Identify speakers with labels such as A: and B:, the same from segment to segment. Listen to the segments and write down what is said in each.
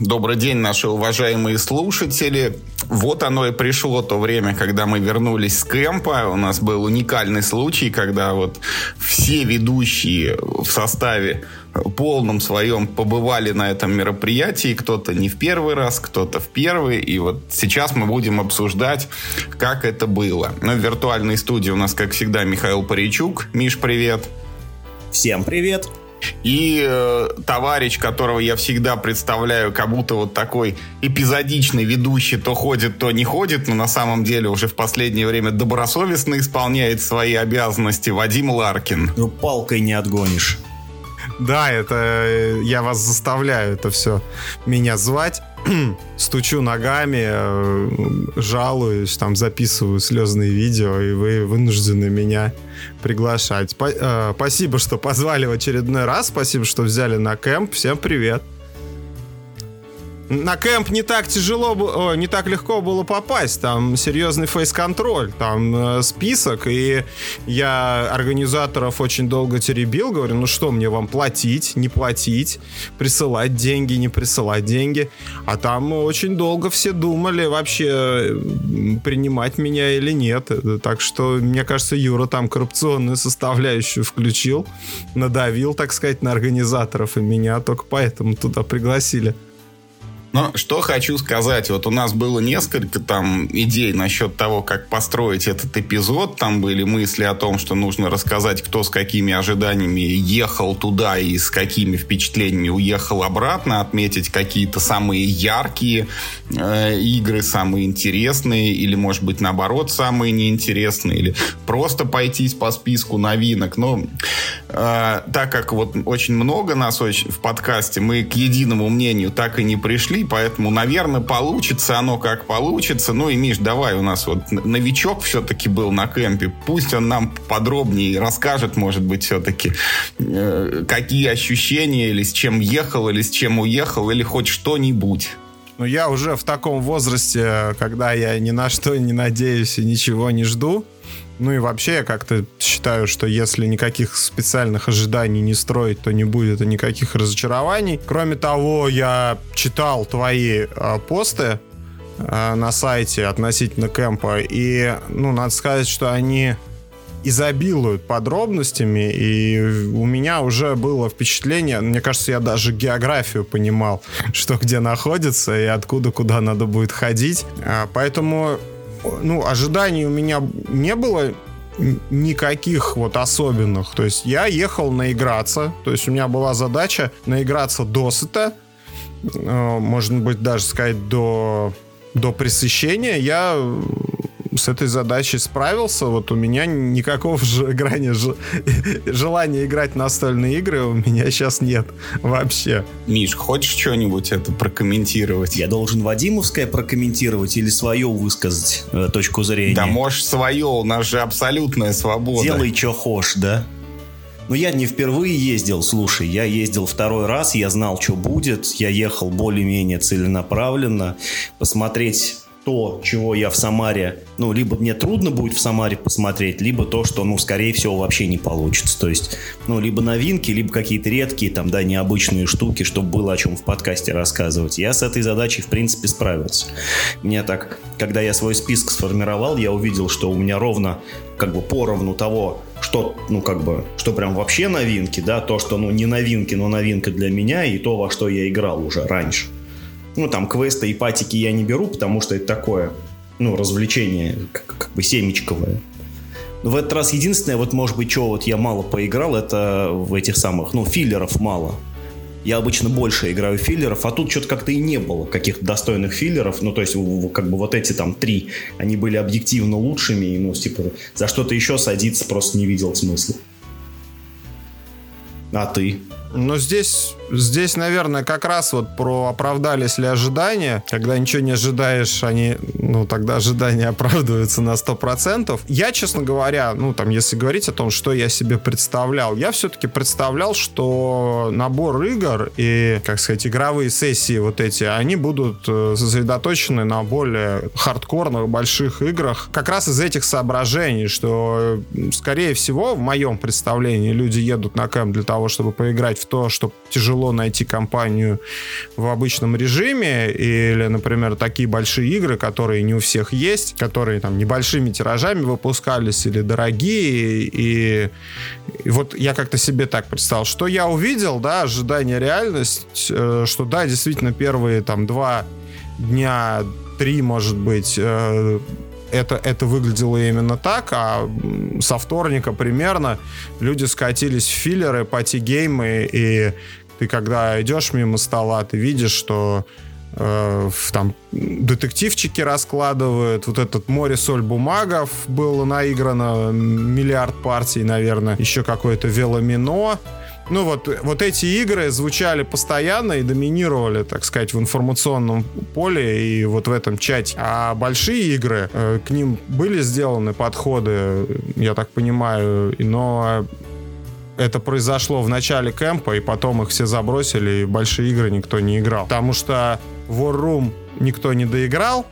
A: Добрый день, наши уважаемые слушатели. Вот оно и пришло то время, когда мы вернулись с кемпа. У нас был уникальный случай, когда вот все ведущие в составе полном своем побывали на этом мероприятии. Кто-то не в первый раз, кто-то в первый. И вот сейчас мы будем обсуждать, как это было. Ну, в виртуальной студии у нас, как всегда, Михаил Паричук. Миш, привет.
B: Всем привет.
A: И э, товарищ, которого я всегда представляю, как будто вот такой эпизодичный ведущий, то ходит, то не ходит, но на самом деле уже в последнее время добросовестно исполняет свои обязанности, Вадим Ларкин.
B: Ну, палкой не отгонишь.
C: Да, это э, я вас заставляю это все меня звать. Стучу ногами, э, жалуюсь, там записываю слезные видео, и вы вынуждены меня приглашать. Э, спасибо, что позвали в очередной раз, спасибо, что взяли на кемп. Всем привет на кемп не так тяжело, о, не так легко было попасть. Там серьезный фейс-контроль, там э, список. И я организаторов очень долго теребил. Говорю, ну что мне вам платить, не платить, присылать деньги, не присылать деньги. А там очень долго все думали вообще, принимать меня или нет. Так что, мне кажется, Юра там коррупционную составляющую включил, надавил, так сказать, на организаторов. И меня только поэтому туда пригласили.
A: Но что хочу сказать, вот у нас было несколько там идей насчет того, как построить этот эпизод. Там были мысли о том, что нужно рассказать, кто с какими ожиданиями ехал туда и с какими впечатлениями уехал обратно, отметить какие-то самые яркие э, игры, самые интересные, или, может быть, наоборот, самые неинтересные, или просто пойтись по списку новинок. Но э, так как вот очень много нас очень в подкасте, мы к единому мнению так и не пришли, поэтому, наверное, получится оно как получится. Ну и, Миш, давай, у нас вот новичок все-таки был на кемпе. Пусть он нам подробнее расскажет, может быть, все-таки, э, какие ощущения, или с чем ехал, или с чем уехал, или хоть что-нибудь.
C: Ну, я уже в таком возрасте, когда я ни на что не надеюсь и ничего не жду. Ну и вообще я как-то считаю, что если никаких специальных ожиданий не строить, то не будет и никаких разочарований. Кроме того, я читал твои э, посты э, на сайте относительно кемпа, и, ну, надо сказать, что они изобилуют подробностями, и у меня уже было впечатление, мне кажется, я даже географию понимал, что где находится и откуда куда надо будет ходить. А, поэтому ну, ожиданий у меня не было никаких вот особенных. То есть я ехал наиграться. То есть у меня была задача наиграться досыта. Э, можно быть, даже сказать, до, до пресыщения. Я с этой задачей справился. Вот у меня никакого же играния, желания играть настольные игры у меня сейчас нет вообще.
A: Миш, хочешь что-нибудь это прокомментировать?
B: Я должен Вадимовское прокомментировать или свое высказать э, точку зрения?
A: Да можешь свое, у нас же абсолютная свобода.
B: Делай, что хочешь, да? Ну, я не впервые ездил, слушай, я ездил второй раз, я знал, что будет, я ехал более-менее целенаправленно, посмотреть то, чего я в Самаре, ну, либо мне трудно будет в Самаре посмотреть, либо то, что, ну, скорее всего, вообще не получится. То есть, ну, либо новинки, либо какие-то редкие, там, да, необычные штуки, чтобы было о чем в подкасте рассказывать. Я с этой задачей, в принципе, справился. Мне так, когда я свой список сформировал, я увидел, что у меня ровно, как бы, поровну того, что, ну, как бы, что прям вообще новинки, да, то, что, ну, не новинки, но новинка для меня, и то, во что я играл уже раньше. Ну, там, квесты и патики я не беру, потому что это такое, ну, развлечение, как, как бы семечковое. В этот раз единственное, вот, может быть, что вот я мало поиграл, это в этих самых, ну, филлеров мало. Я обычно больше играю филлеров, а тут что-то как-то и не было каких-то достойных филлеров. Ну, то есть, как бы вот эти там три, они были объективно лучшими, и, ну, типа, за что-то еще садиться просто не видел смысла. А ты?
C: Но здесь, здесь, наверное, как раз вот про оправдались ли ожидания. Когда ничего не ожидаешь, они, ну, тогда ожидания оправдываются на 100%. Я, честно говоря, ну, там, если говорить о том, что я себе представлял, я все-таки представлял, что набор игр и, как сказать, игровые сессии вот эти, они будут э, сосредоточены на более хардкорных, больших играх. Как раз из этих соображений, что, скорее всего, в моем представлении люди едут на кэмп для того, чтобы поиграть в в то, что тяжело найти компанию в обычном режиме, или, например, такие большие игры, которые не у всех есть, которые там небольшими тиражами выпускались или дорогие, и, и вот я как-то себе так представил, что я увидел, да, ожидание, реальность, э, что да, действительно первые там два дня, три, может быть, э, это, это выглядело именно так, а со вторника примерно люди скатились в филлеры, пати-геймы, и ты когда идешь мимо стола, ты видишь, что э, там детективчики раскладывают, вот этот море соль бумагов было наиграно миллиард партий, наверное, еще какое-то веломино, ну вот, вот эти игры звучали постоянно и доминировали, так сказать, в информационном поле и вот в этом чате. А большие игры, э, к ним были сделаны подходы, я так понимаю, но это произошло в начале кемпа, и потом их все забросили, и большие игры никто не играл. Потому что War Room никто не доиграл,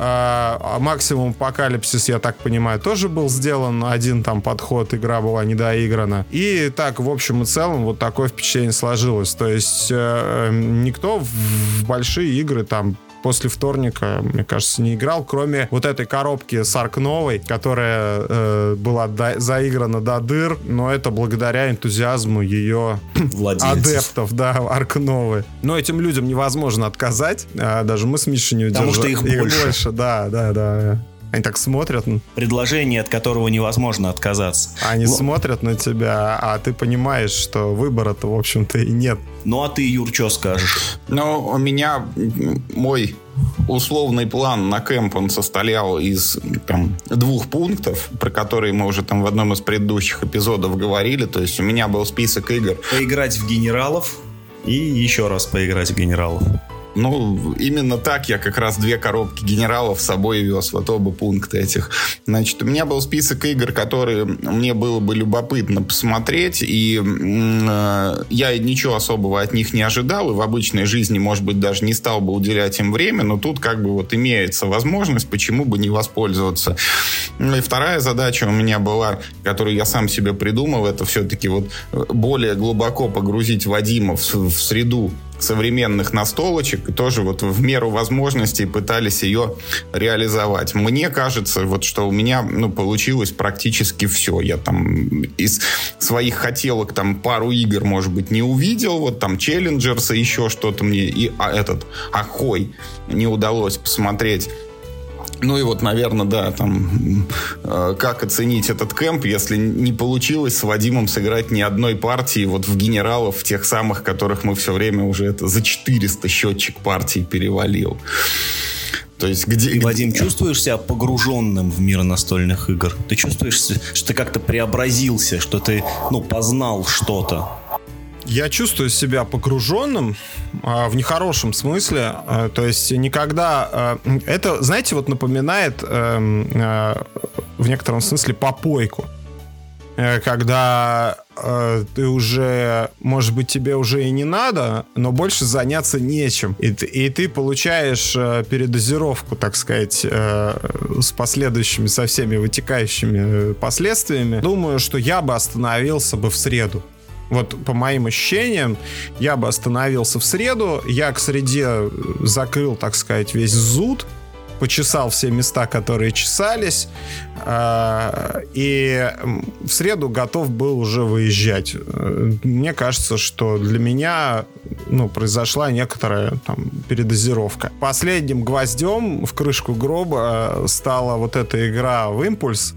C: а, а максимум Апокалипсис, я так понимаю, тоже был сделан. Один там подход, игра была недоиграна. И так, в общем и целом, вот такое впечатление сложилось. То есть э, никто в большие игры там после вторника, мне кажется, не играл, кроме вот этой коробки с Арк Новой, которая э, была до, заиграна до дыр, но это благодаря энтузиазму ее адептов, да, Арк Новой. Но этим людям невозможно отказать, а даже мы с Мишей не удержали.
B: Потому что их, их больше.
C: больше. Да, да, да. Они так смотрят.
B: Предложение, от которого невозможно отказаться.
C: Они Но... смотрят на тебя, а ты понимаешь, что выбора-то, в общем-то, и нет.
B: Ну, а ты, Юр, что скажешь?
A: Ну, у меня мой условный план на кемп, он состоял из там, двух пунктов, про которые мы уже там в одном из предыдущих эпизодов говорили. То есть у меня был список игр.
B: Поиграть в генералов и еще раз поиграть в генералов.
A: Ну, именно так я как раз две коробки генералов с собой вез, вот оба пункта этих. Значит, у меня был список игр, которые мне было бы любопытно посмотреть, и э, я ничего особого от них не ожидал, и в обычной жизни, может быть, даже не стал бы уделять им время, но тут как бы вот имеется возможность, почему бы не воспользоваться. Ну и вторая задача у меня была, которую я сам себе придумал, это все-таки вот более глубоко погрузить Вадима в, в среду современных настолочек и тоже вот в меру возможностей пытались ее реализовать. Мне кажется, вот что у меня ну, получилось практически все. Я там из своих хотелок там пару игр, может быть, не увидел, вот там Челленджерс и еще что-то мне, и а, этот Ахой не удалось посмотреть. Ну и вот, наверное, да, там, э, как оценить этот кемп, если не получилось с Вадимом сыграть ни одной партии вот в генералов, тех самых, которых мы все время уже это за 400 счетчик партий перевалил.
B: То есть где... Ты, Вадим, чувствуешь себя погруженным в мир настольных игр? Ты чувствуешь, что ты как-то преобразился, что ты, ну, познал что-то?
C: Я чувствую себя погруженным а, в нехорошем смысле. А, то есть никогда... А, это, знаете, вот напоминает эм, в некотором смысле попойку. Э, когда э, ты уже, может быть, тебе уже и не надо, но больше заняться нечем. И, и ты получаешь э, передозировку, так сказать, с последующими, со всеми вытекающими последствиями. Думаю, что я бы остановился бы в среду. Вот по моим ощущениям, я бы остановился в среду, я к среде закрыл, так сказать, весь зуд, почесал все места, которые чесались, а, и в среду готов был уже выезжать. Мне кажется, что для меня ну, произошла некоторая там, передозировка. Последним гвоздем в крышку гроба стала вот эта игра в импульс,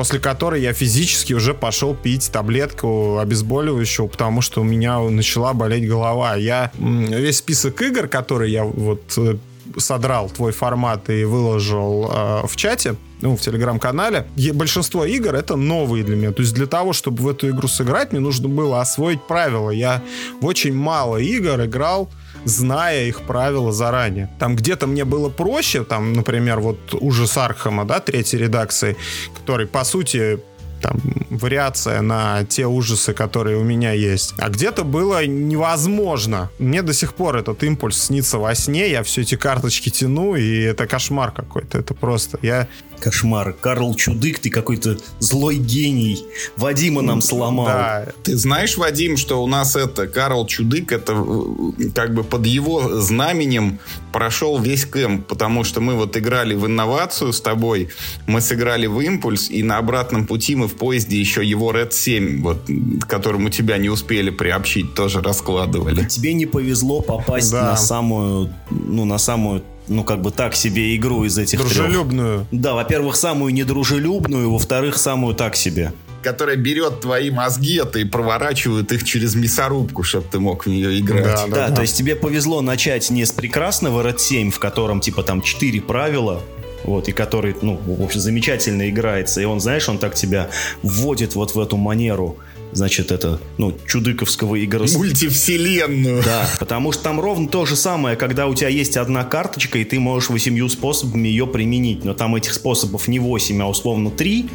C: после которой я физически уже пошел пить таблетку обезболивающего, потому что у меня начала болеть голова. Я весь список игр, которые я вот э, содрал твой формат и выложил э, в чате, ну, в телеграм-канале, большинство игр это новые для меня. То есть для того, чтобы в эту игру сыграть, мне нужно было освоить правила. Я в очень мало игр играл зная их правила заранее. Там где-то мне было проще, там, например, вот ужас Архама, да, третьей редакции, который, по сути, там, вариация на те ужасы, которые у меня есть. А где-то было невозможно. Мне до сих пор этот импульс снится во сне, я все эти карточки тяну, и это кошмар какой-то. Это просто... Я
B: Кошмар. Карл Чудык, ты какой-то злой гений. Вадима нам сломал. Да.
A: Ты знаешь, Вадим, что у нас это Карл Чудык, это э, как бы под его знаменем прошел весь кэмп, потому что мы вот играли в инновацию с тобой, мы сыграли в импульс, и на обратном пути мы в поезде еще его Red 7, вот, которому тебя не успели приобщить, тоже раскладывали.
B: Тебе не повезло попасть да. на самую, ну, на самую ну, как бы так себе игру из этих
C: Дружелюбную.
B: трех. Да, во-первых, самую недружелюбную, во-вторых, самую так себе.
A: Которая берет твои мозги это и проворачивает их через мясорубку, чтобы ты мог в нее играть.
B: Да, да, да, да. то есть тебе повезло начать не с прекрасного Red 7, в котором типа там 4 правила, вот, и который, ну, в общем, замечательно играется, и он, знаешь, он так тебя вводит вот в эту манеру значит, это, ну, чудыковского игры.
A: Мультивселенную.
B: Да, потому что там ровно то же самое, когда у тебя есть одна карточка, и ты можешь восемью способами ее применить, но там этих способов не восемь, а условно три,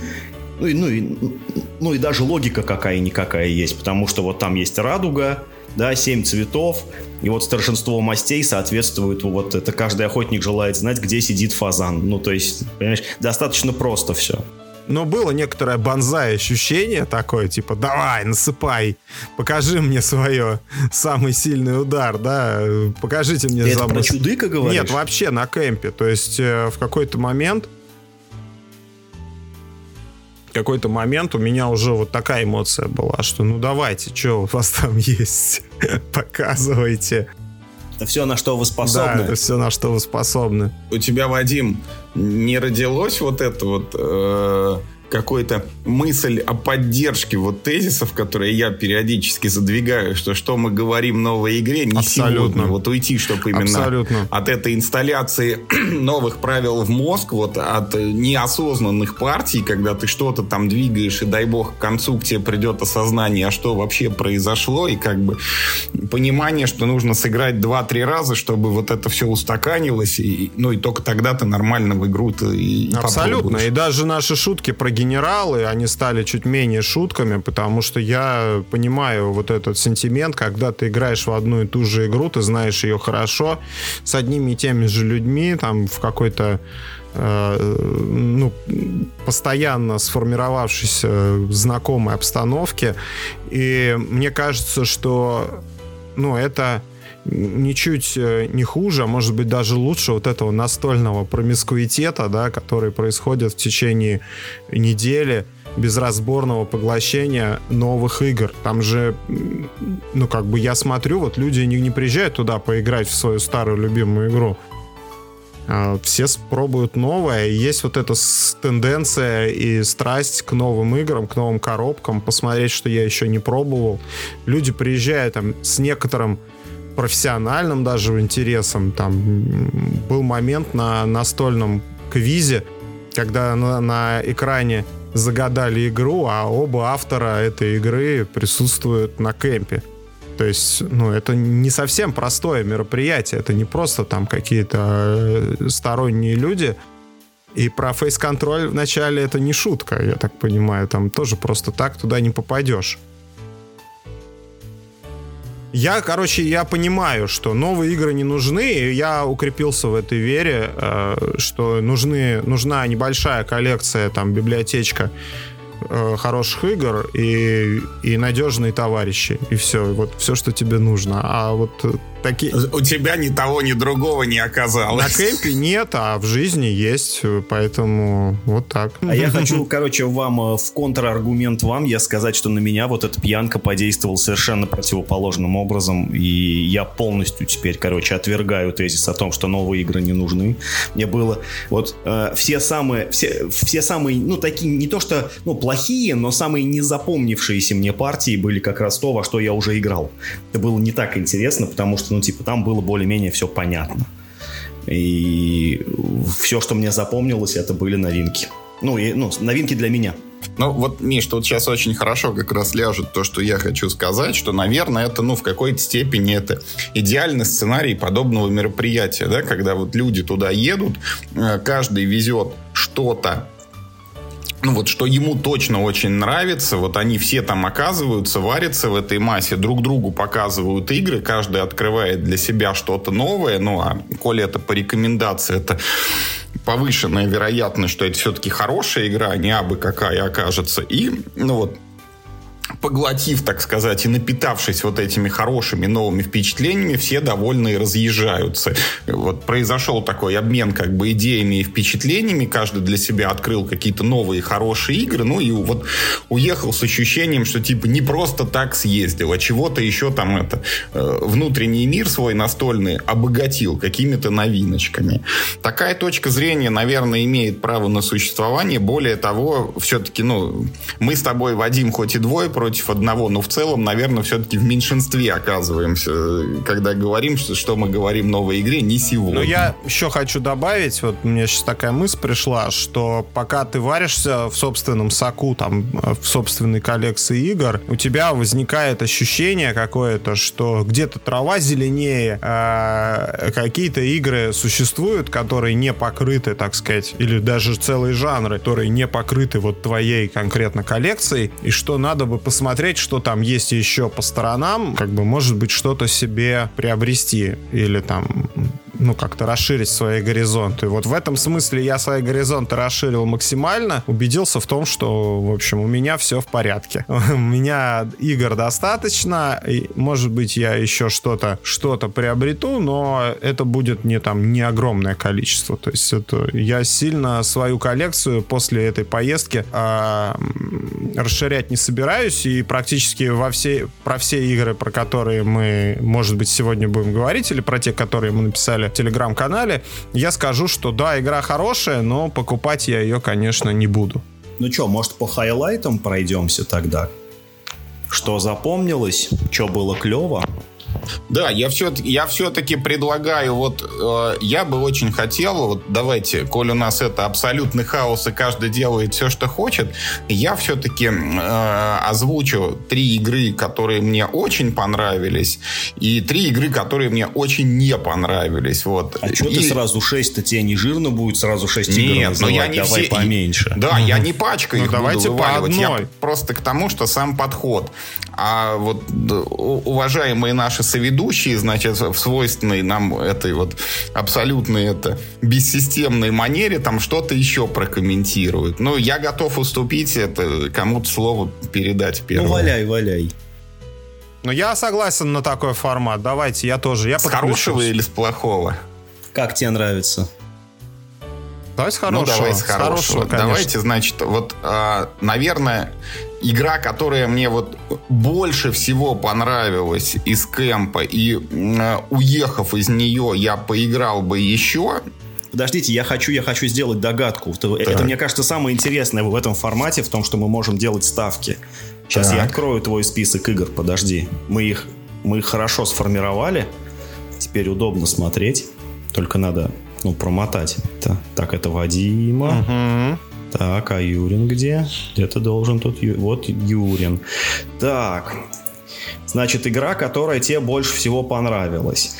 B: ну и, ну, и, ну и даже логика какая-никакая есть, потому что вот там есть радуга, да, семь цветов, и вот старшинство мастей соответствует, вот это каждый охотник желает знать, где сидит фазан. Ну, то есть, понимаешь, достаточно просто все.
C: Но было некоторое банзай ощущение такое, типа, давай, насыпай, покажи мне свое самый сильный удар, да, покажите мне...
B: Ты это про чудыка говоришь?
C: Нет, вообще на кемпе, то есть э, в какой-то момент какой-то момент у меня уже вот такая эмоция была, что ну давайте, что у вас там есть, показывайте.
B: Это все, на что вы способны.
C: Да, это все, на что вы способны.
A: У тебя, Вадим, не родилось вот это вот... Э какой-то мысль о поддержке вот тезисов, которые я периодически задвигаю, что что мы говорим новой игре, не Абсолютно. сегодня. Вот уйти, чтобы именно Абсолютно. от этой инсталляции новых правил в мозг, вот от неосознанных партий, когда ты что-то там двигаешь, и дай бог к концу к тебе придет осознание, а что вообще произошло, и как бы понимание, что нужно сыграть 2-3 раза, чтобы вот это все устаканилось, и, ну и только тогда ты нормально в игру-то и
C: Абсолютно. Попробуешь. И даже наши шутки про генералы, они стали чуть менее шутками, потому что я понимаю вот этот сентимент, когда ты играешь в одну и ту же игру, ты знаешь ее хорошо, с одними и теми же людьми, там в какой-то э, ну, постоянно сформировавшейся знакомой обстановке. И мне кажется, что ну, это ничуть э, не хуже, а может быть даже лучше вот этого настольного промискуитета, да, который происходит в течение недели безразборного поглощения новых игр. Там же, ну, как бы я смотрю, вот люди не, не приезжают туда поиграть в свою старую любимую игру. А все пробуют новое. Есть вот эта тенденция и страсть к новым играм, к новым коробкам, посмотреть, что я еще не пробовал. Люди приезжают там с некоторым профессиональным даже интересом. Там был момент на настольном квизе, когда на, на экране загадали игру, а оба автора этой игры присутствуют на кемпе. То есть, ну, это не совсем простое мероприятие, это не просто там какие-то э, сторонние люди. И про фейс-контроль вначале это не шутка, я так понимаю, там тоже просто так туда не попадешь. Я, короче, я понимаю, что новые игры не нужны, и я укрепился в этой вере, э, что нужны, нужна небольшая коллекция, там, библиотечка э, хороших игр и, и надежные товарищи. И все. Вот все, что тебе нужно. А вот
A: такие... У тебя ни того, ни другого не оказалось.
C: На кемпе нет, а в жизни есть, поэтому вот так.
B: А я хочу, короче, вам э, в контраргумент вам я сказать, что на меня вот эта пьянка подействовала совершенно противоположным образом, и я полностью теперь, короче, отвергаю тезис о том, что новые игры не нужны. Мне было вот э, все самые, все, все самые, ну, такие, не то что, ну, плохие, но самые незапомнившиеся мне партии были как раз то, во что я уже играл. Это было не так интересно, потому что ну, типа, там было более-менее все понятно. И все, что мне запомнилось, это были новинки. Ну, и, ну, новинки для меня.
A: Ну, вот, Миш, тут сейчас очень хорошо как раз ляжет то, что я хочу сказать, что, наверное, это, ну, в какой-то степени это идеальный сценарий подобного мероприятия, да, когда вот люди туда едут, э, каждый везет что-то ну вот что ему точно очень нравится, вот они все там оказываются, варятся в этой массе, друг другу показывают игры, каждый открывает для себя что-то новое, ну а коли это по рекомендации, это повышенная вероятность, что это все-таки хорошая игра, а не абы какая окажется. И, ну вот, поглотив, так сказать, и напитавшись вот этими хорошими новыми впечатлениями, все довольны и разъезжаются. Вот произошел такой обмен как бы идеями и впечатлениями, каждый для себя открыл какие-то новые хорошие игры, ну и вот уехал с ощущением, что типа не просто так съездил, а чего-то еще там это э, внутренний мир свой настольный обогатил какими-то новиночками. Такая точка зрения, наверное, имеет право на существование. Более того, все-таки, ну, мы с тобой, Вадим, хоть и двое против одного, но в целом, наверное, все-таки в меньшинстве оказываемся, когда говорим, что, что мы говорим новой игре, не сегодня.
C: Но я еще хочу добавить, вот мне сейчас такая мысль пришла, что пока ты варишься в собственном соку, там, в собственной коллекции игр, у тебя возникает ощущение какое-то, что где-то трава зеленее, а какие-то игры существуют, которые не покрыты, так сказать, или даже целые жанры, которые не покрыты вот твоей конкретно коллекцией, и что надо бы посмотреть, что там есть еще по сторонам, как бы, может быть, что-то себе приобрести или там ну, как-то расширить свои горизонты. Вот в этом смысле я свои горизонты расширил максимально, убедился в том, что, в общем, у меня все в порядке. У меня игр достаточно, и, может быть, я еще что-то что-то приобрету, но это будет не там не огромное количество. То есть это я сильно свою коллекцию после этой поездки а, расширять не собираюсь, и практически во все, про все игры, про которые мы, может быть, сегодня будем говорить, или про те, которые мы написали канале, телеграм-канале, я скажу, что да, игра хорошая, но покупать я ее, конечно, не буду.
B: Ну что, может, по хайлайтам пройдемся тогда? Что запомнилось? Что было клево?
A: Да, я все, я все-таки предлагаю, вот э, я бы очень хотел, вот давайте, коль у нас это абсолютный хаос и каждый делает все, что хочет, я все-таки э, озвучу три игры, которые мне очень понравились, и три игры, которые мне очень не понравились. Вот.
B: А что
A: и...
B: ты сразу шесть-то тебе не жирно будет сразу шесть игр
A: Нет, но я не
B: давай
A: все...
B: поменьше.
A: Да, угу. я не пачкаю
C: ну,
A: их
C: давайте
A: буду
C: по одной.
A: Я просто к тому, что сам подход. А вот уважаемые наши соведущие, значит, в свойственной нам этой вот абсолютной это бессистемной манере там что-то еще прокомментируют. Ну, я готов уступить это, кому-то слово передать первым.
B: Ну, валяй, валяй.
C: Ну, я согласен на такой формат. Давайте, я тоже. Я
A: с хорошего или с плохого?
B: Как тебе нравится?
C: Давай с хорошего.
A: Ну, давай с хорошего.
C: С хорошего
A: Давайте, значит, вот, э, наверное, игра, которая мне вот больше всего понравилась из кемпа, и э, уехав из нее, я поиграл бы еще.
B: Подождите, я хочу, я хочу сделать догадку. Это, это, мне кажется, самое интересное в этом формате, в том, что мы можем делать ставки. Сейчас так. я открою твой список игр, подожди. Мы их, мы их хорошо сформировали. Теперь удобно смотреть. Только надо, ну, промотать. Так, это Вадима.
C: Угу.
B: Так, а Юрин где? Где-то должен тут... Вот Юрин. Так. Значит, игра, которая тебе больше всего понравилась.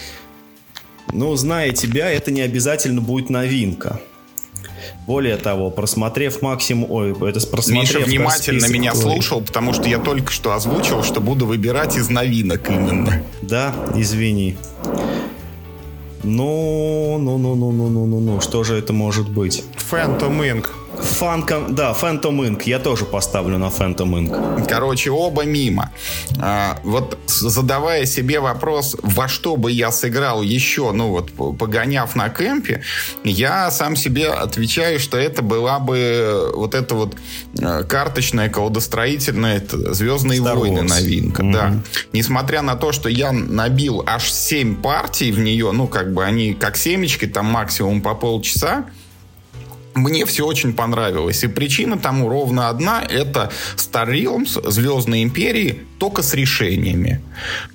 B: Ну, зная тебя, это не обязательно будет новинка. Более того, просмотрев максимум... Ой, это просмотрев...
A: Миша внимательно меня ой. слушал, потому что я только что озвучил, что буду выбирать из новинок именно.
B: Да, извини. Ну, ну, ну, ну, ну, ну, ну, ну, что же это может быть?
C: Phantom Inc.
B: Фанком, да, Phantom Inc. Я тоже поставлю на Phantom Inc.
A: Короче, оба мимо. А, вот задавая себе вопрос, во что бы я сыграл еще, ну вот, погоняв на кемпе, я сам себе отвечаю, что это была бы вот эта вот э, карточная, колодостроительная «Звездные Star войны» Wars. новинка. Mm-hmm. Да. Несмотря на то, что я набил аж 7 партий в нее, ну, как бы они как семечки, там максимум по полчаса, мне все очень понравилось. И причина тому ровно одна. Это Star Realms, Звездные Империи, только с решениями.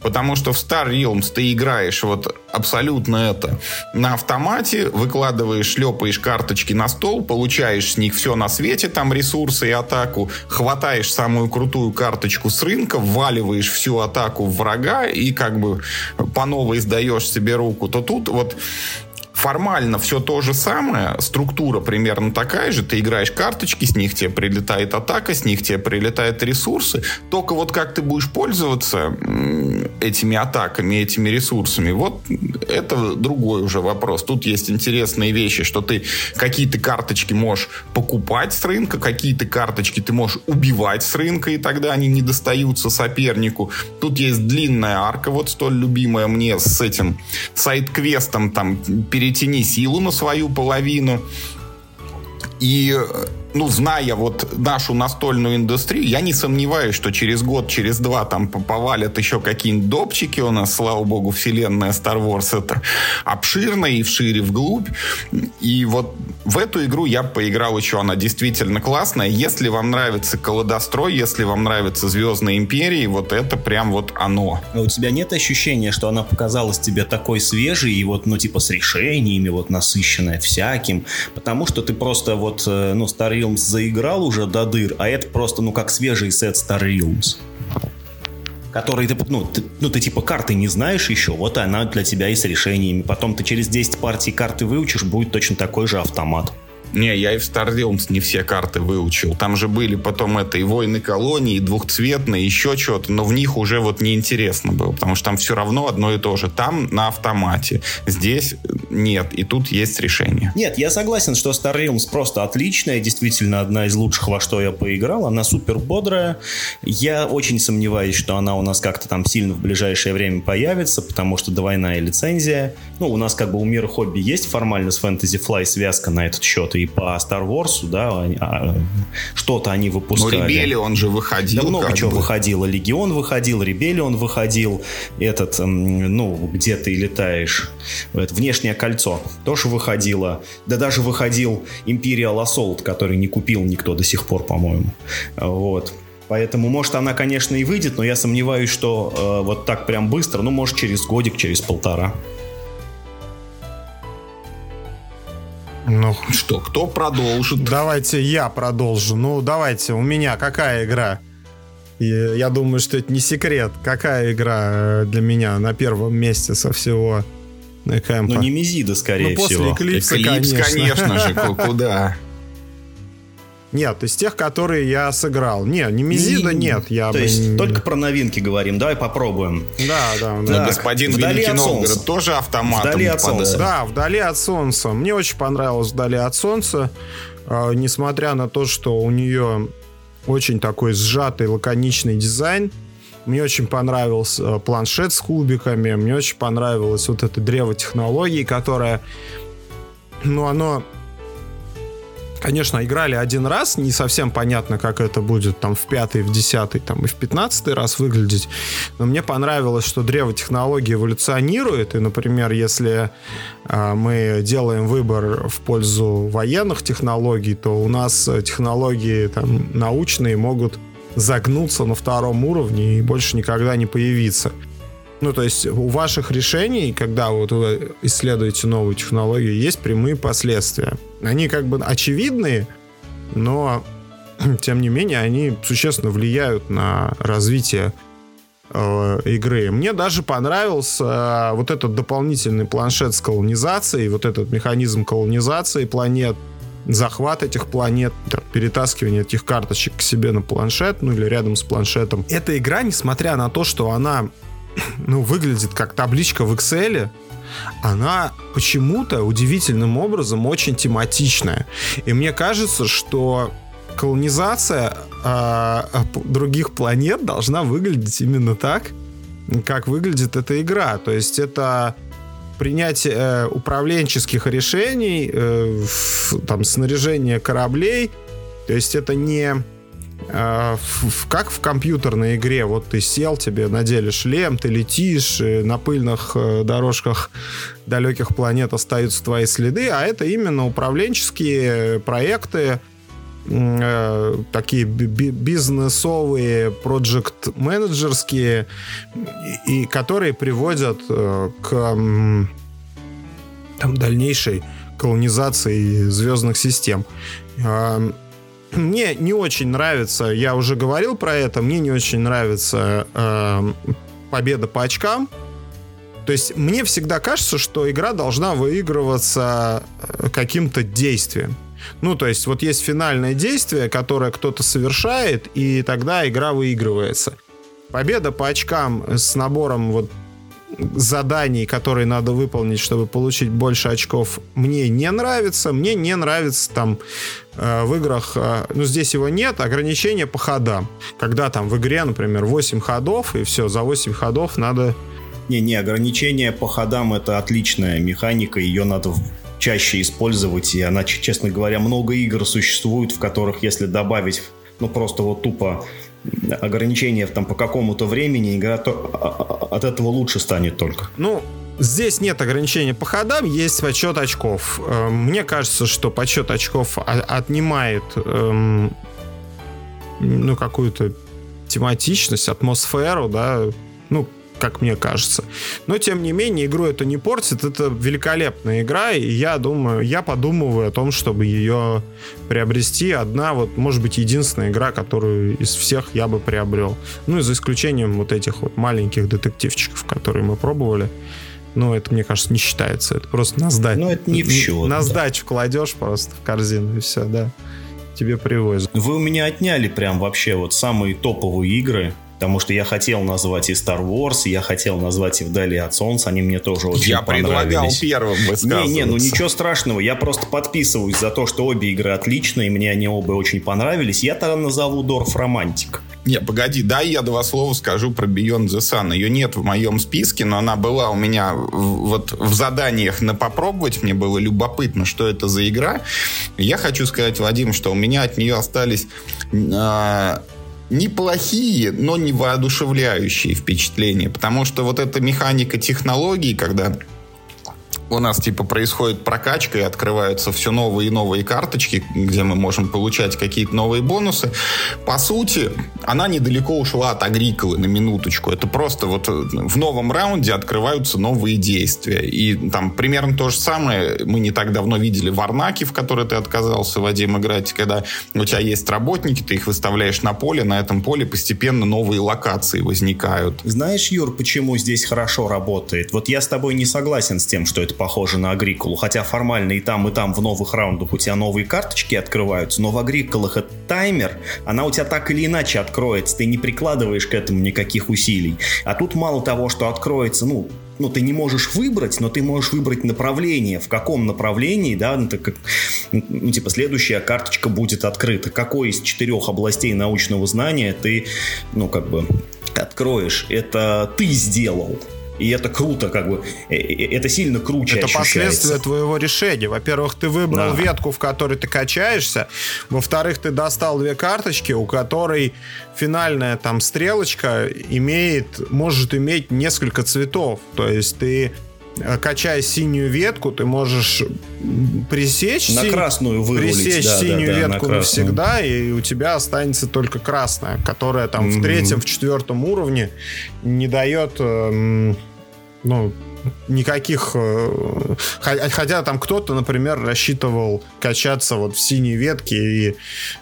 A: Потому что в Star Realms ты играешь вот абсолютно это на автомате, выкладываешь, шлепаешь карточки на стол, получаешь с них все на свете, там ресурсы и атаку, хватаешь самую крутую карточку с рынка, вваливаешь всю атаку в врага и как бы по новой сдаешь себе руку. То тут вот формально все то же самое, структура примерно такая же, ты играешь карточки, с них тебе прилетает атака, с них тебе прилетают ресурсы, только вот как ты будешь пользоваться этими атаками, этими ресурсами, вот это другой уже вопрос. Тут есть интересные вещи, что ты какие-то карточки можешь покупать с рынка, какие-то карточки ты можешь убивать с рынка, и тогда они не достаются сопернику. Тут есть длинная арка, вот столь любимая мне с этим сайт-квестом, там, перетяни силу на свою половину. И ну, зная вот нашу настольную индустрию, я не сомневаюсь, что через год, через два там повалят еще какие-нибудь допчики у нас, слава богу, вселенная Star Wars это обширная и вшире вглубь. И вот в эту игру я поиграл еще, она действительно классная. Если вам нравится Колодострой, если вам нравится Звездная Империя, вот это прям вот оно.
B: А у тебя нет ощущения, что она показалась тебе такой свежей и вот, ну, типа с решениями, вот насыщенная всяким, потому что ты просто вот, э, ну, Star Realms заиграл уже до дыр, а это просто, ну, как свежий сет Star Realms который ты, ну, ты, ну, ты типа карты не знаешь еще, вот она для тебя и с решениями. Потом ты через 10 партий карты выучишь, будет точно такой же автомат.
A: Не, я и в Star Realms не все карты выучил. Там же были потом это и войны колонии, и двухцветные, еще что-то, но в них уже вот неинтересно было, потому что там все равно одно и то же. Там на автомате, здесь нет, и тут есть решение.
B: Нет, я согласен, что Star Realms просто отличная, действительно одна из лучших, во что я поиграл. Она супер бодрая. Я очень сомневаюсь, что она у нас как-то там сильно в ближайшее время появится, потому что двойная лицензия. Ну, у нас как бы у мира хобби есть формально с Fantasy Fly связка на этот счет, и по Star Wars, да, а, что-то они выпускали.
A: Ну, Ребелион же выходил.
B: Да много чего бы. выходило. Легион выходил, Ребелион выходил, этот, ну, где ты летаешь, это, внешнее кольцо тоже выходило. Да даже выходил Imperial Assault, который не купил никто до сих пор, по-моему. Вот. Поэтому, может, она, конечно, и выйдет, но я сомневаюсь, что э, вот так прям быстро, ну, может, через годик, через полтора.
A: Ну что, кто продолжит?
C: Давайте я продолжу. Ну, давайте, у меня какая игра? И я думаю, что это не секрет. Какая игра э, для меня на первом месте со всего
B: кемпа? Ну, не Мизида, скорее
C: ну, после
B: всего.
C: Эклипса, Эклипс, конечно.
A: конечно же, куда?
C: Нет, из тех, которые я сыграл. Не, не Мизида, не, нет. Я
B: то
C: бы...
B: есть только про новинки говорим. Давай попробуем.
C: Да, да.
A: да. Так, господин вдали Великий Новгород тоже автоматом
B: Вдали от солнца.
C: Да, вдали от солнца. Мне очень понравилось вдали от солнца. Э, несмотря на то, что у нее очень такой сжатый, лаконичный дизайн. Мне очень понравился планшет с кубиками. Мне очень понравилось вот это древо технологий, которое... Ну, оно Конечно, играли один раз, не совсем понятно, как это будет там в пятый, в десятый, там и в пятнадцатый раз выглядеть. Но мне понравилось, что древо технологии эволюционирует. И, например, если э, мы делаем выбор в пользу военных технологий, то у нас технологии там научные могут загнуться на втором уровне и больше никогда не появиться. Ну, то есть у ваших решений, когда вот вы исследуете новую технологию, есть прямые последствия. Они как бы очевидные, но тем не менее они существенно влияют на развитие э, игры. Мне даже понравился э, вот этот дополнительный планшет с колонизацией, вот этот механизм колонизации планет, захват этих планет, там, перетаскивание этих карточек к себе на планшет, ну или рядом с планшетом. Эта игра, несмотря на то, что она ну, выглядит как табличка в Excel, она почему-то удивительным образом очень тематичная. И мне кажется, что колонизация э, других планет должна выглядеть именно так, как выглядит эта игра. То есть это принятие э, управленческих решений, э, в, там снаряжение кораблей. То есть это не как в компьютерной игре, вот ты сел, тебе надели шлем, ты летишь, на пыльных э, дорожках далеких планет остаются твои следы, а это именно управленческие проекты, э, такие бизнесовые, проект-менеджерские, и, которые приводят э, к там, дальнейшей колонизации звездных систем. Мне не очень нравится, я уже говорил про это, мне не очень нравится э, победа по очкам. То есть мне всегда кажется, что игра должна выигрываться э, каким-то действием. Ну, то есть вот есть финальное действие, которое кто-то совершает, и тогда игра выигрывается. Победа по очкам с набором вот заданий, которые надо выполнить, чтобы получить больше очков, мне не нравится. Мне не нравится там э, в играх, э, ну здесь его нет, ограничения по ходам. Когда там в игре, например, 8 ходов, и все, за 8 ходов надо...
B: Не-не, ограничение по ходам это отличная механика, ее надо чаще использовать, и она, честно говоря, много игр существует, в которых, если добавить, ну, просто вот тупо ограничения там по какому-то времени, игра то, от этого лучше станет только.
C: Ну, Здесь нет ограничения по ходам, есть подсчет очков. Эм, мне кажется, что подсчет очков отнимает эм, ну, какую-то тематичность, атмосферу, да, ну, как мне кажется. Но, тем не менее, игру это не портит. Это великолепная игра, и я думаю, я подумываю о том, чтобы ее приобрести. Одна, вот, может быть, единственная игра, которую из всех я бы приобрел. Ну, и за исключением вот этих вот маленьких детективчиков, которые мы пробовали. Ну, это, мне кажется, не считается. Это просто на сдачу.
B: Ну, это не в счет.
C: На сдачу кладешь просто в корзину, и все, да. Тебе привозят.
B: Вы у меня отняли прям вообще вот самые топовые игры Потому что я хотел назвать и Star Wars, и я хотел назвать и «Вдали от солнца». Они мне тоже очень я понравились. Я предлагал
A: первым
B: Не, не, ну ничего страшного. Я просто подписываюсь за то, что обе игры отличные, мне они оба очень понравились. Я тогда назову Дорф Романтик.
A: Не, погоди, дай я два слова скажу про Beyond the Sun. Ее нет в моем списке, но она была у меня вот в заданиях на попробовать. Мне было любопытно, что это за игра. Я хочу сказать, Вадим, что у меня от нее остались э, неплохие, но не воодушевляющие впечатления. Потому что вот эта механика технологий, когда у нас типа происходит прокачка и открываются все новые и новые карточки, где мы можем получать какие-то новые бонусы. По сути, она недалеко ушла от Агриколы на минуточку. Это просто вот в новом раунде открываются новые действия. И там примерно то же самое мы не так давно видели в Арнаке, в которой ты отказался, Вадим, играть, когда у тебя есть работники, ты их выставляешь на поле, на этом поле постепенно новые локации возникают.
B: Знаешь, Юр, почему здесь хорошо работает? Вот я с тобой не согласен с тем, что это похоже на Агрикулу, хотя формально и там, и там в новых раундах у тебя новые карточки открываются, но в Агрикулах это таймер, она у тебя так или иначе откроется, ты не прикладываешь к этому никаких усилий. А тут мало того, что откроется, ну, ну, ты не можешь выбрать, но ты можешь выбрать направление, в каком направлении, да, ну, как, ну, типа, следующая карточка будет открыта. Какой из четырех областей научного знания ты, ну, как бы, откроешь. Это ты сделал и это круто, как бы, э, э, это сильно круче
C: Это
B: ощущается.
C: последствия твоего решения. Во-первых, ты выбрал да. ветку, в которой ты качаешься. Во-вторых, ты достал две карточки, у которой финальная там стрелочка имеет, может иметь несколько цветов. То есть ты э, качая синюю ветку, ты можешь пресечь,
B: на красную вырулить,
C: пресечь
B: да,
C: синюю
B: да, да,
C: ветку на навсегда, и у тебя останется только красная, которая там mm-hmm. в третьем, в четвертом уровне не дает эм, ну, никаких... Э, хотя там кто-то, например, рассчитывал качаться вот в синей ветке и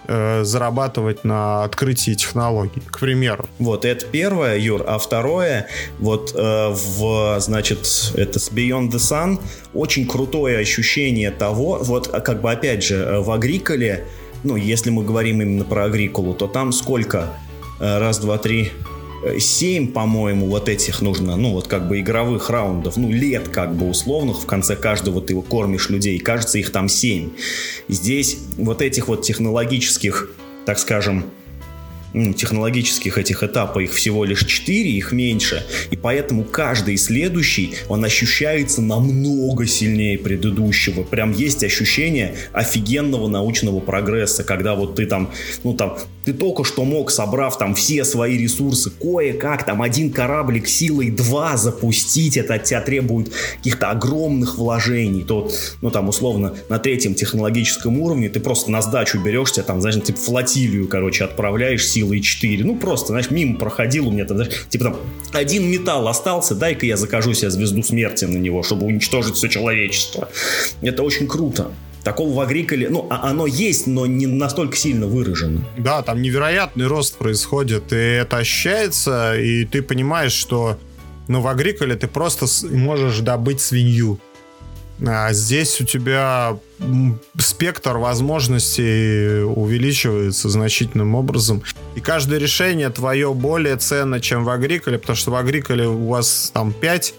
C: э, зарабатывать на открытии технологий, к примеру.
B: Вот, это первое, Юр. А второе, вот э, в, значит, это с Beyond the Sun очень крутое ощущение того, вот как бы опять же э, в Агриколе, ну, если мы говорим именно про Агриколу, то там сколько? Э, раз, два, три, 7, по-моему, вот этих нужно, ну, вот как бы игровых раундов, ну, лет как бы условных, в конце каждого ты кормишь людей, кажется, их там 7. Здесь вот этих вот технологических, так скажем, технологических этих этапов их всего лишь 4, их меньше, и поэтому каждый следующий, он ощущается намного сильнее предыдущего. Прям есть ощущение офигенного научного прогресса, когда вот ты там, ну там, ты только что мог, собрав там все свои ресурсы, кое-как там один кораблик силой 2 запустить, это от тебя требует каких-то огромных вложений, то, ну там условно на третьем технологическом уровне ты просто на сдачу берешься, там, знаешь, типа флотилию, короче, отправляешь силой 4, ну просто, знаешь, мимо проходил у меня там, знаешь, типа там один металл остался, дай-ка я закажу себе звезду смерти на него, чтобы уничтожить все человечество. Это очень круто. Такого в Агриколе, ну, а оно есть, но не настолько сильно выражено.
C: Да, там невероятный рост происходит, и это ощущается, и ты понимаешь, что Но в Агриколе ты просто можешь добыть свинью. А здесь у тебя спектр возможностей увеличивается значительным образом. И каждое решение твое более ценно, чем в Агриколе, потому что в Агриколе у вас там 5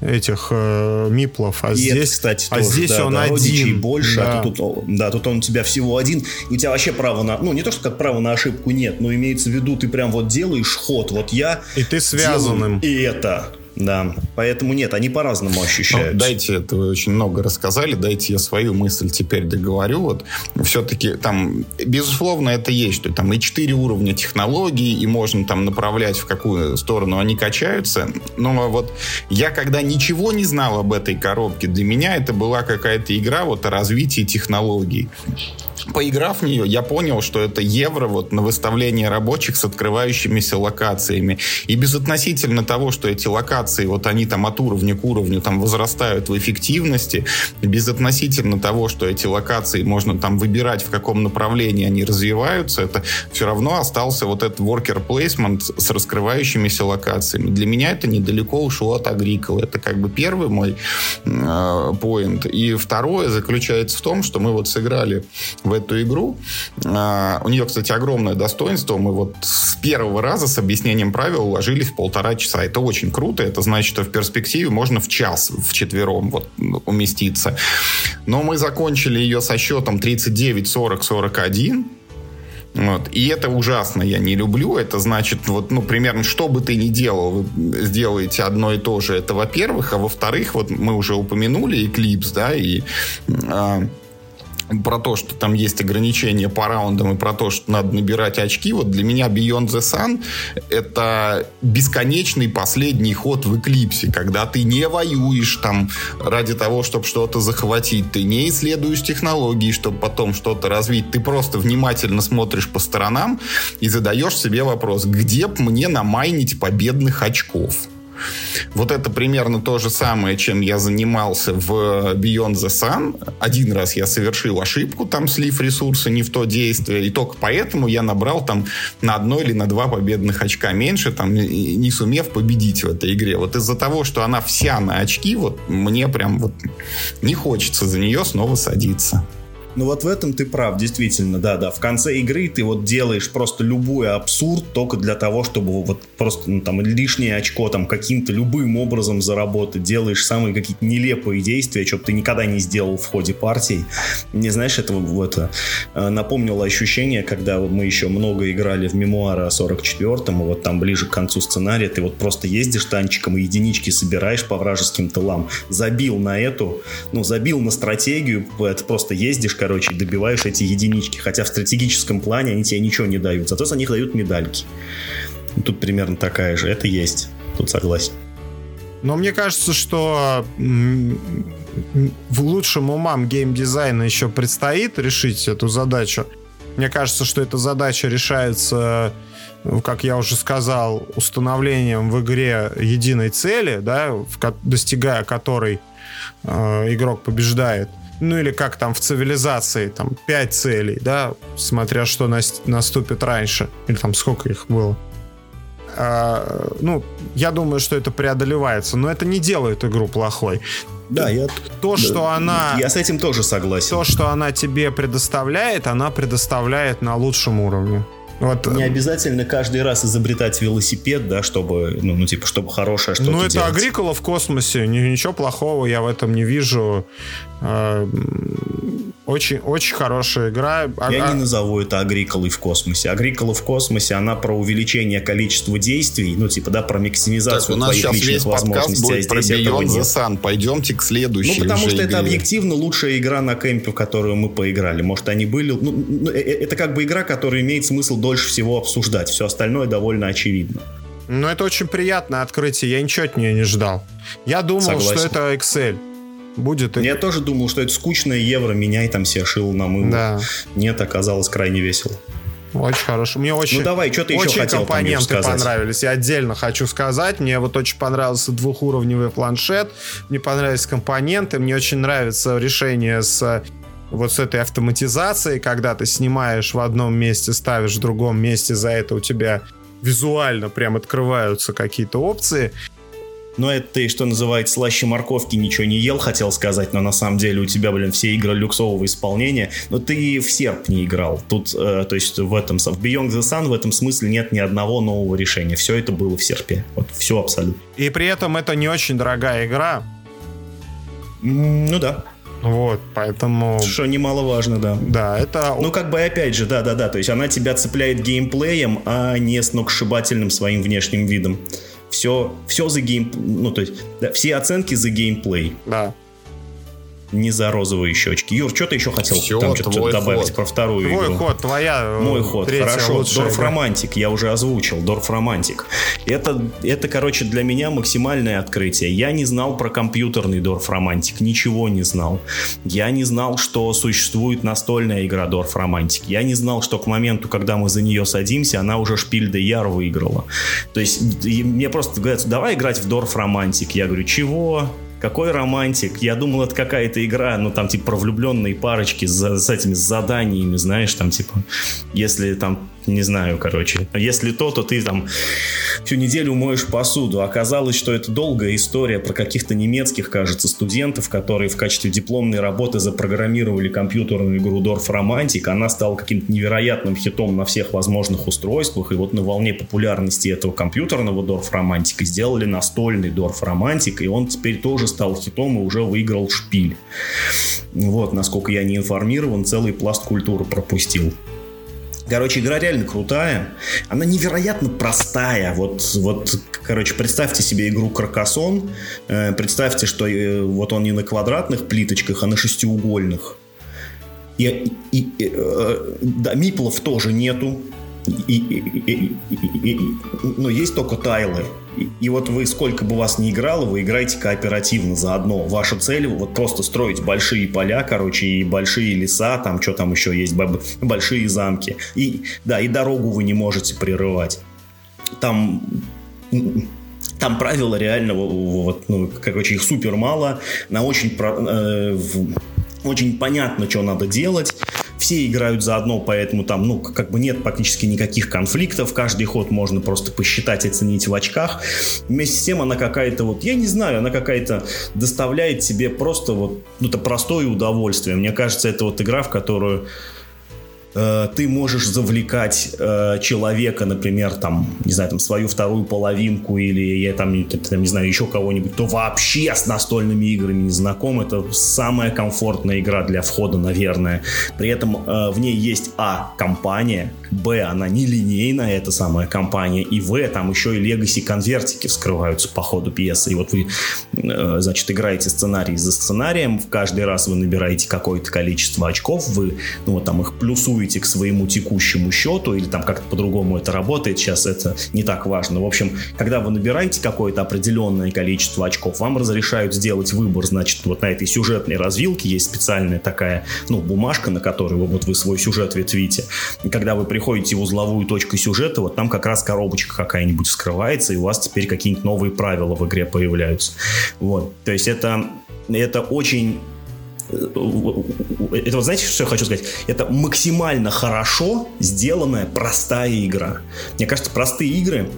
C: этих э, миплов, а
B: и
C: здесь,
B: это, кстати,
C: а
B: тоже,
C: здесь
B: да,
C: он
B: да,
C: один.
B: больше,
C: да.
B: а тут, да, тут он у тебя всего один, и у тебя вообще права на, ну не то, что как право на ошибку нет, но имеется в виду, ты прям вот делаешь ход, вот я
C: И ты связанным.
B: и это, да, поэтому нет, они по-разному ощущают.
A: Ну, дайте, это вы очень много рассказали, дайте я свою мысль теперь договорю. Вот все-таки там, безусловно, это есть, что там и 4 уровня технологий, и можно там направлять в какую сторону они качаются. Но вот я когда ничего не знал об этой коробке, для меня это была какая-то игра вот о развитии технологий поиграв в нее, я понял, что это евро вот на выставление рабочих с открывающимися локациями. И безотносительно того, что эти локации, вот они там от уровня к уровню там возрастают в эффективности, безотносительно того, что эти локации можно там выбирать, в каком направлении они развиваются, это все равно остался вот этот worker placement с раскрывающимися локациями. Для меня это недалеко ушло от Agricola. Это как бы первый мой поинт. Э, и второе заключается в том, что мы вот сыграли в эту игру. А, у нее, кстати, огромное достоинство. Мы вот с первого раза с объяснением правил уложились в полтора часа. Это очень круто. Это значит, что в перспективе можно в час в четвером вот уместиться. Но мы закончили ее со счетом 39, 40, 41. Вот. И это ужасно, я не люблю. Это значит, вот, ну, примерно, что бы ты ни делал, вы сделаете одно и то же. Это, во-первых. А во-вторых, вот мы уже упомянули Eclipse, да, и... А, про то, что там есть ограничения по раундам и про то, что надо набирать очки, вот для меня Beyond the Sun это бесконечный последний ход в Эклипсе, когда ты не воюешь там ради того, чтобы что-то захватить, ты не исследуешь технологии, чтобы потом что-то развить, ты просто внимательно смотришь по сторонам и задаешь себе вопрос, где б мне намайнить победных очков? Вот это примерно то же самое, чем я занимался в Beyond the Sun. Один раз я совершил ошибку, там слив ресурса не в то действие, и только поэтому я набрал там на одно или на два победных очка меньше, там не сумев победить в этой игре. Вот из-за того, что она вся на очки, вот мне прям вот не хочется за нее снова садиться.
B: Ну вот в этом ты прав, действительно, да-да. В конце игры ты вот делаешь просто любой абсурд только для того, чтобы вот просто ну, там лишнее очко там каким-то любым образом заработать. Делаешь самые какие-то нелепые действия, что ты никогда не сделал в ходе партии. Не знаешь, это вот э, напомнило ощущение, когда мы еще много играли в мемуары о 44-м, и вот там ближе к концу сценария ты вот просто ездишь танчиком и единички собираешь по вражеским тылам. Забил на эту, ну, забил на стратегию, это просто ездишь, короче, добиваешь эти единички. Хотя в стратегическом плане они тебе ничего не дают. Зато за них дают медальки. Тут примерно такая же. Это есть. Тут согласен.
C: Но мне кажется, что в лучшем умам геймдизайна еще предстоит решить эту задачу. Мне кажется, что эта задача решается, как я уже сказал, установлением в игре единой цели, да, достигая которой э, игрок побеждает ну или как там в цивилизации, там пять целей, да, смотря что наступит раньше, или там сколько их было. А, ну, я думаю, что это преодолевается, но это не делает игру плохой.
B: Да, я...
C: То, что
B: да,
C: она...
B: Я с этим тоже согласен.
C: То, что она тебе предоставляет, она предоставляет на лучшем уровне.
B: Вот. Не обязательно каждый раз изобретать велосипед, да, чтобы, ну, ну типа, чтобы хорошее что-то
C: Ну, это
B: делать.
C: Агрикола в космосе, ничего плохого я в этом не вижу. А, очень, очень хорошая игра.
B: Я а... не назову это Агриколой в космосе. Агрикола в космосе, она про увеличение количества действий, ну, типа, да, про максимизацию
A: так, у нас
B: твоих
A: сейчас
B: личных
A: весь
B: возможностей.
A: Будет а здесь про Beyond the Sun. Пойдемте к следующей
B: Ну, потому что
A: игре.
B: это объективно лучшая игра на кемпе, в которую мы поиграли. Может, они были... Ну, это как бы игра, которая имеет смысл дольше всего обсуждать. Все остальное довольно очевидно.
C: Ну, это очень приятное открытие. Я ничего от нее не ждал. Я думал, Согласен. что это Excel будет.
B: Я тоже думал, что это скучное евро, меняй там себе шил на мыло.
C: Да.
B: Нет, оказалось крайне весело.
C: Очень хорошо. Мне очень,
B: ну давай, что ты еще
C: очень
B: хотел
C: компоненты понравились. Я отдельно хочу сказать. Мне вот очень понравился двухуровневый планшет. Мне понравились компоненты. Мне очень нравится решение с вот с этой автоматизацией, когда ты снимаешь в одном месте, ставишь в другом месте, за это у тебя визуально прям открываются какие-то опции.
B: Но это ты, что называется, слаще морковки ничего не ел, хотел сказать, но на самом деле у тебя, блин, все игры люксового исполнения. Но ты в серп не играл. Тут, э, то есть в этом, в Beyond the Sun в этом смысле нет ни одного нового решения. Все это было в серпе. Вот все абсолютно.
C: И при этом это не очень дорогая игра.
B: Ну да.
C: Вот, поэтому...
B: Что немаловажно, да.
C: Да, это...
B: Ну, как бы, опять же, да-да-да, то есть она тебя цепляет геймплеем, а не сногсшибательным своим внешним видом. Все, все за гейм... Ну, то есть, да, все оценки за геймплей.
C: Да
B: не за розовые щечки. Юр, что ты еще хотел Все, там что-то добавить ход. про вторую
C: твой
B: игру?
C: Твой ход, твоя
B: э, Мой ход, хорошо. Dorfromantik, я уже озвучил. Dorfromantik. Это, это, короче, для меня максимальное открытие. Я не знал про компьютерный Dorfromantik, ничего не знал. Я не знал, что существует настольная игра Dorfromantik. Я не знал, что к моменту, когда мы за нее садимся, она уже Spiel des Jahres выиграла. То есть мне просто говорят, давай играть в Дорф Романтик. Я говорю, чего? Какой романтик? Я думал, это какая-то игра, ну, там, типа, про влюбленные парочки с, с этими заданиями, знаешь, там, типа, если там не знаю, короче. Если то, то ты там всю неделю моешь посуду. Оказалось, что это долгая история про каких-то немецких, кажется, студентов, которые в качестве дипломной работы запрограммировали компьютерную игру Dorf Romantic. Она стала каким-то невероятным хитом на всех возможных устройствах. И вот на волне популярности этого компьютерного Dorf Romantic сделали настольный Dorf Romantic. И он теперь тоже стал хитом и уже выиграл шпиль. Вот, насколько я не информирован, целый пласт культуры пропустил. Короче, игра реально крутая. Она невероятно простая. Вот, вот короче, представьте себе игру Каркасон. Э, представьте, что э, вот он не на квадратных плиточках, а на шестиугольных. И, и, и э, да, миплов тоже нету и, и, и, ну, есть только тайлы. И, вот вы, сколько бы вас ни играло, вы играете кооперативно заодно. Ваша цель вот просто строить большие поля, короче, и большие леса, там что там еще есть, большие замки. И, да, и дорогу вы не можете прерывать. Там там правила реально, вот, ну, короче, их супер мало, на очень, э, очень понятно, что надо делать все играют заодно, поэтому там, ну, как бы нет практически никаких конфликтов, каждый ход можно просто посчитать, оценить в очках. Вместе с тем она какая-то вот, я не знаю, она какая-то доставляет себе просто вот, ну, это простое удовольствие. Мне кажется, это вот игра, в которую Э, ты можешь завлекать э, человека, например, там, не знаю, там, свою вторую половинку или, я там, там, не знаю, еще кого-нибудь, кто вообще с настольными играми не знаком, это самая комфортная игра для входа, наверное. При этом э, в ней есть, а, компания, б, она нелинейная, эта самая компания, и в, там еще и легаси конвертики вскрываются по ходу пьесы, и вот вы, э, значит, играете сценарий за сценарием, в каждый раз вы набираете какое-то количество очков, вы, ну, вот там их плюсуете плюсуете к своему текущему счету, или там как-то по-другому это работает, сейчас это не так важно. В общем, когда вы набираете какое-то определенное количество очков, вам разрешают сделать выбор, значит, вот на этой сюжетной развилке есть специальная такая, ну, бумажка, на которой вы, вот вы свой сюжет ветвите. И когда вы приходите в узловую точку сюжета, вот там как раз коробочка какая-нибудь скрывается, и у вас теперь какие-нибудь новые правила в игре появляются. Вот. То есть это, это очень это вот знаете, что я хочу сказать? Это максимально хорошо сделанная простая игра. Мне кажется, простые игры,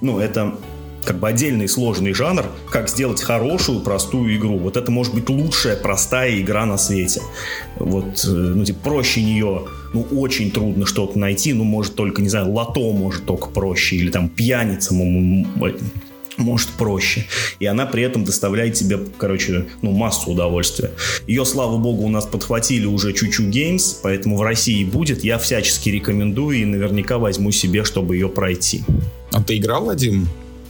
B: ну, это как бы отдельный сложный жанр, как сделать хорошую, простую игру. Вот это может быть лучшая простая игра на свете. Вот, э, ну, типа, проще нее, ну, очень трудно что-то найти, ну, может только, не знаю, лото может только проще, или там пьяница может проще. И она при этом доставляет тебе, короче, ну, массу удовольствия. Ее, слава богу, у нас подхватили уже Чучу Games, поэтому в России будет. Я всячески рекомендую и наверняка возьму себе, чтобы ее пройти.
A: А ты играл, Вадим?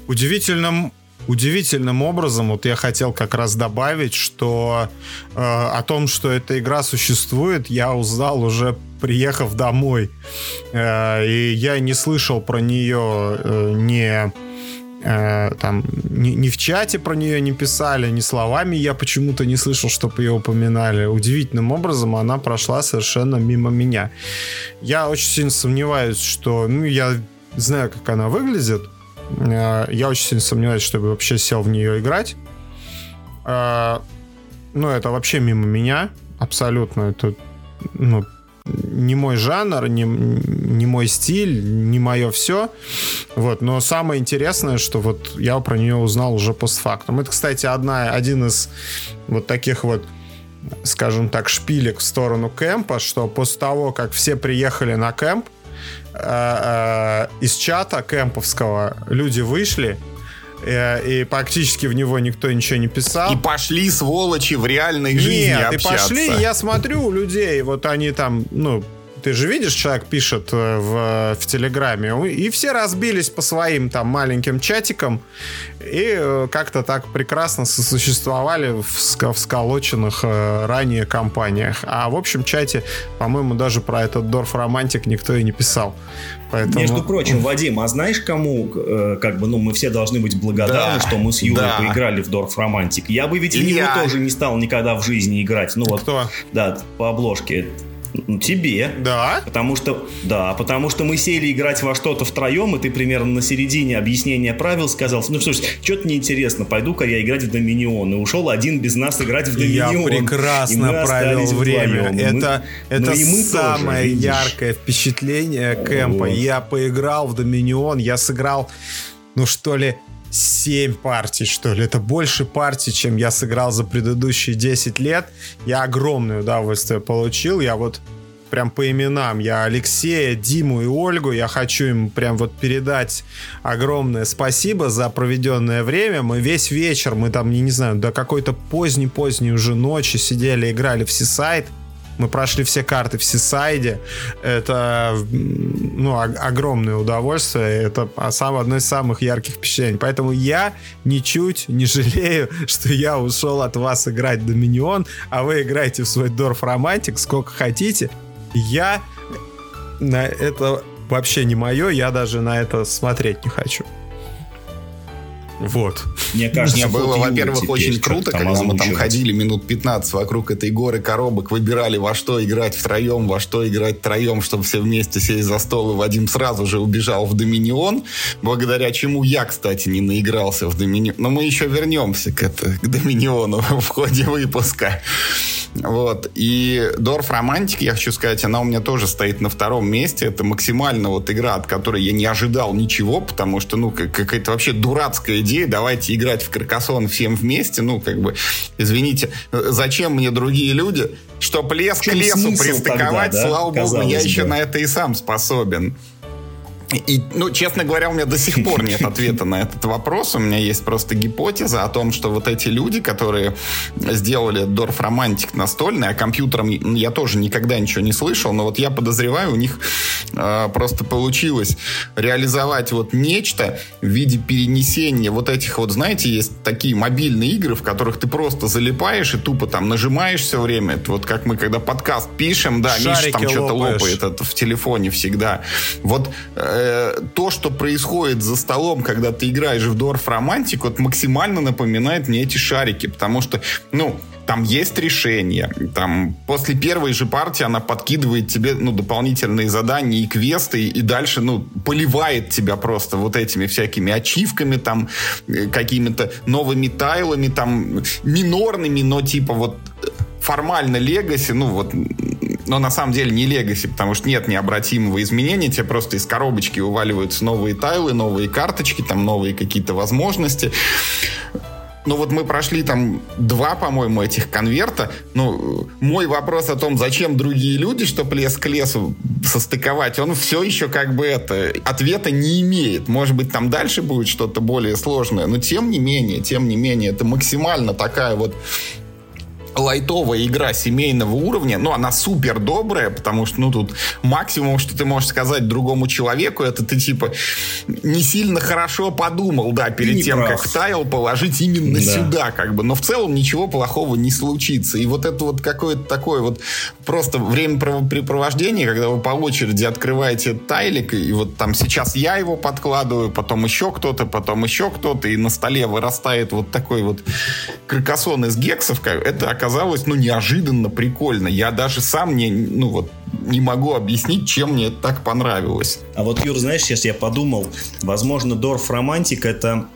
C: Удивительным удивительным образом, вот я хотел как раз добавить, что э, о том, что эта игра существует, я узнал уже приехав домой. Э, и я не слышал про нее э, не э, там ни, ни в чате про нее не писали, ни словами я почему-то не слышал, чтобы ее упоминали. Удивительным образом она прошла совершенно мимо меня. Я очень сильно сомневаюсь, что... Ну, я знаю, как она выглядит. Э, я очень сильно сомневаюсь, чтобы вообще сел в нее играть. Э, ну, это вообще мимо меня. Абсолютно. Это, ну, не мой жанр, не, не мой стиль, не мое все. Вот. Но самое интересное, что вот я про нее узнал уже постфактум. Это, кстати, одна, один из вот таких вот скажем так, шпилек в сторону кемпа, что после того, как все приехали на кемп, э, э, из чата кемповского люди вышли, Э, и практически в него никто ничего не писал.
A: И пошли сволочи в реальной жизни
C: Нет,
A: общаться.
C: и пошли, я смотрю у людей, вот они там, ну, ты же видишь, человек пишет э, в, в Телеграме, и все разбились по своим там маленьким чатикам, и э, как-то так прекрасно сосуществовали в, в сколоченных ранее компаниях. А в общем чате, по-моему, даже про этот Дорф Романтик никто и не писал.
B: Поэтому... Между прочим, Вадим, а знаешь, кому, э, как бы, ну, мы все должны быть благодарны, да, что мы с Юрой да. поиграли в Дорф Романтик. Я бы ведь в него тоже не стал никогда в жизни играть. Ну вот,
C: Кто?
B: Да, по обложке. Ну, тебе.
C: Да?
B: Потому что, да, потому что мы сели играть во что-то втроем, и ты примерно на середине объяснения правил сказал, ну что ж, что-то неинтересно, пойду-ка я играть в Доминион. И ушел один без нас играть в Доминион.
C: Я прекрасно провел время. Вдвоем. Это, мы, это мы самое тоже, яркое впечатление кемпа. Вот. Я поиграл в Доминион, я сыграл, ну что ли, 7 партий, что ли. Это больше партий, чем я сыграл за предыдущие 10 лет. Я огромное удовольствие получил. Я вот прям по именам. Я Алексея, Диму и Ольгу. Я хочу им прям вот передать огромное спасибо за проведенное время. Мы весь вечер, мы там, не знаю, до какой-то поздней-поздней уже ночи сидели, играли в Сисайд. Мы прошли все карты в Сисайде. Это ну, огромное удовольствие. Это сам, одно из самых ярких впечатлений. Поэтому я ничуть не жалею, что я ушел от вас играть Доминион, а вы играете в свой Дорф Романтик сколько хотите. Я на это вообще не мое, я даже на это смотреть не хочу. Вот.
A: Мне кажется, Мне было, во-первых, очень круто, когда озвучивать. мы там ходили минут 15 вокруг этой горы коробок, выбирали во что играть втроем, во что играть троем, чтобы все вместе сесть за стол, и Вадим сразу же убежал в Доминион, благодаря чему я, кстати, не наигрался в Доминион. Но мы еще вернемся к, это, к Доминиону в ходе выпуска. Вот. И Дорф Романтик, я хочу сказать, она у меня тоже стоит на втором месте. Это максимально вот игра, от которой я не ожидал ничего, потому что, ну, какая-то вообще дурацкая идея. Давайте играть в Каркасон всем вместе. Ну, как бы, извините, зачем мне другие люди? Чтоб лес к лесу пристыковать, тогда, да? слава богу, я еще на это и сам способен. И, ну, честно говоря, у меня до сих пор нет ответа на этот вопрос. У меня есть просто гипотеза о том, что вот эти люди, которые сделали Дорф Романтик настольный, а компьютером я тоже никогда ничего не слышал, но вот я подозреваю, у них э, просто получилось реализовать вот нечто в виде перенесения вот этих вот, знаете, есть такие мобильные игры, в которых ты просто залипаешь и тупо там нажимаешь все время. Это вот как мы когда подкаст пишем, да, Шарики Миша там что-то лопает это в телефоне всегда. Вот э, Э, то, что происходит за столом, когда ты играешь в Дорф Романтик, вот максимально напоминает мне эти шарики, потому что, ну, там есть решение. Там после первой же партии она подкидывает тебе ну, дополнительные задания и квесты, и дальше ну, поливает тебя просто вот этими всякими ачивками, там, э, какими-то новыми тайлами, там, минорными, но типа вот формально легаси, ну вот но на самом деле не легаси, потому что нет необратимого изменения, тебе просто из коробочки уваливаются новые тайлы, новые карточки, там новые какие-то возможности. Ну вот мы прошли там два, по-моему, этих конверта. Ну, мой вопрос о том, зачем другие люди, чтобы лес к лесу состыковать, он все еще как бы это, ответа не имеет. Может быть, там дальше будет что-то более сложное. Но тем не менее, тем не менее, это максимально такая вот лайтовая игра семейного уровня, ну, она супер добрая, потому что, ну, тут максимум, что ты можешь сказать другому человеку, это ты, типа, не сильно хорошо подумал, да, перед тем, прав. как тайл положить именно да. сюда, как бы, но в целом ничего плохого не случится. И вот это вот какое-то такое вот просто времяпрепровождение, когда вы по очереди открываете тайлик, и вот там сейчас я его подкладываю, потом еще кто-то, потом еще кто-то, и на столе вырастает вот такой вот каркасон из гексов, это, оказывается, оказалось, ну, неожиданно прикольно. Я даже сам не, ну, вот, не могу объяснить, чем мне это так понравилось.
B: А вот, Юр, знаешь, сейчас я подумал, возможно, Дорф Романтик это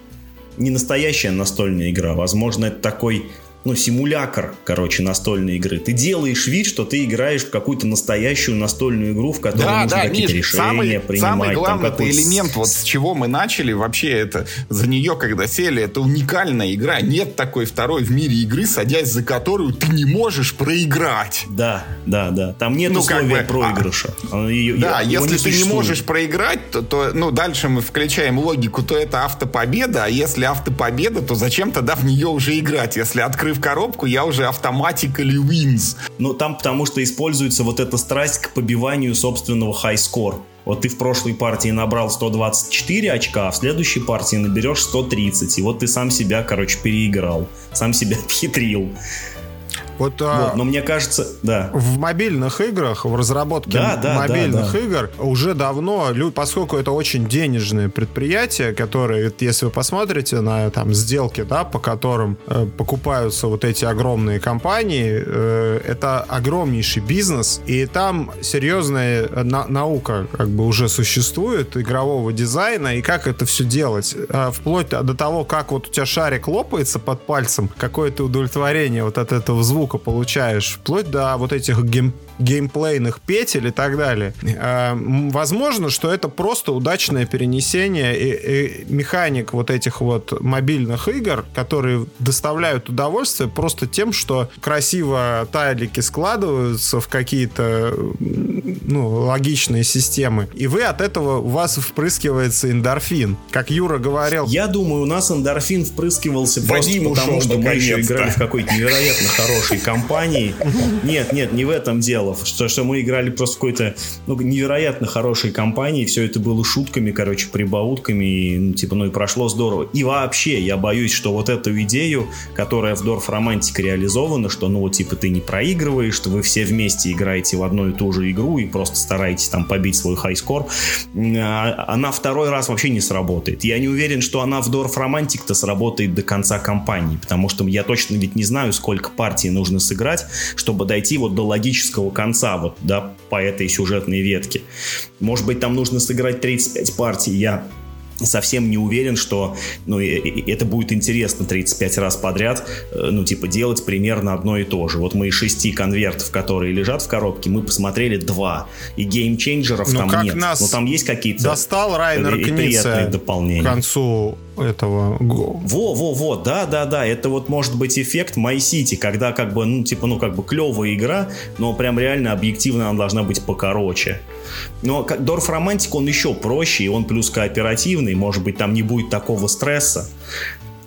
B: не настоящая настольная игра. Возможно, это такой ну, симулятор, короче, настольной игры. Ты делаешь вид, что ты играешь в какую-то настоящую настольную игру, в которой да, нужно да, какие-то Миш, решения
A: самый,
B: принимать.
A: Самый главный это элемент, вот с чего мы начали, вообще это за нее, когда сели, это уникальная игра. Нет такой второй в мире игры, садясь за которую ты не можешь проиграть.
B: Да, да, да. Там нет ну, условия как бы, проигрыша.
A: А, ее, да, его если не ты не можешь проиграть, то, то ну, дальше мы включаем логику, то это автопобеда, а если автопобеда, то зачем тогда в нее уже играть? Если открыв коробку, я уже автоматикали wins.
B: Ну, там потому что используется вот эта страсть к побиванию собственного high-score. Вот ты в прошлой партии набрал 124 очка, а в следующей партии наберешь 130. И вот ты сам себя, короче, переиграл. Сам себя обхитрил.
C: Вот, а,
B: вот, но мне кажется, да.
C: В мобильных играх, в разработке да, да, мобильных да, да. игр уже давно, поскольку это очень денежные предприятия, которые, если вы посмотрите на там сделки, да, по которым э, покупаются вот эти огромные компании, э, это огромнейший бизнес, и там серьезная на наука как бы уже существует игрового дизайна и как это все делать, э, вплоть до того, как вот у тебя шарик лопается под пальцем, какое-то удовлетворение вот от этого звука звука получаешь, вплоть до вот этих гейм геймплейных петель и так далее. Э, возможно, что это просто удачное перенесение и, и механик вот этих вот мобильных игр, которые доставляют удовольствие просто тем, что красиво тайлики складываются в какие-то ну, логичные системы, и вы от этого у вас впрыскивается эндорфин. Как Юра говорил.
B: Я думаю, у нас эндорфин впрыскивался Вадим просто потому, что мы еще играли в какой-то невероятно хорошей компании. Нет, нет, не в этом дело дело, что, что мы играли просто в какой-то ну, невероятно хорошей компании, все это было шутками, короче, прибаутками, и, ну, типа, ну и прошло здорово. И вообще, я боюсь, что вот эту идею, которая в Дорф Романтик реализована, что, ну, типа, ты не проигрываешь, что вы все вместе играете в одну и ту же игру и просто стараетесь там побить свой хайскор, а, она второй раз вообще не сработает. Я не уверен, что она в Дорф Романтик-то сработает до конца кампании, потому что я точно ведь не знаю, сколько партий нужно сыграть, чтобы дойти вот до логического конца вот, да, по этой сюжетной ветке. Может быть, там нужно сыграть 35 партий, я совсем не уверен, что ну, это будет интересно 35 раз подряд, э, ну, типа, делать примерно одно и то же. Вот мы из шести конвертов, которые лежат в коробке, мы посмотрели два, и геймчейнджеров ну, там нет.
C: Нас
B: Но там есть какие-то
C: достал Райнер приятные дополнения. к концу этого.
B: Во, во, во, да, да, да, это вот может быть эффект My City, когда как бы, ну, типа, ну, как бы клевая игра, но прям реально объективно она должна быть покороче. Но как Дорф Романтик, он еще проще, и он плюс кооперативный, может быть, там не будет такого стресса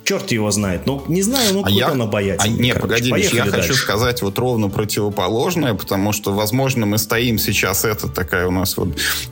B: черт его знает. Ну, не знаю, ну, а я... он обаятельный.
A: А, нет, погоди, я дальше. хочу сказать вот ровно противоположное, потому что, возможно, мы стоим сейчас, это такая у нас вот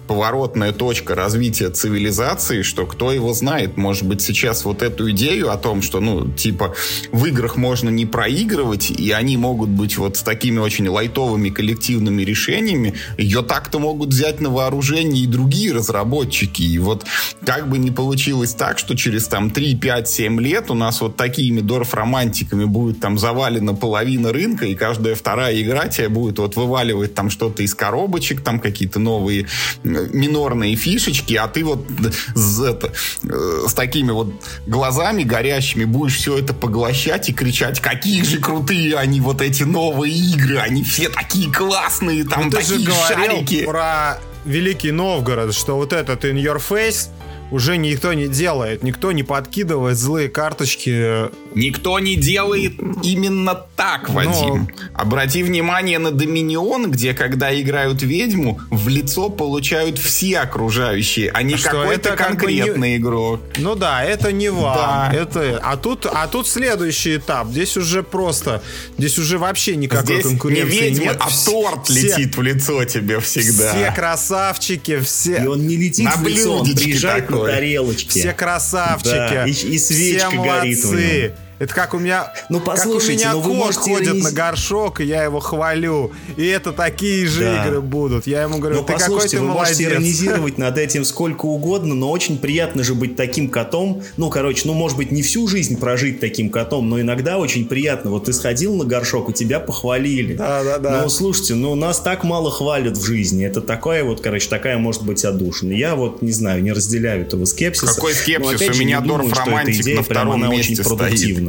A: поворотная точка развития цивилизации, что кто его знает, может быть, сейчас вот эту идею о том, что, ну, типа, в играх можно не проигрывать, и они могут быть вот с такими очень лайтовыми коллективными решениями, ее так-то могут взять на вооружение и другие разработчики. И вот как бы не получилось так, что через там 3, 5, 7 лет лет у нас вот такими дорф-романтиками будет там завалена половина рынка, и каждая вторая игра тебе будет вот вываливать там что-то из коробочек, там какие-то новые минорные фишечки, а ты вот с, это, э, с такими вот глазами горящими будешь все это поглощать и кричать, какие же крутые они, вот эти новые игры, они все такие классные, там ну, такие же шарики.
C: про Великий Новгород, что вот этот In Your Face уже никто не делает, никто не подкидывает злые карточки.
A: Никто не делает именно так, Вадим. Но... Обрати внимание на Доминион, где, когда играют ведьму, в лицо получают все окружающие, а не какой-то конкретный как бы не... игрок.
C: Ну да, это не вам. Да. Это... А, тут, а тут следующий этап. Здесь уже просто... Здесь уже вообще никакой Здесь конкуренции не ведьма, нет.
A: а торт все... летит в лицо тебе всегда.
C: Все красавчики, все...
B: И он не летит на в лицо, он приезжает такой. На тарелочке.
C: Все красавчики. Да.
B: И, и свечка все горит молодцы. в нем.
C: Это как у меня, ну, послушайте, как у меня ну, кот ходит ирониз... на горшок, и я его хвалю. И это такие же да. игры будут. Я ему говорю, ну, ты какой ты
B: вы
C: молодец.
B: можете иронизировать над этим сколько угодно, но очень приятно же быть таким котом. Ну, короче, ну, может быть, не всю жизнь прожить таким котом, но иногда очень приятно. Вот ты сходил на горшок, и тебя похвалили.
C: Да, да, да.
B: Ну, слушайте, ну, нас так мало хвалят в жизни. Это такая вот, короче, такая может быть отдушина. Я вот, не знаю, не разделяю этого скепсиса.
A: Какой скепсис? Но, у меня Дорф Романтик на втором месте стоит.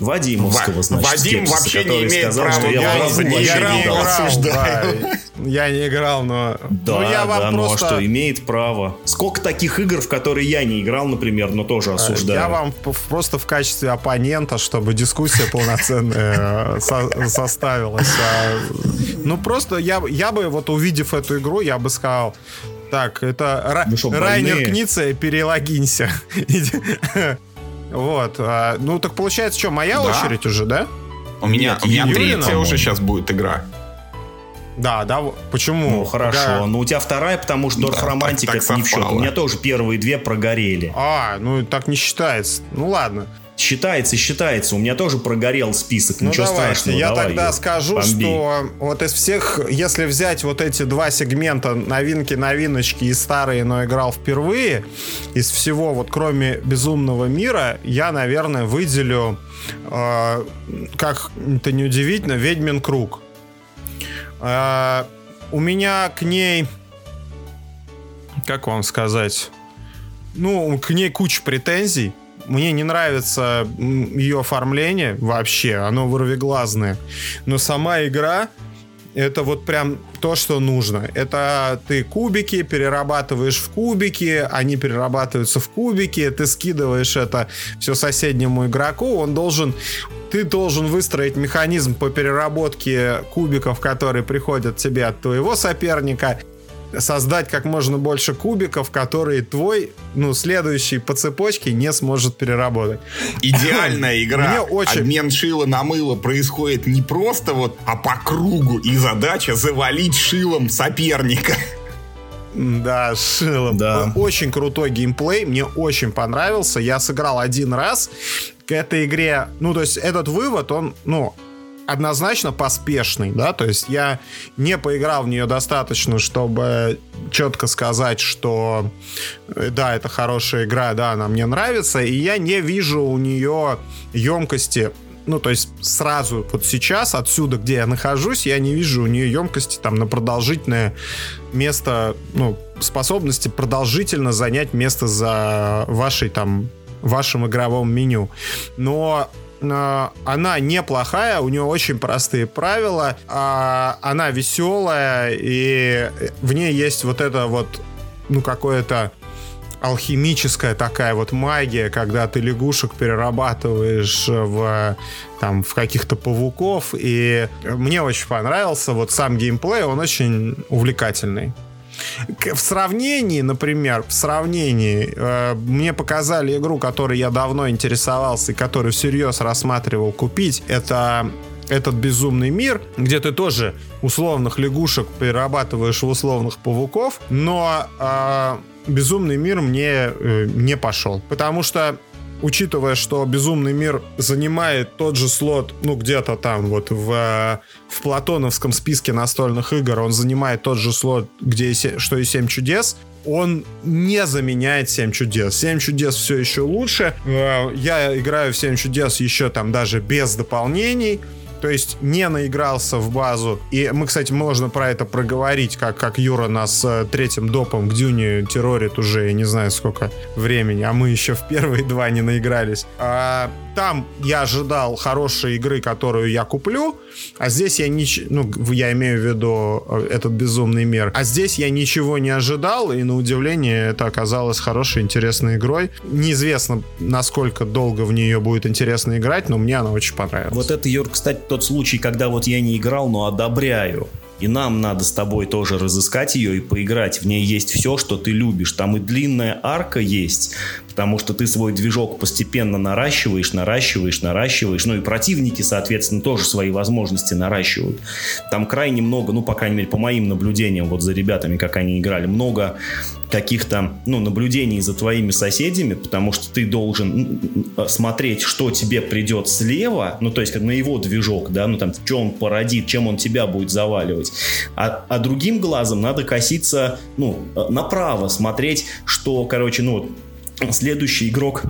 B: Вадимовского, значит,
A: Вадим
B: скепсиса,
A: вообще не имеет
B: сказал,
A: права
B: что я
A: я не
B: разу
A: играл,
B: не
A: осуждаю.
C: да. Я не играл, но...
B: Да,
C: ну, я вам
B: да, ну а
C: просто...
B: что, имеет право. Сколько таких игр, в которые я не играл, например, но тоже осуждаю.
C: Я вам просто в качестве оппонента, чтобы дискуссия полноценная э, со- составилась. А, Ну, просто я, я бы, вот увидев эту игру, я бы сказал, так, это Ра-
B: что,
C: Райнер? Кница, перелогинься. Вот. а, Ну, так получается, что, моя
A: Да.
C: очередь уже, да?
A: У меня,
B: Нет,
A: у меня
C: Юрина,
A: третья уже сейчас будет игра.
C: Да, да. Почему?
B: Ну, хорошо.
C: Да.
B: Но у тебя вторая, потому что Дорф
A: Да, так-
B: Романтик
A: так
B: это не в счет. У
A: совпало.
B: меня тоже первые две прогорели.
C: А, ну так не считается. Ну ладно.
B: Считается, считается. У меня тоже прогорел список.
C: Ну
B: Ничего
C: давайте,
B: страшного.
C: я
B: давай,
C: тогда
B: Юр,
C: скажу,
B: бомби.
C: что вот из всех, если взять вот эти два сегмента новинки, новиночки и старые, но играл впервые, из всего вот кроме Безумного мира, я, наверное, выделю, э, как это не удивительно, Ведьмин круг. Э, у меня к ней, как вам сказать, ну, к ней куча претензий. Мне не нравится ее оформление вообще, оно вырвиглазное. Но сама игра это вот прям то, что нужно. Это ты кубики перерабатываешь в кубики, они перерабатываются в кубики, ты скидываешь это все соседнему игроку, он должен ты должен выстроить механизм по переработке кубиков, которые приходят тебе от твоего соперника, создать как можно больше кубиков, которые твой, ну, следующий по цепочке не сможет переработать.
A: Идеальная игра.
C: Мне очень-
A: Обмен шила на мыло происходит не просто вот, а по кругу. И задача завалить шилом соперника.
C: Да, шилом.
B: Да.
C: Очень крутой геймплей, мне очень понравился. Я сыграл один раз к этой игре. Ну, то есть этот вывод, он, ну, однозначно поспешный, да, то есть я не поиграл в нее достаточно, чтобы четко сказать, что э, да, это хорошая игра, да, она мне нравится, и я не вижу у нее емкости ну, то есть сразу вот сейчас, отсюда, где я нахожусь, я не вижу у нее емкости там на продолжительное место, ну, способности продолжительно занять место за вашей там, вашим игровом меню. Но она неплохая, у нее очень простые правила, а она веселая, и в ней есть вот это вот, ну, какое-то алхимическая такая вот магия, когда ты лягушек перерабатываешь в, там, в каких-то павуков. И мне очень понравился вот сам геймплей, он очень увлекательный. В сравнении, например, в сравнении, э, мне показали игру, которой я давно интересовался и которую всерьез рассматривал купить. Это этот безумный мир, где ты тоже условных лягушек перерабатываешь в условных пауков, но э, безумный мир мне э, не пошел. Потому что учитывая, что Безумный мир занимает тот же слот, ну, где-то там вот в, э, в платоновском списке настольных игр, он занимает тот же слот, где и что и «Семь чудес», он не заменяет «Семь чудес». «Семь чудес» все еще лучше. Э, Я играю в «Семь чудес» еще там даже без дополнений. То есть не наигрался в базу. И мы, кстати, можно про это проговорить, как, как Юра нас э, третьим допом к Дюне террорит уже, я не знаю, сколько времени, а мы еще в первые два не наигрались. А, там я ожидал хорошей игры, которую я куплю, а здесь я ничего, ну, я имею в виду э, этот безумный мир, а здесь я ничего не ожидал, и на удивление это оказалось хорошей, интересной игрой. Неизвестно, насколько долго в нее будет интересно играть, но мне она очень понравилась.
B: Вот это, Юр, кстати, тот случай, когда вот я не играл, но одобряю. И нам надо с тобой тоже разыскать ее и поиграть. В ней есть все, что ты любишь. Там и длинная арка есть, потому что ты свой движок постепенно наращиваешь, наращиваешь, наращиваешь. Ну и противники, соответственно, тоже свои возможности наращивают. Там крайне много, ну, по крайней мере, по моим наблюдениям, вот за ребятами, как они играли, много каких-то, ну, наблюдений за твоими соседями, потому что ты должен м, смотреть, что тебе придет слева, ну, то есть как на его движок, да, ну, там, что он породит, чем он тебя будет заваливать. А, а другим глазом надо коситься, ну, э, направо, смотреть, что, короче, ну, следующий игрок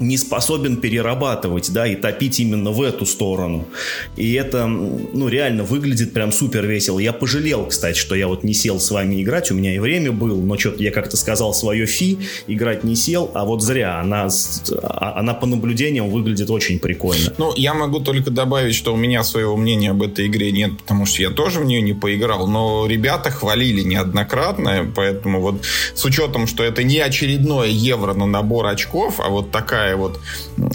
B: не способен перерабатывать, да, и топить именно в эту сторону. И это, ну, реально выглядит прям супер весело. Я пожалел, кстати, что я вот не сел с вами играть, у меня и время было, но что-то я как-то сказал свое фи, играть не сел, а вот зря. Она, а, она по наблюдениям выглядит очень прикольно.
A: Ну, я могу только добавить, что у меня своего мнения об этой игре нет, потому что я тоже в нее не поиграл, но ребята хвалили неоднократно, поэтому вот с учетом, что это не очередное евро на набор очков, а вот такая такая вот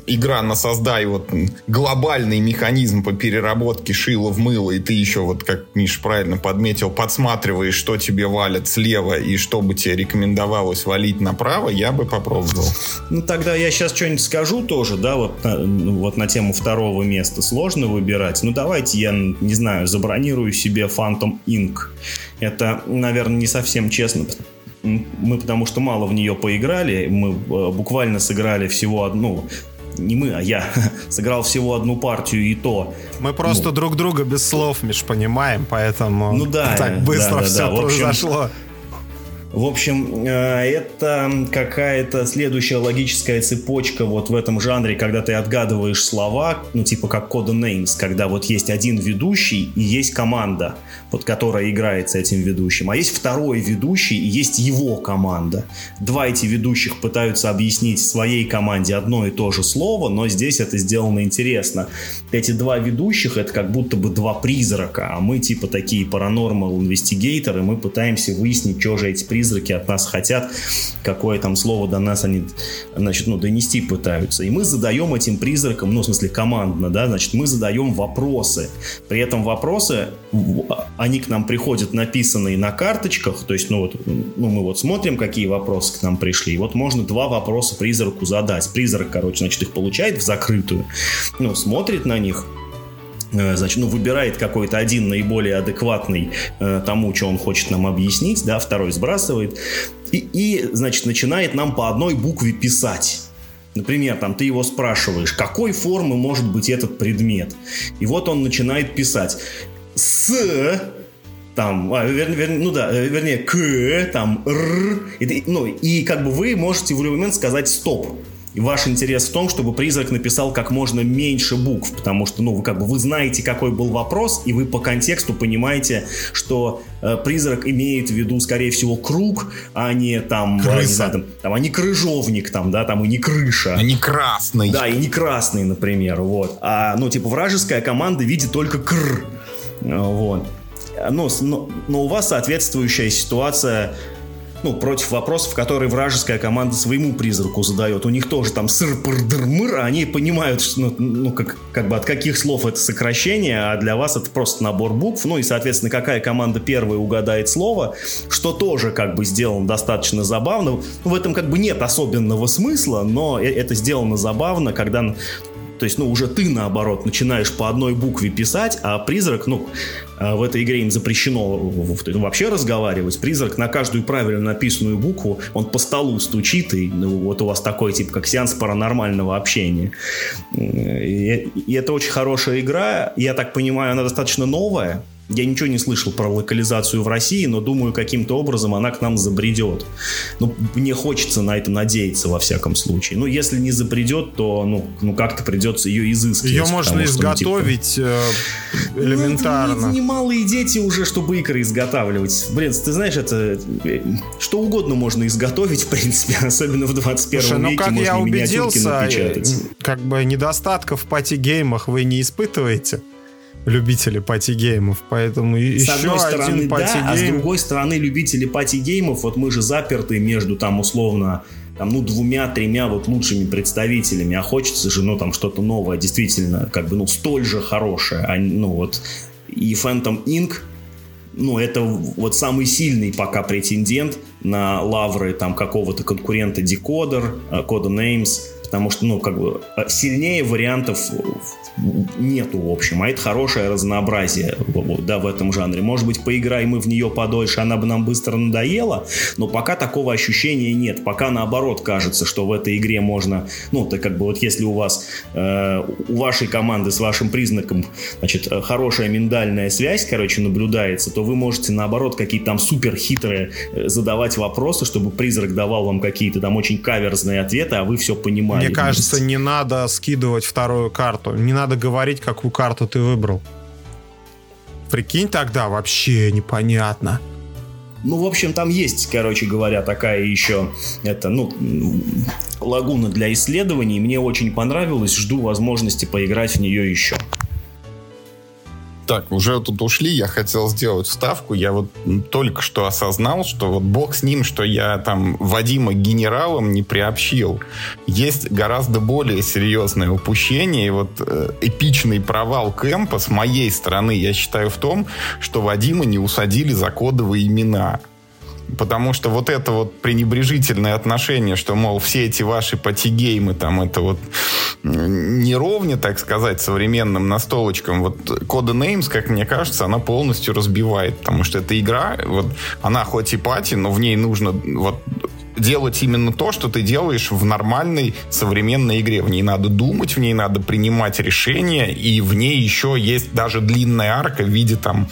A: игра на создай вот глобальный механизм по переработке шила в мыло, и ты еще вот, как Миш правильно подметил, подсматриваешь, что тебе валят слева и что бы тебе рекомендовалось валить направо, я бы попробовал.
B: Ну, тогда я сейчас что-нибудь скажу тоже, да, вот, ну, вот на тему второго места. Сложно выбирать. Ну, давайте я, не знаю, забронирую себе Phantom Inc. Это, наверное, не совсем честно, мы потому что мало в нее поиграли, мы э, буквально сыграли всего одну, не мы, а я сыграл всего одну партию и то.
C: Мы просто ну, друг друга без слов, Миш, понимаем, поэтому ну, да, так быстро
B: да, да,
C: все да. произошло.
B: Общем, в общем, э, это какая-то следующая логическая цепочка вот в этом жанре, когда ты отгадываешь слова, ну типа как кода names, когда вот есть один ведущий и есть команда, вот которая играет с этим ведущим, а есть второй ведущий и есть его команда. Два эти ведущих пытаются объяснить своей команде одно и то же слово, но здесь это сделано интересно. Эти два ведущих это как будто бы два призрака, а мы типа такие paranormal инвестигейторы, мы пытаемся выяснить, что же эти призраки призраки от нас хотят, какое там слово до нас они, значит, ну, донести пытаются. И мы задаем этим призракам, ну, в смысле, командно, да, значит, мы задаем вопросы. При этом вопросы, они к нам приходят написанные на карточках, то есть, ну, вот, ну, мы вот смотрим, какие вопросы к нам пришли, и вот можно два вопроса призраку задать. Призрак, короче, значит, их получает в закрытую, ну, смотрит на них, значит, ну, выбирает какой-то один наиболее адекватный э, тому, что он хочет нам объяснить, да, второй сбрасывает, и, и, значит, начинает нам по одной букве писать. Например, там ты его спрашиваешь, какой формы может быть этот предмет? И вот он начинает писать с там, а, вер, вер, ну да, э, вернее, к, там, р, и, ну, и как бы вы можете в любой момент сказать стоп. И ваш интерес в том, чтобы призрак написал как можно меньше букв, потому что, ну, вы как бы вы знаете, какой был вопрос, и вы по контексту понимаете, что э, призрак имеет в виду, скорее всего, круг, а не там, э, не знаю, там, там, а не крыжовник, там, да, там, и не крыша.
A: А не красный.
B: Да, и не красный, например, вот. А, ну, типа, вражеская команда видит только кр. Вот. Но, но, но у вас соответствующая ситуация ну, против вопросов, которые вражеская команда своему призраку задает. У них тоже там сыр мыр а они понимают, что, ну, ну как, как бы от каких слов это сокращение, а для вас это просто набор букв. Ну и, соответственно, какая команда первая угадает слово, что тоже как бы сделано достаточно забавно. Ну, в этом как бы нет особенного смысла, но э, это сделано забавно, когда то есть, ну, уже ты, наоборот, начинаешь по одной букве писать, а призрак, ну, а в этой игре им запрещено вообще разговаривать. Призрак на каждую правильно написанную букву, он по столу стучит, и ну, вот у вас такой, типа, как сеанс паранормального общения. И, и это очень хорошая игра. Я так понимаю, она достаточно новая. Я ничего не слышал про локализацию в России, но думаю, каким-то образом она к нам забредет. Ну, мне хочется на это надеяться, во всяком случае. Ну, если не забредет, то, ну, ну как-то придется ее изыскивать.
C: Ее можно что, изготовить ну, типа... элементарно. Ну,
B: не, не малые дети уже, чтобы икры изготавливать. Блин, ты знаешь, это что угодно можно изготовить, в принципе, особенно в 21 Слушай, ну, веке.
C: как
B: можно
C: я убедился, как бы недостатков в пати-геймах вы не испытываете любители пати-геймов, поэтому с еще одной стороны, один пати-гейм. Да,
B: а с другой стороны, любители пати-геймов, вот мы же заперты между там условно там, ну, двумя-тремя вот лучшими представителями, а хочется же, ну, там, что-то новое, действительно, как бы, ну, столь же хорошее, а, ну, вот, и Phantom Inc., ну, это вот самый сильный пока претендент на лавры там какого-то конкурента Decoder, Coda Names, потому что, ну, как бы сильнее вариантов нету, в общем, а это хорошее разнообразие, да, в этом жанре. Может быть, поиграем мы в нее подольше, она бы нам быстро надоела, но пока такого ощущения нет. Пока наоборот кажется, что в этой игре можно, ну, так как бы вот если у вас, э, у вашей команды с вашим признаком, значит, хорошая миндальная связь, короче, наблюдается, то вы можете наоборот какие-то там супер хитрые э, задавать вопросы, чтобы призрак давал вам какие-то там очень каверзные ответы, а вы все понимаете
C: Мне кажется, не надо скидывать вторую карту. Не надо говорить, какую карту ты выбрал. Прикинь тогда, вообще непонятно.
B: Ну, в общем, там есть, короче говоря, такая еще, это, ну, лагуна для исследований. Мне очень понравилось, жду возможности поиграть в нее еще.
A: Так, уже тут ушли, я хотел сделать вставку. Я вот только что осознал, что вот бог с ним, что я там Вадима генералом не приобщил. Есть гораздо более серьезное упущение. И вот э, эпичный провал Кэмпа с моей стороны, я считаю, в том, что Вадима не усадили за кодовые имена. Потому что вот это вот пренебрежительное отношение, что, мол, все эти ваши патигеймы, там, это вот не ровня, так сказать, современным настолочкам. Вот Coda Names, как мне кажется, она полностью разбивает. Потому что эта игра, вот, она хоть и пати, но в ней нужно вот делать именно то, что ты делаешь в нормальной современной игре. В ней надо думать, в ней надо принимать решения, и в ней еще есть даже длинная арка в виде там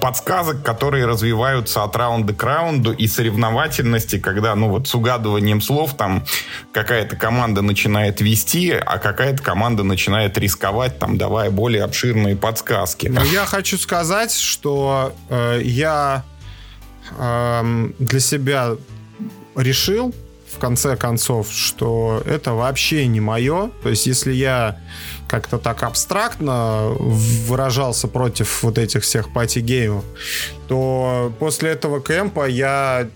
A: подсказок, которые развиваются от раунда к раунду и соревновательности, когда, ну вот с угадыванием слов там какая-то команда начинает вести, а какая-то команда начинает рисковать, там давая более обширные подсказки.
C: Ну, я хочу сказать, что э, я э, для себя решил, в конце концов, что это вообще не мое. То есть, если я как-то так абстрактно выражался против вот этих всех пати-геймов, то после этого кемпа я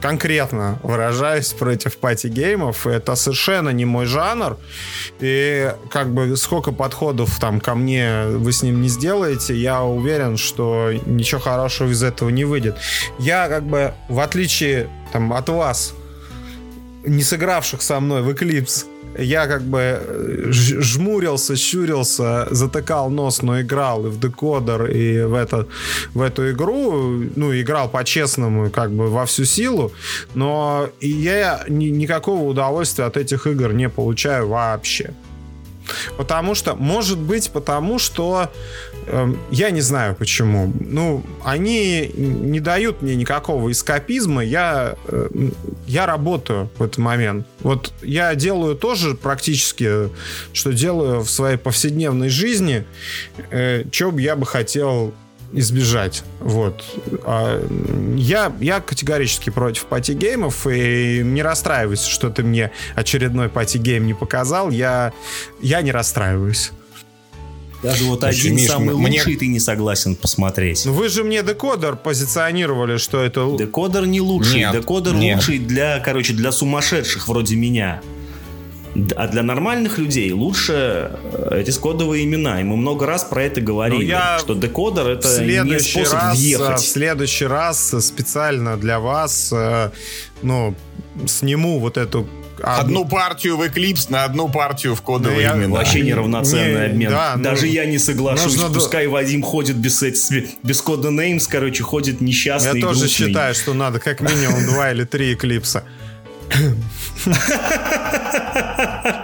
C: конкретно выражаюсь против пати-геймов. Это совершенно не мой жанр. И как бы сколько подходов там ко мне вы с ним не сделаете, я уверен, что ничего хорошего из этого не выйдет. Я как бы, в отличие там, от вас, не сыгравших со мной в Eclipse, я как бы э, жмурился, щурился, затыкал нос, но играл и в декодер, и в, это, в эту игру, ну, играл по-честному, как бы во всю силу, но я ни, никакого удовольствия от этих игр не получаю вообще. Потому что, может быть, потому что я не знаю почему. Ну, они не дают мне никакого эскапизма. Я, э, я работаю в этот момент. Вот я делаю тоже практически, что делаю в своей повседневной жизни, э, что бы я бы хотел избежать. Вот. А, я, я категорически против пати-геймов, и не расстраиваюсь, что ты мне очередной пати-гейм не показал. Я, я не расстраиваюсь.
B: Даже вот Очень, один Миш, самый мне... лучший ты не согласен посмотреть.
C: Ну вы же мне декодер позиционировали, что это...
B: Декодер не лучший. Нет, декодер нет. лучший для, короче, для сумасшедших вроде меня. А для нормальных людей лучше э, эти кодовые имена. И мы много раз про это говорили, ну, я что декодер это не способ
C: раз,
B: въехать.
C: В следующий раз специально для вас э, ну, сниму вот эту
A: Одну партию в Eclipse на одну партию в кодовые
B: ну, имена. Вообще неравноценный не, обмен. Да, ну, Даже ну, я не соглашусь. Нужно... Пускай Вадим ходит без, без Codenames, короче, ходит несчастный
C: Я тоже грустный. считаю, что надо как минимум два или три Eclipse.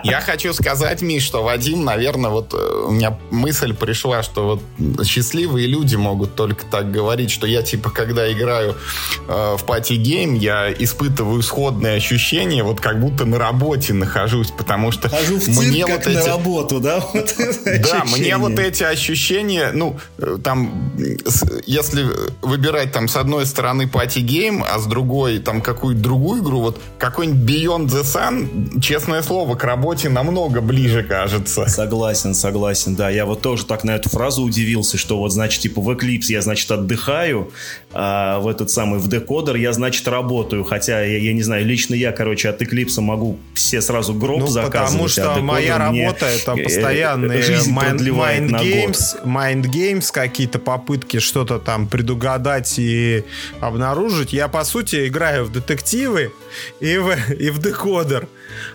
A: Я хочу сказать, Миш, что Вадим, наверное, вот э, у меня мысль пришла, что вот счастливые люди могут только так говорить, что я, типа, когда играю э, в party game, я испытываю сходные ощущения, вот как будто на работе нахожусь, потому что
B: Хожу в цирк, мне как вот эти... на работу, да?
A: Вот да, мне вот эти ощущения, ну, э, там, если выбирать там с одной стороны party game, а с другой там какую-то другую игру, вот какой-нибудь Beyond the Sun, честное слово, к работе намного ближе кажется.
B: Согласен, согласен, да. Я вот тоже так на эту фразу удивился, что вот, значит, типа в Eclipse я, значит, отдыхаю, а в этот самый, в декодер я, значит, работаю. Хотя, я, я не знаю, лично я, короче, от Eclipse могу все сразу гроб ну, заказывать.
C: потому что а моя работа это э, постоянные mind, mind games, mind games, какие-то попытки что-то там предугадать и обнаружить. Я, по сути, играю в детективы и в, и в декодер.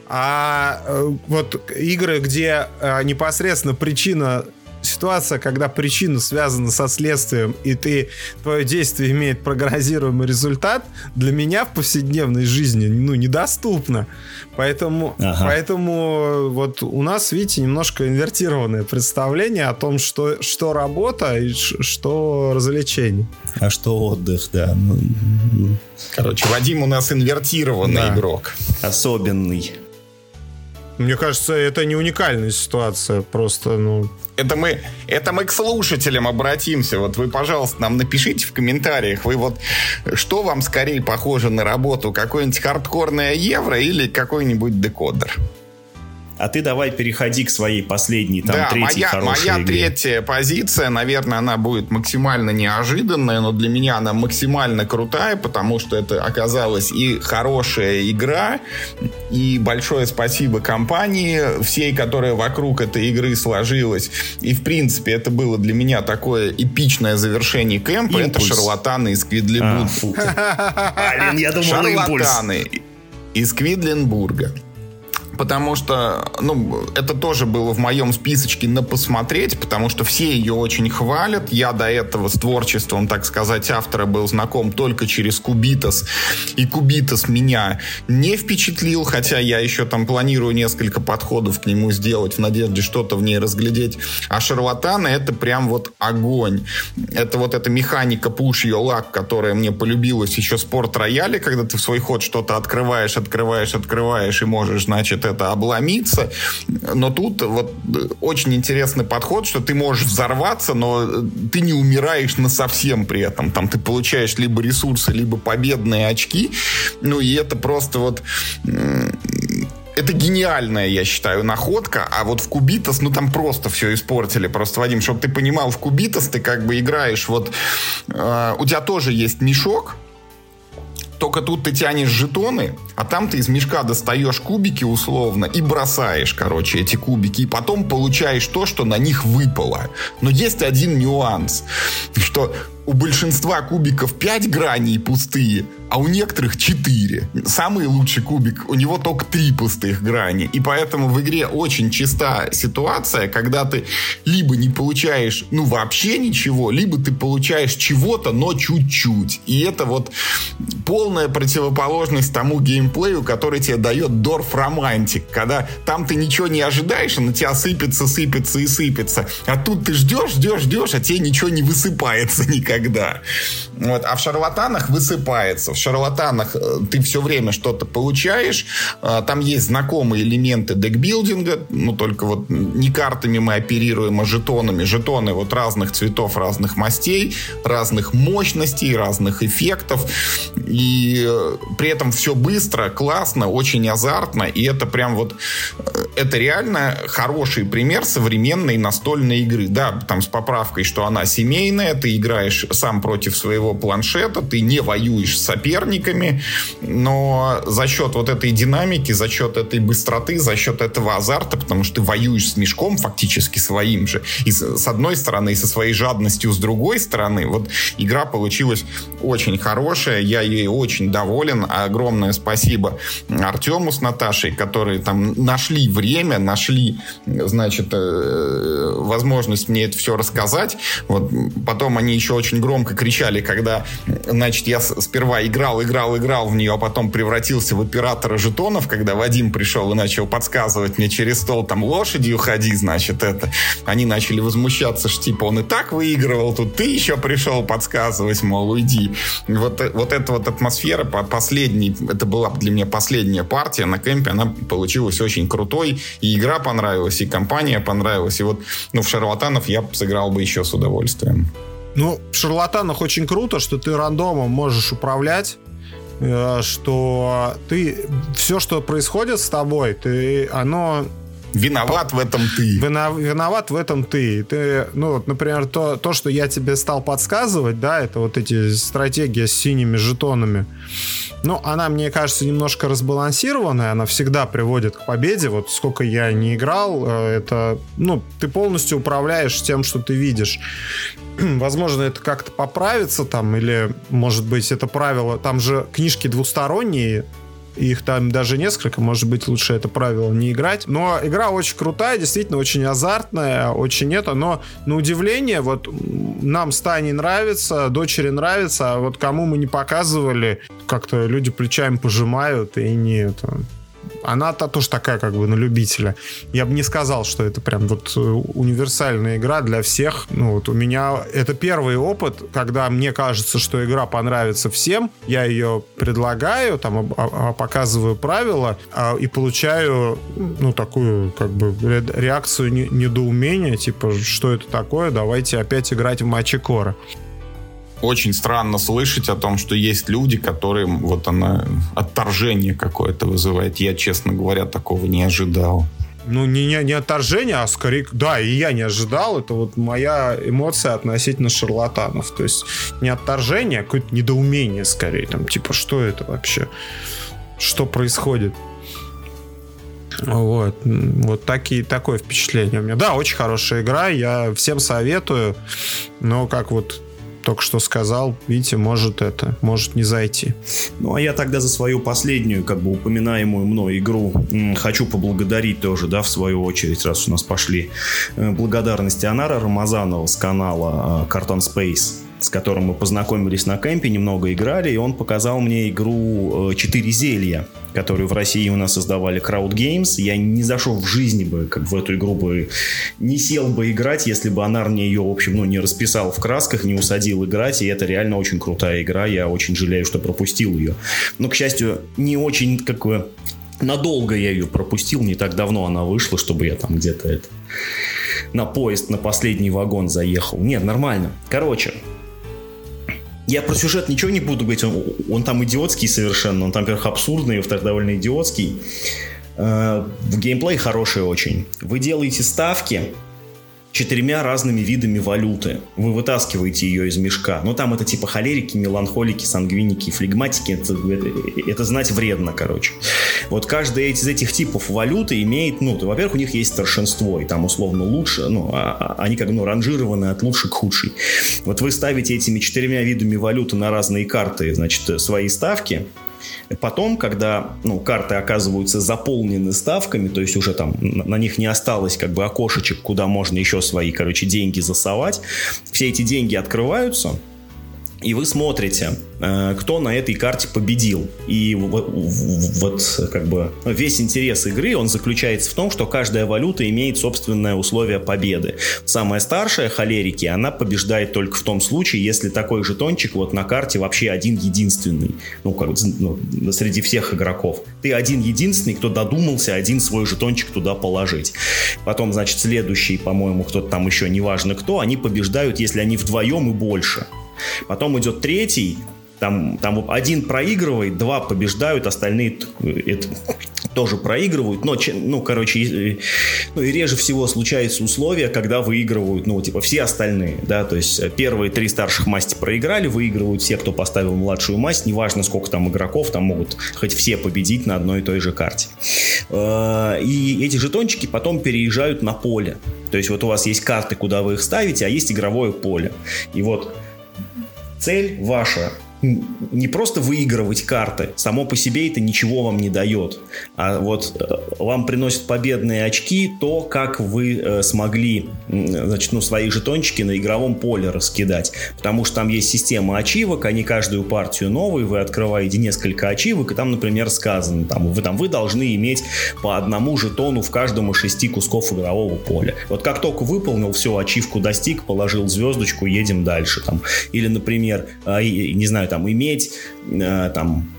C: А э, вот игры, где э, непосредственно причина ситуация, когда причина связана со следствием, и ты, твое действие имеет прогнозируемый результат, для меня в повседневной жизни ну, недоступно. Поэтому, ага. поэтому вот у нас, видите, немножко инвертированное представление о том, что, что работа и что развлечение.
B: А что отдых, да. Ну,
A: Короче, Вадим у нас инвертированный да. игрок.
B: Особенный.
C: Мне кажется, это не уникальная ситуация, просто, ну...
A: Это мы, это мы к слушателям обратимся. Вот вы, пожалуйста, нам напишите в комментариях, вы вот, что вам скорее похоже на работу, какое-нибудь хардкорное евро или какой-нибудь декодер?
B: А ты давай переходи к своей последней, там,
A: да,
B: третьей
A: моя,
B: хорошей
A: моя
B: игре.
A: третья позиция, наверное, она будет максимально неожиданная, но для меня она максимально крутая, потому что это оказалась и хорошая игра, и большое спасибо компании всей, которая вокруг этой игры сложилась. И, в принципе, это было для меня такое эпичное завершение кемпа. Это
B: Импульс.
A: шарлатаны из
B: А,
A: Квидлибурга.
B: фу. Блин, я думал.
A: Шарлатаны из Квидленбурга. Потому что, ну, это тоже было в моем списочке на посмотреть, потому что все ее очень хвалят. Я до этого с творчеством, так сказать, автора был знаком только через Кубитас. И Кубитас меня не впечатлил, хотя я еще там планирую несколько подходов к нему сделать в надежде что-то в ней разглядеть. А шарлатаны это прям вот огонь. Это вот эта механика push your luck, которая мне полюбилась еще спорт рояле, когда ты в свой ход что-то открываешь, открываешь, открываешь и можешь, значит, это обломиться. Но тут вот очень интересный подход, что ты можешь взорваться, но ты не умираешь на совсем при этом. Там ты получаешь либо ресурсы, либо победные очки. Ну и это просто вот это гениальная, я считаю, находка. А вот в Cubitos, ну там просто все испортили. Просто, Вадим, чтобы ты понимал, в Cubitos ты как бы играешь, вот э, у тебя тоже есть мешок, только тут ты тянешь жетоны, а там ты из мешка достаешь кубики условно и бросаешь, короче, эти кубики. И потом получаешь то, что на них выпало. Но есть один нюанс, что у большинства кубиков 5 граней пустые, а у некоторых 4. Самый лучший кубик, у него только 3 пустых грани. И поэтому в игре очень чиста ситуация, когда ты либо не получаешь, ну, вообще ничего, либо ты получаешь чего-то, но чуть-чуть. И это вот полная противоположность тому геймплею, который тебе дает Дорф Романтик, когда там ты ничего не ожидаешь, и на тебя сыпется, сыпется и сыпется. А тут ты ждешь, ждешь, ждешь, а тебе ничего не высыпается никогда. Вот. А в шарлатанах высыпается. В шарлатанах э, ты все время что-то получаешь. Э, Там есть знакомые элементы декбилдинга, ну только вот не картами мы оперируем, а жетонами. Жетоны вот разных цветов, разных мастей, разных мощностей, разных эффектов. И э, при этом все быстро, классно, очень азартно. И это прям вот... э, Это реально хороший пример современной настольной игры. Да, там с поправкой, что она семейная, ты играешь сам против своего планшета, ты не воюешь с соперниками, но за счет вот этой динамики, за счет этой быстроты, за счет этого азарта, потому что ты воюешь с мешком фактически своим же, и с одной стороны, и со своей жадностью с другой стороны, вот игра получилась очень хорошая, я ей очень доволен, огромное спасибо Артему с Наташей, которые там нашли время, нашли, значит, э, возможность мне это все рассказать. Вот потом они еще очень громко кричали, когда, значит, я сперва играл, играл, играл в нее, а потом превратился в оператора жетонов, когда Вадим пришел и начал подсказывать мне через стол, там, лошадью ходи, значит, это. Они начали возмущаться, что, типа, он и так выигрывал, тут ты еще пришел подсказывать, мол, уйди. Вот, э- вот эта вот атмосфера по последней, это была для меня последняя партия на кемпе, она получилась очень крутой, и игра понравилась, и компания понравилась, и вот, ну, в шарлатанов я сыграл бы еще с удовольствием.
C: Ну, в шарлатанах очень круто, что ты рандомом можешь управлять, э, что ты все, что происходит с тобой, ты оно
A: Виноват в этом ты.
C: Виноват в этом ты. Ты, ну, вот, например, то, то, что я тебе стал подсказывать, да, это вот эти стратегии с синими жетонами. Ну, она, мне кажется, немножко разбалансированная, она всегда приводит к победе. Вот сколько я не играл, э, это, ну, ты полностью управляешь тем, что ты видишь. Возможно, это как-то поправится там, или, может быть, это правило... Там же книжки двусторонние, их там даже несколько, может быть, лучше это правило не играть. Но игра очень крутая, действительно очень азартная, очень это, но на удивление, вот нам с Таней нравится, дочери нравится, а вот кому мы не показывали, как-то люди плечами пожимают и не это, она-то тоже такая как бы на любителя. Я бы не сказал, что это прям вот э, универсальная игра для всех. Ну вот у меня это первый опыт, когда мне кажется, что игра понравится всем. Я ее предлагаю, там показываю правила а, и получаю ну такую как бы реакцию недоумения, типа что это такое, давайте опять играть в матче Кора
A: очень странно слышать о том, что есть люди, которым вот она отторжение какое-то вызывает. Я, честно говоря, такого не ожидал.
C: Ну, не, не, не отторжение, а скорее... Да, и я не ожидал. Это вот моя эмоция относительно шарлатанов. То есть не отторжение, а какое-то недоумение скорее. Там, типа, что это вообще? Что происходит? Вот, вот такие, такое впечатление у меня. Да, очень хорошая игра, я всем советую, но как вот только что сказал, видите, может это, может не зайти.
B: Ну, а я тогда за свою последнюю, как бы упоминаемую мной игру хочу поблагодарить тоже, да, в свою очередь, раз у нас пошли э, благодарности Анара Рамазанова с канала Carton Space с которым мы познакомились на кемпе, немного играли, и он показал мне игру «Четыре зелья», которую в России у нас создавали Crowd Games. Я не зашел в жизни бы, как в эту игру бы, не сел бы играть, если бы Анар мне ее, в общем, ну, не расписал в красках, не усадил играть, и это реально очень крутая игра, я очень жалею, что пропустил ее. Но, к счастью, не очень, как бы, надолго я ее пропустил, не так давно она вышла, чтобы я там где-то это на поезд, на последний вагон заехал. Нет, нормально. Короче, я про сюжет ничего не буду говорить, он, он там идиотский совершенно, он там, во-первых, абсурдный, во-вторых, довольно идиотский. Э, геймплей хороший очень. Вы делаете ставки, четырьмя разными видами валюты. Вы вытаскиваете ее из мешка. Но там это типа холерики, меланхолики, сангвиники, флегматики. Это, это, это знать вредно, короче. Вот каждый из этих типов валюты имеет, ну, во-первых, у них есть старшинство, и там условно лучше, ну, а, а, они как ну, ранжированы от лучшей к худшей. Вот вы ставите этими четырьмя видами валюты на разные карты, значит, свои ставки, Потом, когда ну, карты оказываются заполнены ставками, то есть уже там на них не осталось как бы окошечек, куда можно еще свои, короче, деньги засовать, все эти деньги открываются, и вы смотрите, э, кто на этой карте победил. И вот как бы весь интерес игры, он заключается в том, что каждая валюта имеет собственное условие победы. Самая старшая холерики, она побеждает только в том случае, если такой жетончик вот на карте вообще один единственный. Ну, как ну, среди всех игроков. Ты один единственный, кто додумался один свой жетончик туда положить. Потом, значит, следующий, по-моему, кто-то там еще, неважно кто, они побеждают, если они вдвоем и больше. Потом идет третий, там, там один проигрывает, два побеждают, остальные это, тоже проигрывают. Но, ну, короче, ну, и реже всего случаются условия, когда выигрывают, ну, типа, все остальные, да, то есть первые три старших масти проиграли, выигрывают все, кто поставил младшую масть, неважно, сколько там игроков, там могут хоть все победить на одной и той же карте. Э, и эти жетончики потом переезжают на поле. То есть вот у вас есть карты, куда вы их ставите, а есть игровое поле. И вот цель ваша не просто выигрывать карты, само по себе это ничего вам не дает, а вот э, вам приносит победные очки то, как вы э, смогли, значит, ну, свои жетончики на игровом поле раскидать, потому что там есть система ачивок, они каждую партию новые, вы открываете несколько ачивок, и там, например, сказано, там, вы, там, вы должны иметь по одному жетону в каждом из шести кусков игрового поля. Вот как только выполнил все, ачивку достиг, положил звездочку, едем дальше, там, или, например, э, не знаю, там, иметь э, там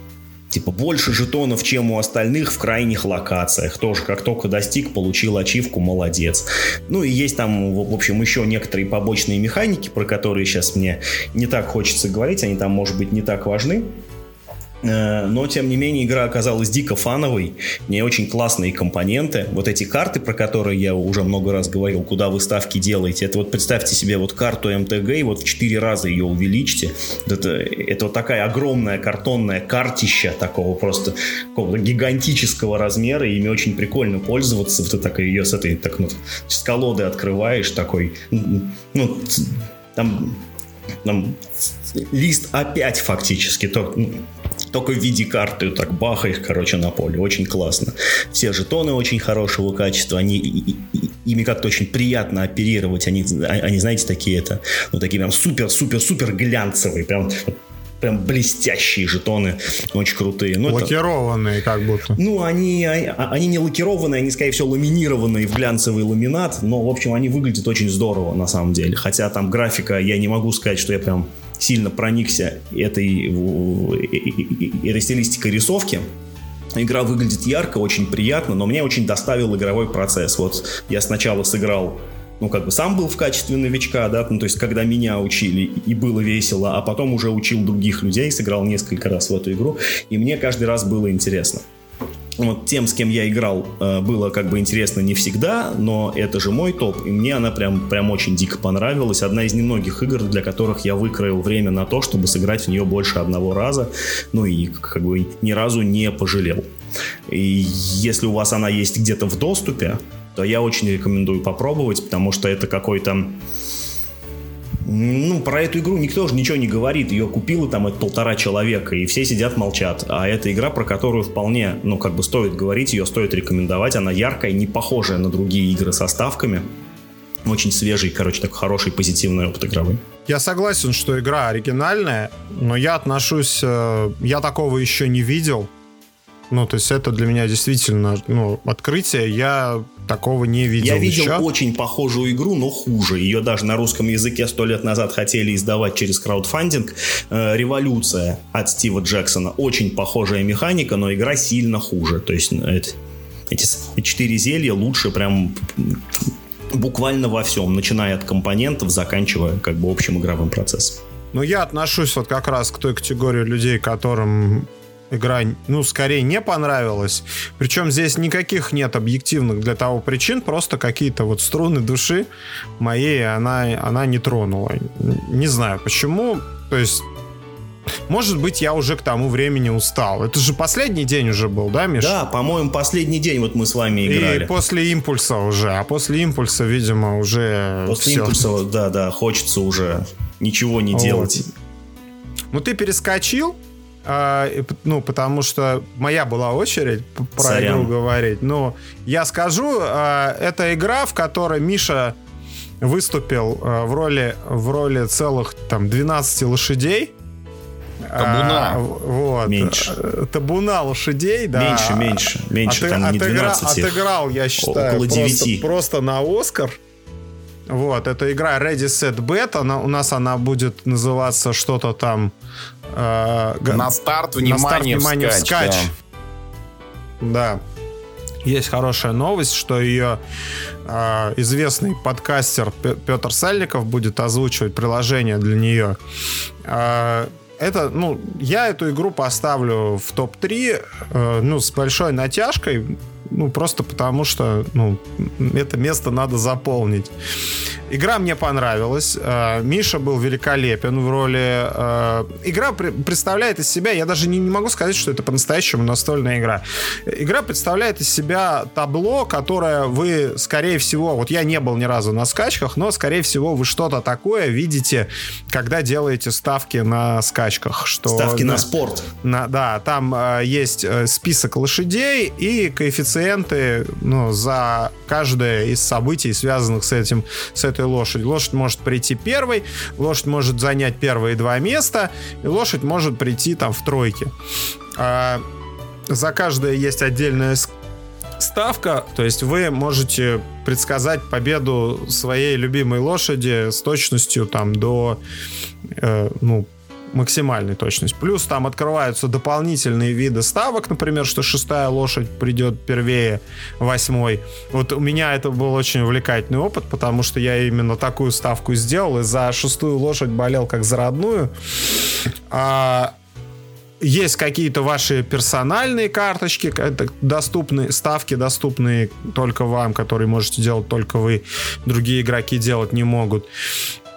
B: типа больше жетонов, чем у остальных в крайних локациях. Тоже как только достиг, получил ачивку, молодец. Ну и есть там, в общем, еще некоторые побочные механики, про которые сейчас мне не так хочется говорить, они там, может быть, не так важны. Э, но, тем не менее, игра оказалась дико фановой, не очень классные компоненты. Вот эти карты, про которые я уже много раз говорил, куда вы ставки делаете, это вот представьте себе вот карту МТГ и вот в 4 раза ее увеличьте. Это, это вот такая огромная картонная картища такого просто какого-то гигантического размера, и ими очень прикольно пользоваться. Вот ты так ее с этой, так, ну, с колоды открываешь такой, ну, там, там лист опять фактически, то, только в виде карты, так баха их, короче, на поле. Очень классно. Все жетоны очень хорошего качества, они ими как-то очень приятно оперировать. Они, они знаете, такие это, ну, такие прям супер-супер-супер глянцевые, прям прям блестящие жетоны, очень крутые.
C: Ну, лакированные это, как будто.
B: Ну, они, они, они не лакированные, они, скорее всего, ламинированные в глянцевый ламинат, но, в общем, они выглядят очень здорово, на самом деле. Хотя там графика, я не могу сказать, что я прям сильно проникся этой, этой стилистикой рисовки. Игра выглядит ярко, очень приятно, но мне очень доставил игровой процесс. Вот я сначала сыграл ну, как бы сам был в качестве новичка, да, ну, то есть, когда меня учили, и было весело, а потом уже учил других людей, сыграл несколько раз в эту игру, и мне каждый раз было интересно. Вот тем, с кем я играл, э, было как бы интересно не всегда, но это же мой топ, и мне она прям, прям очень дико понравилась. Одна из немногих игр, для которых я выкроил время на то, чтобы сыграть в нее больше одного раза, ну и как бы ни разу не пожалел. И если у вас она есть где-то в доступе, то я очень рекомендую попробовать, потому что это какой-то ну, про эту игру никто же ничего не говорит. Ее купило там это полтора человека, и все сидят молчат. А это игра, про которую вполне, ну, как бы стоит говорить, ее стоит рекомендовать. Она яркая, не похожая на другие игры со ставками. Очень свежий, короче, такой хороший позитивный опыт игровой.
C: Я согласен, что игра оригинальная, но я отношусь... Э, я такого еще не видел. Ну, то есть это для меня действительно ну, открытие. Я такого не видел
B: Я видел
C: еще.
B: очень похожую игру, но хуже. Ее даже на русском языке сто лет назад хотели издавать через краудфандинг. Э, Революция от Стива Джексона. Очень похожая механика, но игра сильно хуже. То есть ну, это, эти четыре зелья лучше прям буквально во всем, начиная от компонентов, заканчивая как бы общим игровым процессом.
C: Ну, я отношусь вот как раз к той категории людей, которым игра, ну, скорее не понравилась. Причем здесь никаких нет объективных для того причин, просто какие-то вот струны души моей она, она не тронула. Не знаю почему. То есть может быть, я уже к тому времени устал. Это же последний день уже был, да, Миша?
B: Да, по-моему, последний день вот мы с вами играли.
C: И после импульса уже. А после импульса, видимо, уже
B: После все. импульса, да, да, хочется уже ничего не вот. делать.
C: Ну, ты перескочил, а, ну, потому что моя была очередь про Сорян. игру говорить. Но я скажу, а, это игра, в которой Миша выступил а, в роли, в роли целых там 12 лошадей.
A: Табуна.
C: А, вот.
B: Меньше.
C: Табуна лошадей, да.
B: Меньше, меньше. Меньше, От, там не 12
C: отыгра, Отыграл, я считаю,
B: около 9.
C: Просто, просто на Оскар. Вот, это игра Ready Set Bet, она, у нас она будет называться что-то там...
A: Э, на старт, внимание, на старт, внимание вскач. вскач.
C: Да. да. Есть хорошая новость, что ее э, известный подкастер Петр Сальников будет озвучивать приложение для нее. Э, это, ну, я эту игру поставлю в топ-3, э, ну, с большой натяжкой, ну, просто потому что, ну, это место надо заполнить. Игра мне понравилась. Э, Миша был великолепен в роли... Э, игра представляет из себя... Я даже не, могу сказать, что это по-настоящему настольная игра. Игра представляет из себя табло, которое вы, скорее всего... Вот я не был ни разу на скачках, но, скорее всего, вы что-то такое видите, когда делаете ставки на скачках. Что,
B: ставки на, на спорт.
C: На, да, там э, есть список лошадей и коэффициенты ну, за каждое из событий, связанных с этим, с этой лошадью. Лошадь может прийти первой, лошадь может занять первые два места, и лошадь может прийти там в тройке. А, за каждое есть отдельная ставка, то есть вы можете предсказать победу своей любимой лошади с точностью там до э, ну максимальной точность. Плюс там открываются дополнительные виды ставок, например, что шестая лошадь придет первее восьмой. Вот у меня это был очень увлекательный опыт, потому что я именно такую ставку сделал, и за шестую лошадь болел как за родную. А, есть какие-то ваши персональные карточки, доступные ставки, доступные только вам, которые можете делать только вы, другие игроки делать не могут.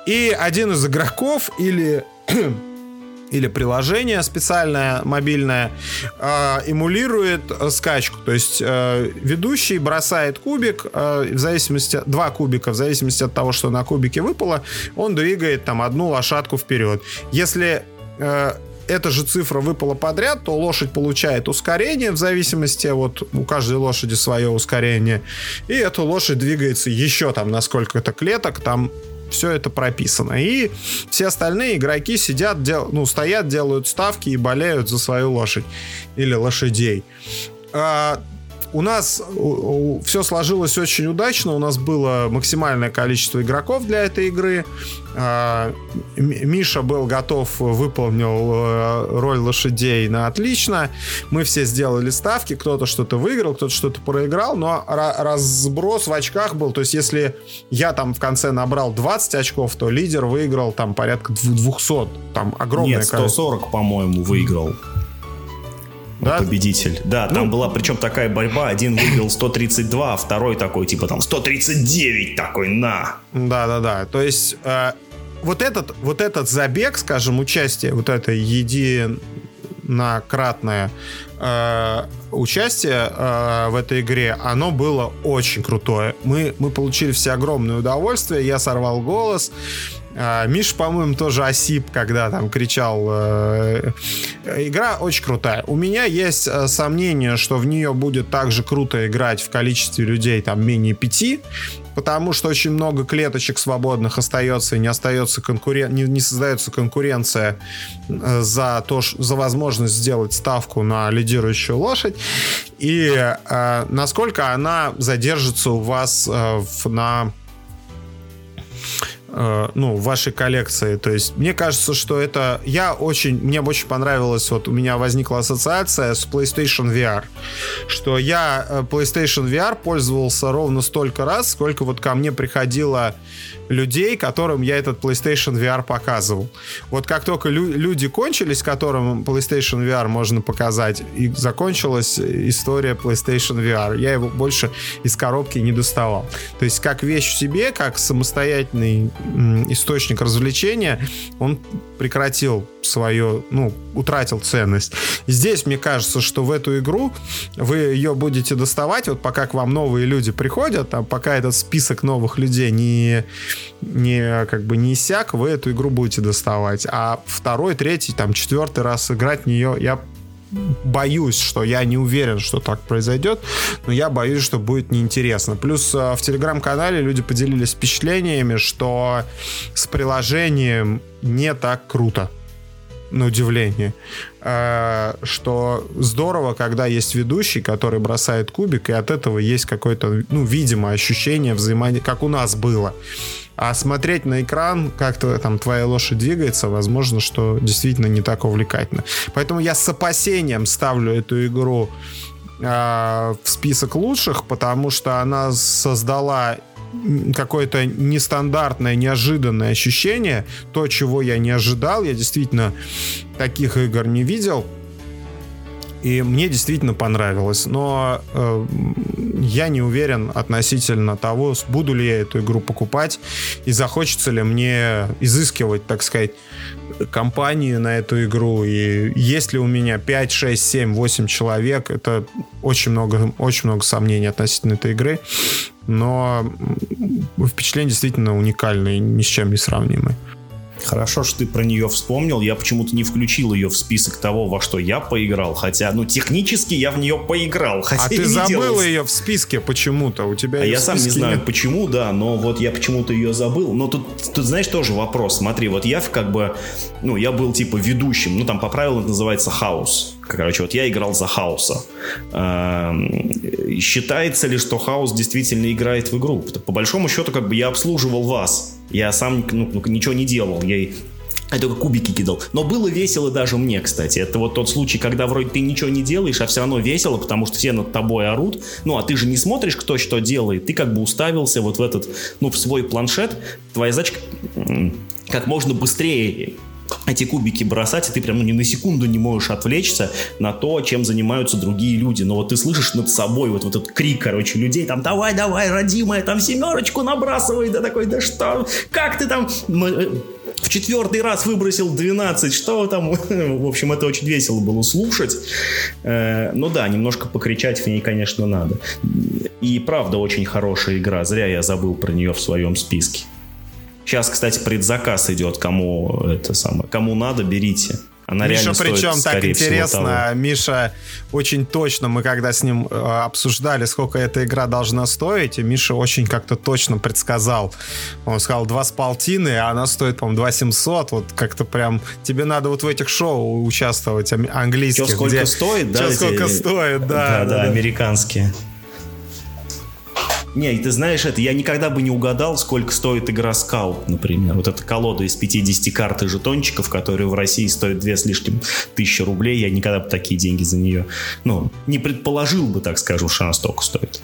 C: И один из игроков или или приложение специальное мобильное э, эмулирует скачку. То есть э, ведущий бросает кубик, э, в зависимости два кубика, в зависимости от того, что на кубике выпало, он двигает там одну лошадку вперед. Если э, эта же цифра выпала подряд, то лошадь получает ускорение в зависимости, вот у каждой лошади свое ускорение, и эта лошадь двигается еще там на сколько-то клеток, там все это прописано. И все остальные игроки сидят, дел, ну, стоят, делают ставки и болеют за свою лошадь или лошадей. А, у нас все сложилось очень удачно. У нас было максимальное количество игроков для этой игры. А, Миша был готов, выполнил э, роль лошадей на отлично. Мы все сделали ставки. Кто-то что-то выиграл, кто-то что-то проиграл. Но разброс в очках был. То есть, если я там в конце набрал 20 очков, то лидер выиграл там порядка 200. Там огромное
B: Нет, 140, по-моему, выиграл да? победитель. Да, там ну, была причем такая борьба. Один выиграл 132, а второй такой, типа там 139 такой, на.
C: Да-да-да. То есть э, вот, этот, вот этот забег, скажем, участие, вот это единократное э, участие э, в этой игре, оно было очень крутое. Мы, мы получили все огромное удовольствие. Я сорвал голос. А, Миш, по-моему, тоже осип, когда там кричал. Э, игра очень крутая. У меня есть э, сомнение, что в нее будет так же круто играть в количестве людей там менее пяти, потому что очень много клеточек свободных остается и не остается конкурен... не, не создается конкуренция э, за то, за возможность сделать ставку на лидирующую лошадь и э, насколько она задержится у вас э, в, на ну, в вашей коллекции. То есть, мне кажется, что это... Я очень... Мне очень понравилось, вот у меня возникла ассоциация с PlayStation VR, что я э, PlayStation VR пользовался ровно столько раз, сколько вот ко мне приходило людей, которым я этот PlayStation VR показывал. Вот как только лю- люди кончились, которым PlayStation VR можно показать, и закончилась история PlayStation VR. Я его больше из коробки не доставал. То есть как вещь в себе, как самостоятельный источник развлечения, он прекратил свое, ну, утратил ценность. Здесь, мне кажется, что в эту игру вы ее будете доставать, вот пока к вам новые люди приходят, а пока этот список новых людей не, не как бы не иссяк, вы эту игру будете доставать. А второй, третий, там, четвертый раз играть в нее я боюсь, что я не уверен, что так произойдет, но я боюсь, что будет неинтересно. Плюс э, в телеграм-канале люди поделились впечатлениями, что с приложением не так круто на удивление, э, что здорово, когда есть ведущий, который бросает кубик, и от этого есть какое-то, ну, видимо, ощущение взаимодействия, как у нас было. А смотреть на экран, как то там твоя лошадь двигается, возможно, что действительно не так увлекательно. Поэтому я с опасением ставлю эту игру э, в список лучших, потому что она создала какое-то нестандартное, неожиданное ощущение, то, чего я не ожидал, я действительно таких игр не видел. И мне действительно понравилось. Но э, я не уверен относительно того, буду ли я эту игру покупать и захочется ли мне изыскивать, так сказать, компанию на эту игру. И есть ли у меня 5, 6, 7, 8 человек, это очень много, очень много сомнений относительно этой игры но впечатление действительно уникальное, ни с чем не сравнимое.
B: Хорошо, что ты про нее вспомнил. Я почему-то не включил ее в список того, во что я поиграл. Хотя, ну, технически я в нее поиграл. Хотя
C: а ты забыл ее в списке почему-то. У тебя
B: а я сам не знаю, нет. почему, да, но вот я почему-то ее забыл. Но тут, тут, знаешь, тоже вопрос. Смотри, вот я как бы, ну, я был типа ведущим. Ну, там по правилам это называется хаос. Короче, вот я играл за Хауса. Эм, считается ли, что Хаус действительно играет в игру? По большому счету, как бы я обслуживал вас. Я сам ну, ну ничего не делал. Я я только кубики кидал. Но было весело даже мне, кстати. Это вот тот случай, когда вроде ты ничего не делаешь, а все равно весело, потому что все над тобой орут. Ну, а ты же не смотришь, кто что делает. Ты как бы уставился вот в этот, ну, в свой планшет. Твоя задача как можно быстрее эти кубики бросать, и ты прям ну, ни на секунду не можешь отвлечься на то, чем занимаются другие люди. Но вот ты слышишь над собой вот, вот этот крик, короче, людей, там, давай, давай, родимая, там семерочку набрасывай, да такой, да что, как ты там э, в четвертый раз выбросил 12, что там, в общем, это очень весело было слушать. Э, ну да, немножко покричать в ней, конечно, надо. И правда очень хорошая игра, зря я забыл про нее в своем списке. Сейчас, кстати, предзаказ идет, кому это самое, кому надо, берите. Она
C: Миша, причем
B: стоит,
C: так интересно,
B: того.
C: Миша очень точно, мы когда с ним э, обсуждали, сколько эта игра должна стоить, и Миша очень как-то точно предсказал. Он сказал, два с полтины, а она стоит, по-моему, 2 700. Вот как-то прям, тебе надо вот в этих шоу участвовать, английских.
B: Чё сколько
C: где-
B: стоит, да?
C: Чё
B: эти-
C: сколько стоит, да.
B: Да, да, американские. Не, и ты знаешь это, я никогда бы не угадал, сколько стоит игра Скаут, например. Вот эта колода из 50 карт и жетончиков, которые в России стоят две с лишним тысячи рублей, я никогда бы такие деньги за нее, ну, не предположил бы, так скажем, что она столько стоит.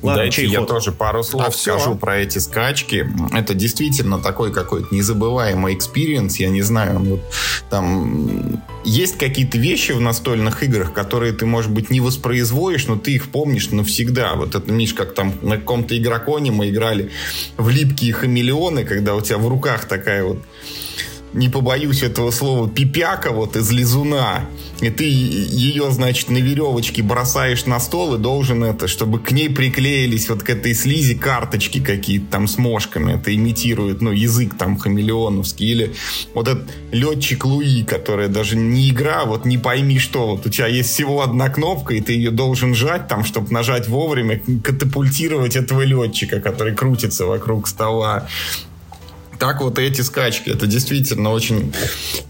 B: Ладно,
A: Дайте
B: чей
A: я
B: ход?
A: тоже пару слов
C: А
A: скажу про эти скачки. Это действительно такой какой-то незабываемый experience. Я не знаю, вот там есть какие-то вещи в настольных играх, которые ты, может быть, не воспроизводишь, но ты их помнишь навсегда. Вот это, Миш, как там на каком-то игроконе мы играли в липкие хамелеоны, когда у тебя в руках такая вот не побоюсь этого слова, пипяка вот из лизуна, и ты ее, значит, на веревочке бросаешь на стол и должен это, чтобы к ней приклеились вот к этой слизи карточки какие-то там с мошками. Это имитирует, ну, язык там хамелеоновский. Или вот этот летчик Луи, которая даже не игра, вот не пойми что. Вот у тебя есть всего одна кнопка, и ты ее должен жать там, чтобы нажать вовремя, катапультировать этого летчика, который крутится вокруг стола так вот эти скачки. Это действительно очень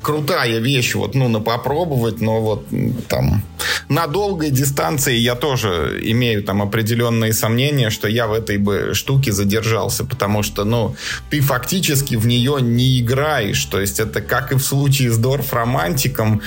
A: крутая вещь, вот, ну, на попробовать, но вот там на долгой дистанции я тоже имею там определенные сомнения, что я в этой бы штуке задержался, потому что, ну, ты фактически в нее не играешь, то есть это как и в случае с Дорф Романтиком,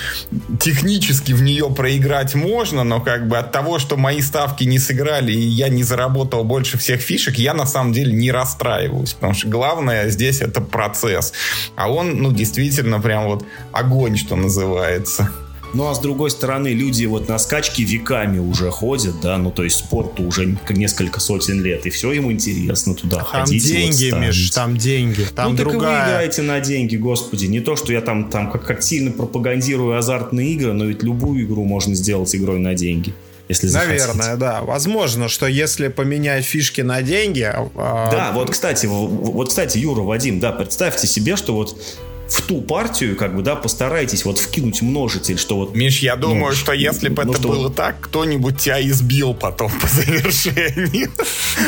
A: технически в нее проиграть можно, но как бы от того, что мои ставки не сыграли и я не заработал больше всех фишек, я на самом деле не расстраиваюсь, потому что главное здесь это процесс, а он, ну, действительно прям вот огонь, что называется.
B: Ну а с другой стороны, люди вот на скачки веками уже ходят, да, ну то есть спорту уже несколько сотен лет, и все им интересно туда
C: Там
B: ходить. вот
C: деньги,
B: ставить.
C: Миш, там деньги. Там
B: ну так и вы
C: другая...
B: играете на деньги, господи. Не то, что я там, там как, как сильно пропагандирую азартные игры, но ведь любую игру можно сделать игрой на деньги. Если захотите.
C: Наверное, да. Возможно, что если поменять фишки на деньги... а,
B: Да, вот, кстати, вот, кстати, Юра, Вадим, да, представьте себе, что вот в ту партию, как бы, да, постарайтесь вот вкинуть множитель, что вот
A: Миш, я думаю,
B: Ну,
A: что если бы
B: ну,
A: это
B: что
A: было так, кто-нибудь тебя избил потом по завершению.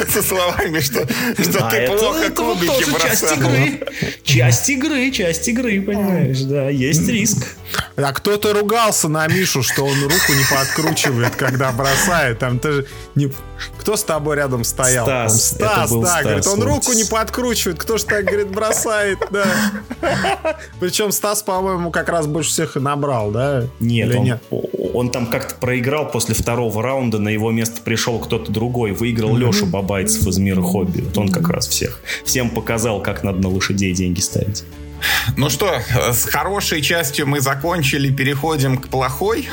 A: Со словами, что, что
B: А
A: ты
B: это,
A: плохо
B: это вот
A: кубики
B: тоже часть
A: бросал.
B: игры. Часть игры, часть игры, понимаешь, да, есть риск.
C: А кто-то ругался на Мишу, что он руку не подкручивает, когда бросает. Там ты же не... Кто с тобой рядом стоял?
B: Стас,
C: Там Стас,
B: это был
C: да,
B: Стас,
C: говорит, он
B: вот.
C: руку не подкручивает. Кто ж так, говорит, бросает, да. Причем Стас, по-моему, как раз больше всех и набрал, да?
B: Нет,
C: Или
B: он,
C: нет?
B: он там как-то проиграл после второго раунда, на его место пришел кто-то другой, выиграл Леша Бабайцев из мира хобби. Вот он как раз всех, всем показал, как надо на лошадей деньги ставить.
A: Ну что, с хорошей частью мы закончили, переходим к плохой.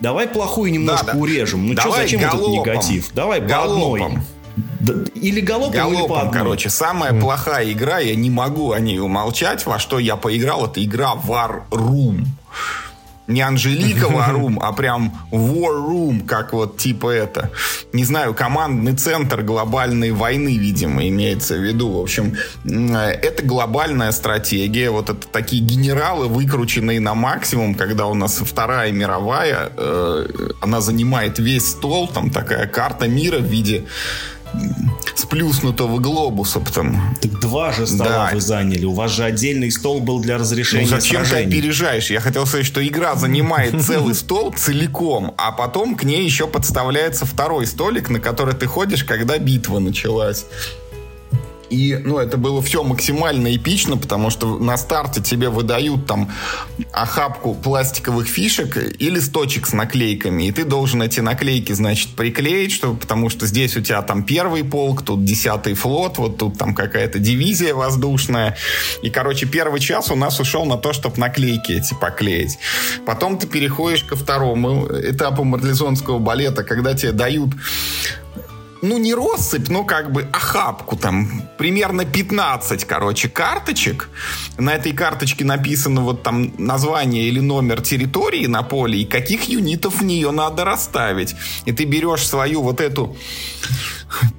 B: Давай плохую немножко
A: Да, да.
B: урежем. Ну что, зачем этот
A: галопом.
B: негатив? Давай по одной.
A: Галопом.
B: Или галопом, или по
A: Галопом,
B: одной.
A: короче, самая плохая игра, я не могу о ней умолчать, во что я поиграл, это игра War Room. Не Анжелика Room, а прям War Room, как вот типа это. Не знаю, командный центр глобальной войны, видимо, имеется в виду. В общем, это глобальная стратегия. Вот это такие генералы, выкрученные на максимум, когда у нас Вторая мировая, э, она занимает весь стол, там такая карта мира в виде сплюснутого глобуса, потому
B: Так два же стола
A: Да.
B: вы заняли. У вас же отдельный стол был для разрешения
A: Ну зачем ты
B: сражений.
A: опережаешь? Я хотел сказать, что игра занимает целый стол целиком, а потом к ней еще подставляется второй столик, на который ты ходишь, когда битва началась. И, ну, это было все максимально эпично, потому что на старте тебе выдают там охапку пластиковых фишек и листочек с наклейками. И ты должен эти наклейки, значит, приклеить, чтобы, потому что здесь у тебя там первый полк, тут десятый флот, вот тут там какая-то дивизия воздушная. И, короче, первый час у нас ушел на то, чтобы наклейки эти поклеить. Потом ты переходишь ко второму этапу марлезонского балета, когда тебе дают ну, не россыпь, но как бы охапку там, примерно 15, короче, карточек. На этой карточке написано вот там название или номер территории на поле и каких юнитов в нее надо расставить. И ты берешь свою вот эту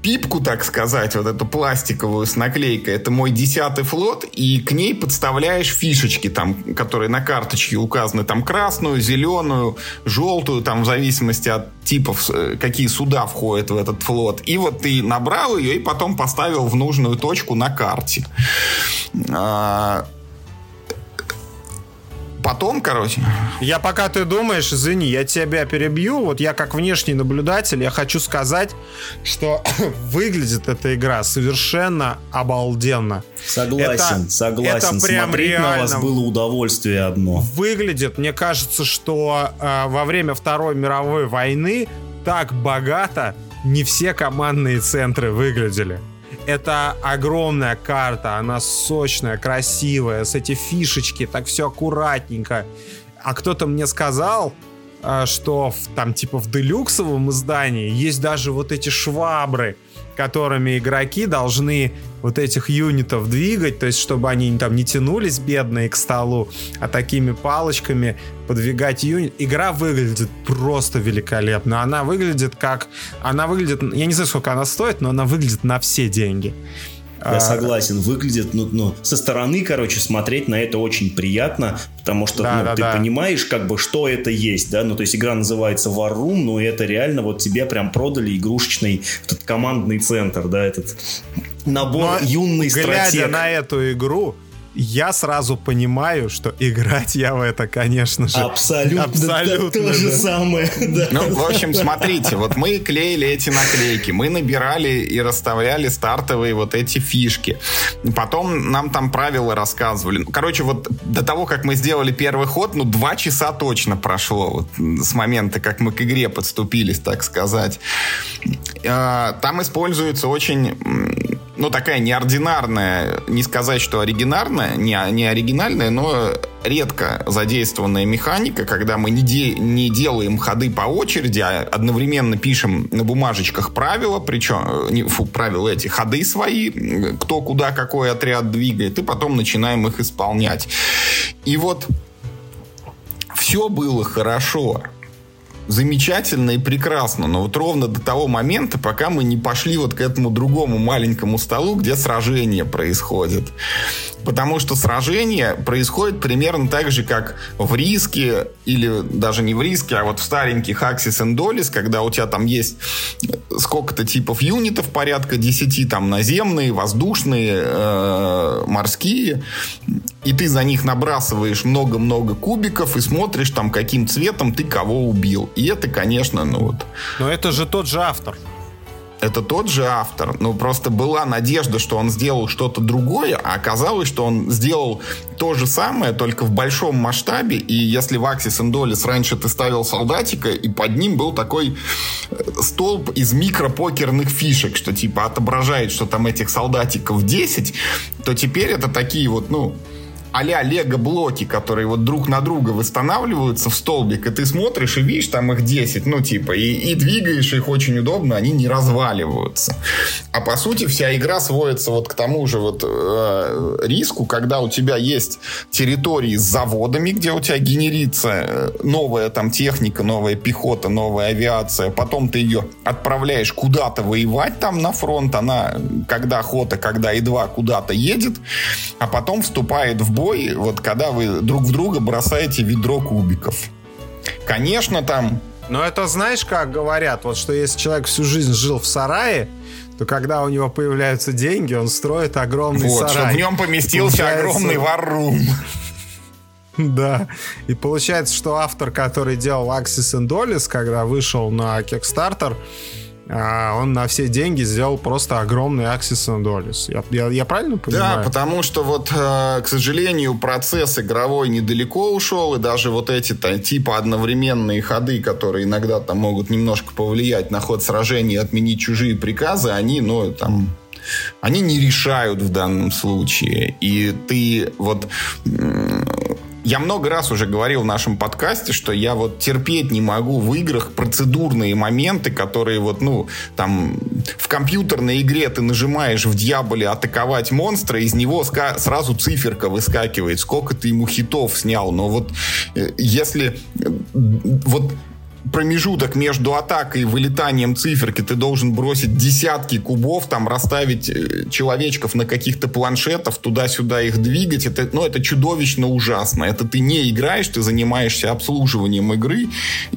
A: пипку, так сказать, вот эту пластиковую с наклейкой. Это мой десятый флот, и к ней подставляешь фишечки, там, которые на карточке указаны, там красную, зеленую, желтую, там в зависимости от типов, э, какие суда входят в этот флот. И вот ты набрал ее и потом поставил в нужную точку на карте. Потом, короче.
C: Я пока ты думаешь, извини, я тебя перебью. Вот я как внешний наблюдатель, я хочу сказать, что выглядит эта игра совершенно обалденно.
B: Согласен, это, согласен. Это прям Смотреть реально на вас было удовольствие одно.
C: Выглядит, мне кажется, что э, во время Второй мировой войны так богато не все командные центры выглядели. Это огромная карта, она сочная, красивая, с эти фишечки, так все аккуратненько. А кто-то мне сказал, а, что в, там типа в делюксовом издании есть даже вот эти швабры, которыми игроки должны вот этих юнитов двигать, то есть чтобы они там не тянулись бедные к столу, а такими палочками подвигать юнит. Игра выглядит просто великолепно. Она выглядит как... Она выглядит... Я не знаю, сколько она стоит, но она выглядит на все деньги.
B: Я а, согласен, выглядит, ну, ну, со стороны, короче, смотреть на это очень приятно, потому что да, ну, да, ты да. понимаешь, как бы, что это есть, да, ну, то есть игра называется War Room, но это реально вот тебе прям продали игрушечный этот командный центр, да, этот набор но, юный
C: глядя стратег. на эту игру, я сразу понимаю, что играть я в это, конечно же.
B: Абсолютно. Абсолютно. То же самое.
A: Да. Ну, в общем, смотрите, вот мы клеили эти наклейки, мы набирали и расставляли стартовые вот эти фишки. Потом нам там правила рассказывали. Ну, короче, вот до того, как мы сделали первый ход, ну, два часа точно прошло вот, с момента, как мы к игре подступились, так сказать. А, там используется очень ну, такая неординарная, не сказать, что оригинарная, не, не оригинальная, но редко задействованная механика, когда мы не, де, не делаем ходы по очереди, а одновременно пишем на бумажечках правила, причем, э, не, фу, правила эти, ходы свои, кто куда какой отряд двигает, и потом начинаем их исполнять. И вот все было хорошо замечательно и прекрасно, но вот ровно до того момента, пока мы не пошли вот к этому другому маленькому столу, где сражение происходит. Потому что сражение происходит примерно так же, как в риске, или даже не в риске, а вот в стареньких Axis and Dolis, когда у тебя там есть сколько-то типов юнитов, порядка 10, там наземные, воздушные, э, морские, и ты за них набрасываешь много-много кубиков и смотришь там, каким цветом ты кого убил. И это, конечно, ну вот...
C: Но это же тот же автор.
A: Это тот же автор, но просто была надежда, что он сделал что-то другое, а оказалось, что он сделал то же самое, только в большом масштабе, и если в Axis Indolis раньше ты ставил солдатика, и под ним был такой э, столб из микропокерных фишек, что типа отображает, что там этих солдатиков 10, то теперь это такие вот, ну, а-ля лего-блоки, которые вот друг на друга восстанавливаются в столбик, и ты смотришь и видишь там их 10, ну типа, и, и двигаешь их очень удобно, они не разваливаются. А по сути вся игра сводится вот к тому же вот э, риску, когда у тебя есть территории с заводами, где у тебя генерится э, новая там техника, новая пехота, новая авиация, потом ты ее отправляешь куда-то воевать там на фронт, она когда охота, когда и два куда-то едет, а потом вступает в бой, вот когда вы друг в друга бросаете ведро кубиков. Конечно, там...
C: Но это знаешь, как говорят, вот что если человек всю жизнь жил в сарае, то когда у него появляются деньги, он строит огромный вот, сарай. чтобы
A: в нем поместился получается... огромный варрум.
C: Да. И получается, что автор, который делал Axis and Dolis, когда вышел на Kickstarter, он на все деньги сделал просто огромный and Dolis. Я, я, я правильно понимаю?
A: Да, потому что вот, э, к сожалению, процесс игровой недалеко ушел, и даже вот эти типа одновременные ходы, которые иногда там могут немножко повлиять на ход сражения, отменить чужие приказы, они, ну, там, они не решают в данном случае. И ты вот я много раз уже говорил в нашем подкасте, что я вот терпеть не могу в играх процедурные моменты, которые вот, ну, там, в компьютерной игре ты нажимаешь в дьяволе атаковать монстра, из него сразу циферка выскакивает, сколько ты ему хитов снял. Но вот э, если... Э, вот промежуток между атакой и вылетанием циферки ты должен бросить десятки кубов, там расставить э, человечков на каких-то планшетах, туда-сюда их двигать, это, ну, это чудовищно ужасно. Это ты не играешь, ты занимаешься обслуживанием игры,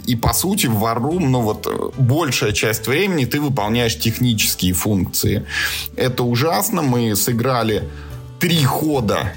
A: и по сути в War Room, ну вот э, большая часть времени ты выполняешь технические функции. Это ужасно, мы сыграли три хода,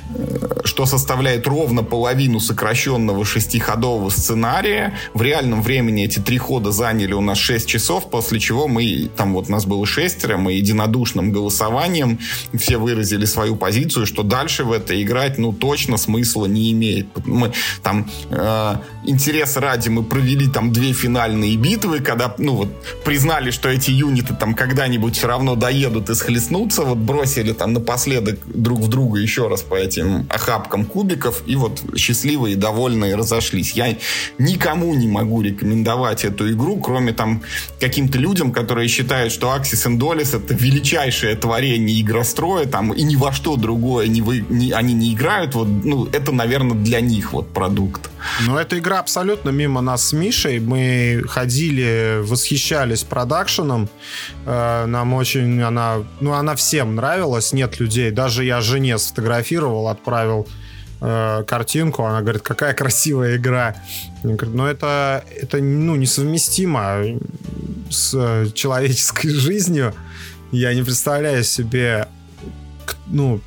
A: что составляет ровно половину сокращенного шестиходового сценария. В реальном времени эти три хода заняли у нас 6 часов, после чего мы, там вот нас было шестеро, мы единодушным голосованием все выразили свою позицию, что дальше в это играть, ну, точно смысла не имеет. Мы там э, интерес ради мы провели там две финальные битвы, когда, ну, вот, признали, что эти юниты там когда-нибудь все равно доедут и схлестнутся, вот бросили там напоследок друг в друга еще раз по этим охапкам кубиков, и вот счастливые и довольные разошлись. Я никому не могу рекомендовать эту игру, кроме там каким-то людям, которые считают, что Axis and Dolis это величайшее творение игростроя, там, и ни во что другое не вы, не, они не играют, вот, ну, это, наверное, для них вот продукт.
C: Ну, эта игра абсолютно мимо нас с Мишей. Мы ходили, восхищались продакшеном. Э, нам очень она... Ну, она всем нравилась. Нет людей. Даже я жене сфотографировал, отправил э, картинку. Она говорит, какая красивая игра. Я говорю, ну, это, это ну, несовместимо с человеческой жизнью. Я не представляю себе, ну,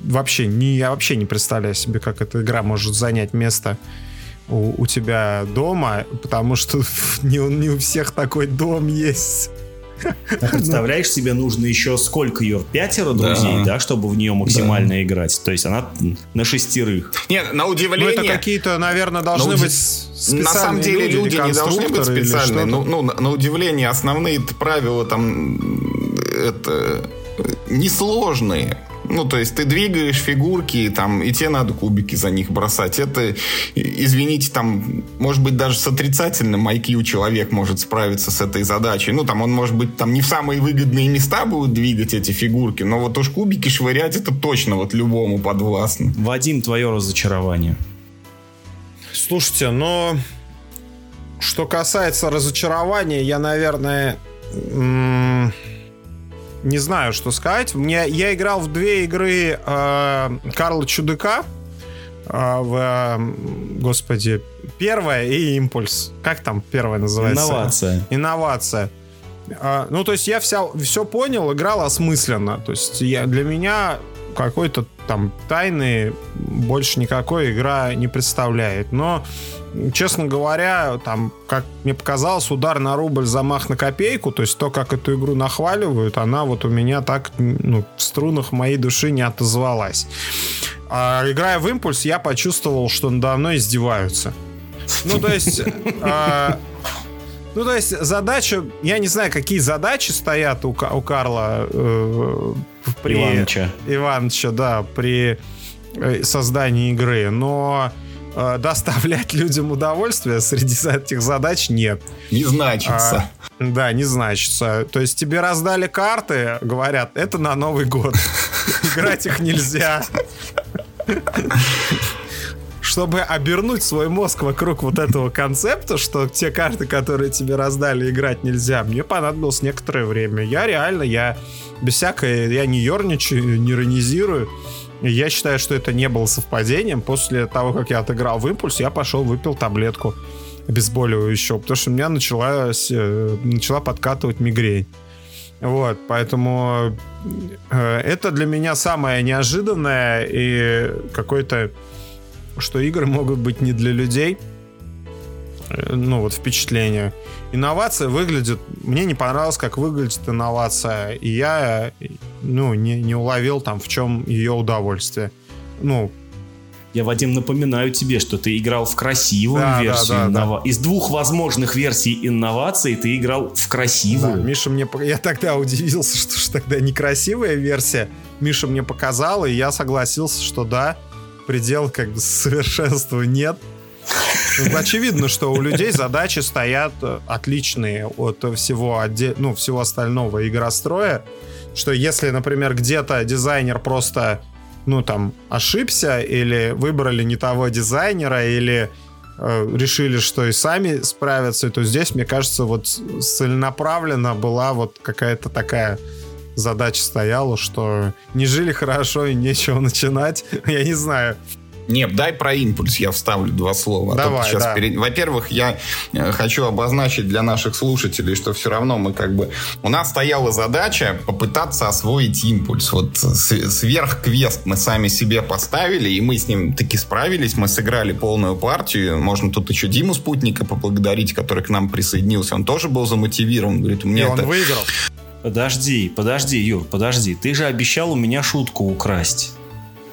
C: вообще не, я вообще не представляю себе, как эта игра может занять место у, у тебя дома, потому что не, не у всех такой дом есть.
B: А представляешь, себе нужно еще сколько ее? Пятеро друзей, да, да чтобы в нее максимально да. играть. То есть она на шестерых.
A: Нет, на удивление...
C: Ну, это какие-то, наверное, должны быть
A: На самом деле люди не должны быть специальные. Ну, ну, на, на удивление, основные правила там это несложные. Ну, то есть ты двигаешь фигурки, там, и тебе надо кубики за них бросать. Это, извините, там, может быть, даже с отрицательным IQ человек может справиться с этой задачей. Ну, там, он, может быть, там не в самые выгодные места будет двигать эти фигурки, но вот уж кубики швырять это точно вот любому подвластно.
B: Вадим, твое разочарование.
C: Слушайте, но что касается разочарования, я, наверное, не знаю, что сказать. Мне, я играл в две игры э, Карла Чудака. Э, в, э, господи, первая и импульс. Как там первая называется?
B: Инновация.
C: Инновация. Э, ну, то есть я вся, все понял, играл осмысленно. То есть я, для меня какой-то там тайны больше никакой игра не представляет. Но честно говоря, там, как мне показалось, удар на рубль, замах на копейку, то есть то, как эту игру нахваливают, она вот у меня так ну, в струнах моей души не отозвалась. А, играя в импульс, я почувствовал, что надо мной издеваются. Ну, то есть... А, ну, то есть задача, я не знаю, какие задачи стоят у, у Карла э, при...
B: Ивановича.
C: Ивановича, да, при э, создании игры, но э, доставлять людям удовольствие среди этих задач нет.
A: Не значится.
C: А, да, не значится. То есть тебе раздали карты, говорят, это на Новый год. Играть их нельзя. Чтобы обернуть свой мозг вокруг вот этого концепта, что те карты, которые тебе раздали, играть нельзя, мне понадобилось некоторое время. Я реально, я без всякой, я не ерничаю, не иронизирую. Я считаю, что это не было совпадением. После того, как я отыграл в импульс, я пошел, выпил таблетку обезболивающего, потому что у меня началась, э, начала подкатывать мигрень. Вот, поэтому э, это для меня самое неожиданное и какое-то, что игры могут быть не для людей. Э, ну, вот впечатление. Инновация выглядит... Мне не понравилось, как выглядит инновация. И я, ну, не, не уловил там, в чем ее удовольствие. Ну,
B: я, Вадим, напоминаю тебе, что ты играл в красивую да, версию. Да, да, иннова... да. Из двух возможных версий инноваций ты играл в красивую. Да,
C: Миша мне... Я тогда удивился, что ж тогда некрасивая версия. Миша мне показал, и я согласился, что да, предел как бы совершенства нет. Очевидно, что у людей задачи стоят э, отличные от всего, отде... ну, всего остального игростроя. Что если, например, где-то дизайнер просто, ну, там, ошибся, или выбрали не того дизайнера, или э, решили, что и сами справятся, то здесь, мне кажется, вот целенаправленно была вот какая-то такая задача стояла, что не жили хорошо и нечего начинать. Я не знаю.
A: Нет, дай про импульс, я вставлю два слова. А
C: Давай, сейчас да. перед...
A: Во-первых, я э, хочу обозначить для наших слушателей, что все равно мы как бы... У нас стояла задача попытаться освоить импульс. Вот сверх-квест мы сами себе поставили, и мы с ним таки справились. Мы сыграли полную партию. Можно тут еще Диму Спутника поблагодарить, который к нам присоединился. Он тоже был замотивирован. Говорит, у меня
C: и
A: это...
C: он выиграл.
B: Подожди, подожди, Юр, подожди. Ты же обещал у меня шутку украсть.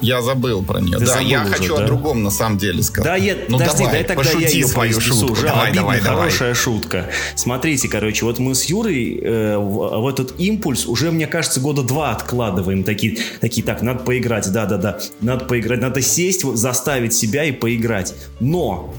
A: Я забыл про нее. Ты да, я уже, хочу да? о другом на самом деле сказать.
B: Да, я, ну, подожди, давай, дай тогда я ее свою шутку. Уже давай, обидно, давай, хорошая давай. шутка. Смотрите, короче, вот мы с Юрой э, в, в этот импульс уже, мне кажется, года два откладываем. Такие, такие так, надо поиграть, да-да-да. Надо поиграть, надо сесть, заставить себя и поиграть. Но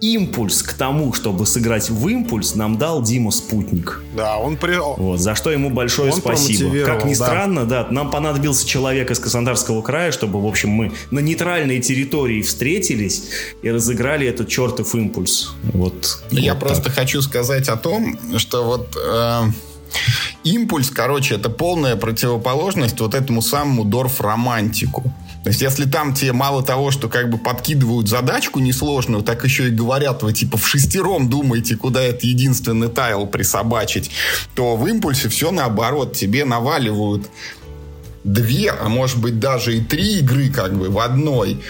B: импульс к тому, чтобы сыграть в импульс, нам дал Дима Спутник.
C: Да, он при...
B: Вот, за что ему большое он спасибо. Как ни да. странно, да, нам понадобился человек из Краснодарского края, чтобы, в общем, мы на нейтральной территории встретились и разыграли этот чертов импульс. Вот.
A: Я
B: вот
A: просто хочу сказать о том, что вот... Э... Импульс, короче, это полная противоположность вот этому самому Дорф-романтику. То есть, если там тебе мало того, что как бы подкидывают задачку несложную, так еще и говорят, вы типа в шестером думаете, куда этот единственный тайл присобачить, то в импульсе все наоборот. Тебе наваливают две, а может быть даже и три игры как бы в одной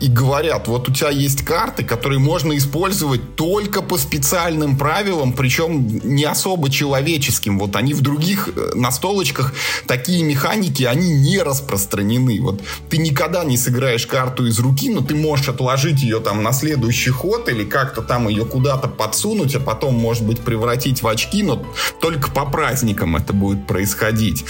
A: и говорят, вот у тебя есть карты, которые можно использовать только по специальным правилам, причем не особо человеческим. Вот они в других э, настолочках, такие механики, они не распространены. Вот ты никогда не сыграешь карту из руки, но ты можешь отложить ее там на следующий ход или как-то там ее куда-то подсунуть, а потом, может быть, превратить в очки, но только по праздникам это будет происходить.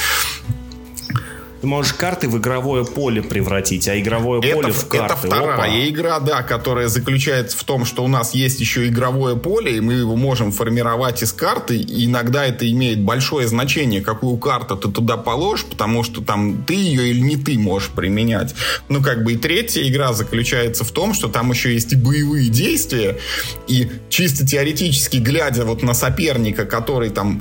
B: Ты можешь карты в игровое поле превратить, а игровое это, поле в карты.
A: Это вторая Опа. игра, да, которая заключается в том, что у нас есть еще игровое поле, и мы его можем формировать из карты. И иногда это имеет большое значение, какую карту ты туда положишь, потому что там ты ее или не ты можешь применять. Ну, как бы и третья игра заключается в том, что там еще есть и боевые действия, и чисто теоретически, глядя вот на соперника, который там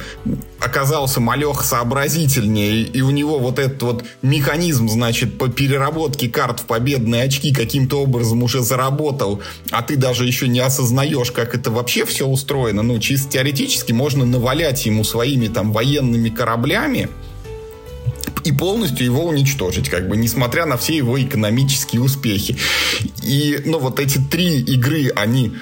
A: оказался малех сообразительнее, и у него вот этот вот механизм, значит, по переработке карт в победные очки каким-то образом уже заработал, а ты даже еще не осознаешь, как это вообще все устроено, ну, чисто теоретически можно навалять ему своими там военными кораблями, и полностью его уничтожить, как бы, несмотря на все его экономические успехи. И, ну, вот эти три игры, они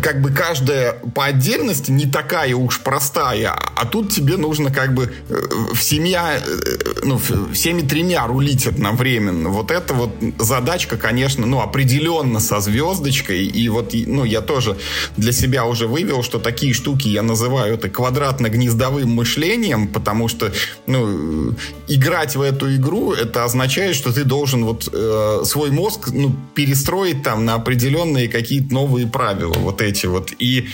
A: как бы каждая по отдельности не такая уж простая, а тут тебе нужно как бы э, в семья, э, ну, всеми тремя рулить одновременно. Вот это вот задачка, конечно, ну, определенно со звездочкой. И вот, ну, я тоже для себя уже вывел, что такие штуки я называю это квадратно-гнездовым мышлением, потому что, ну, играть в эту игру, это означает, что ты должен вот э, свой мозг, ну, перестроить там на определенные какие-то новые правила. Вот эти вот. И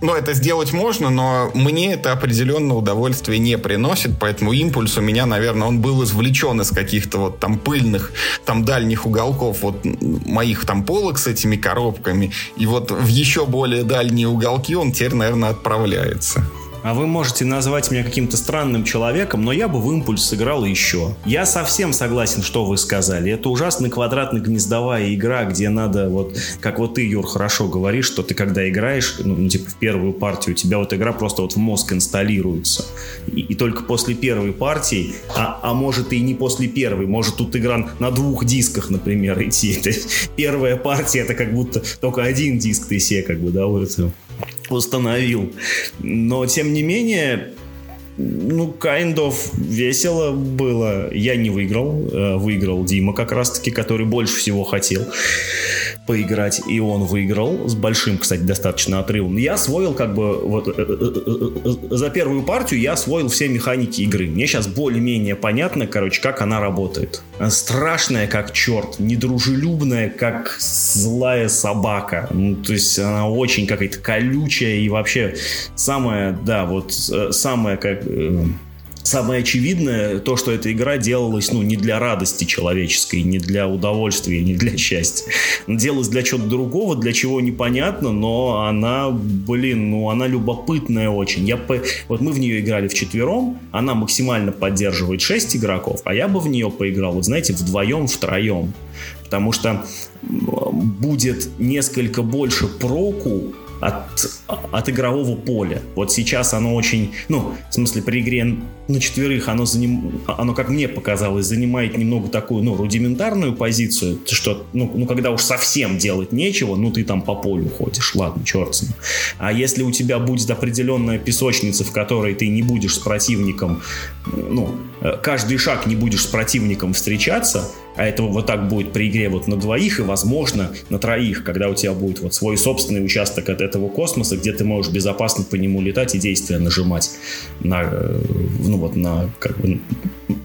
A: ну, это сделать можно, но мне это определенно удовольствие не приносит, поэтому импульс у меня, наверное, он был извлечен из каких-то вот там пыльных, там дальних уголков вот моих там полок с этими коробками, и вот в еще более дальние уголки он теперь, наверное, отправляется.
B: А вы можете назвать меня каким-то странным человеком, но я бы в импульс сыграл еще. Я совсем согласен, что вы сказали. Это ужасно квадратно-гнездовая игра, где надо, вот, как вот ты, Юр, хорошо говоришь, что ты когда играешь, ну, ну, типа в первую партию, у тебя вот игра просто вот в мозг инсталируется. И, и только после первой партии, а, а может и не после первой, может тут игра на двух дисках, например, идти. Первая партия это как будто только один диск ты себе как бы, да, вот установил. Но, тем не менее, ну, kind of весело было. Я не выиграл. Э, выиграл Дима как раз-таки, который больше всего хотел поиграть, и он выиграл с большим, кстати, достаточно отрывом. Я освоил как бы вот э, э, за первую партию я освоил все механики игры. Мне сейчас более-менее понятно, короче, как она работает. Страшная как черт, недружелюбная как злая собака. Ну, то есть она очень какая-то колючая и вообще самая, да, вот самая как самое очевидное, то, что эта игра делалась, ну, не для радости человеческой, не для удовольствия, не для счастья. Делалась для чего-то другого, для чего непонятно, но она, блин, ну, она любопытная очень. Я по... Вот мы в нее играли в четвером, она максимально поддерживает 6 игроков, а я бы в нее поиграл, вот знаете, вдвоем, втроем. Потому что будет несколько больше проку от, от игрового поля. Вот сейчас оно очень, ну, в смысле, при игре на четверых оно, заним, оно как мне показалось, занимает немного такую, ну, рудиментарную позицию, что, ну, ну, когда уж совсем делать нечего, ну, ты там по полю ходишь, ладно, черт с ним. А если у тебя будет определенная песочница, в которой ты не будешь с противником, ну, э, каждый шаг не будешь с противником встречаться, а это вот так будет при игре вот на двоих и, возможно, на троих, когда у тебя будет вот свой собственный участок от этого космоса, где ты можешь безопасно по нему летать и действия нажимать на, э, ну вот на, как бы,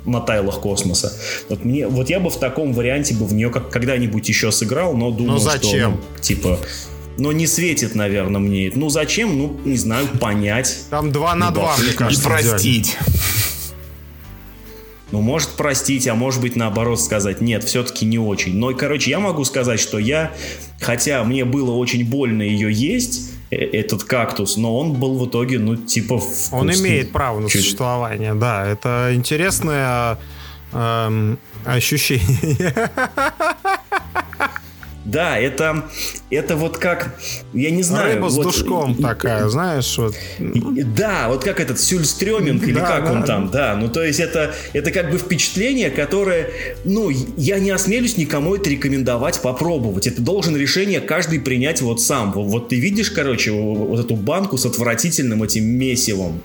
B: на тайлах космоса. Вот, мне, вот я бы в таком варианте бы в нее как когда-нибудь еще сыграл, но думаю, но
C: зачем?
B: что, ну, типа, но не светит, наверное, мне. Ну, зачем? Ну, не знаю, понять.
C: Там 2 на 2, мне кажется.
A: И простить.
B: Ну, может простить, а может быть наоборот сказать, нет, все-таки не очень. Но, короче, я могу сказать, что я, хотя мне было очень больно ее есть, э, этот кактус, но он был в итоге, ну, типа вкусный.
C: Он имеет право на Чуть... существование, да. Это интересное эм, ощущение.
B: Да, это, это вот как, я не знаю.
C: Рыба
B: вот,
C: с душком такая, знаешь, вот.
B: Да, вот как этот Сюльстрёминг или да, как да, он там, да. Ну, то есть это, это как бы впечатление, которое, ну, я не осмелюсь никому это рекомендовать попробовать. Это должен решение каждый принять вот сам. Вот ты видишь, короче, вот эту банку с отвратительным этим месивом.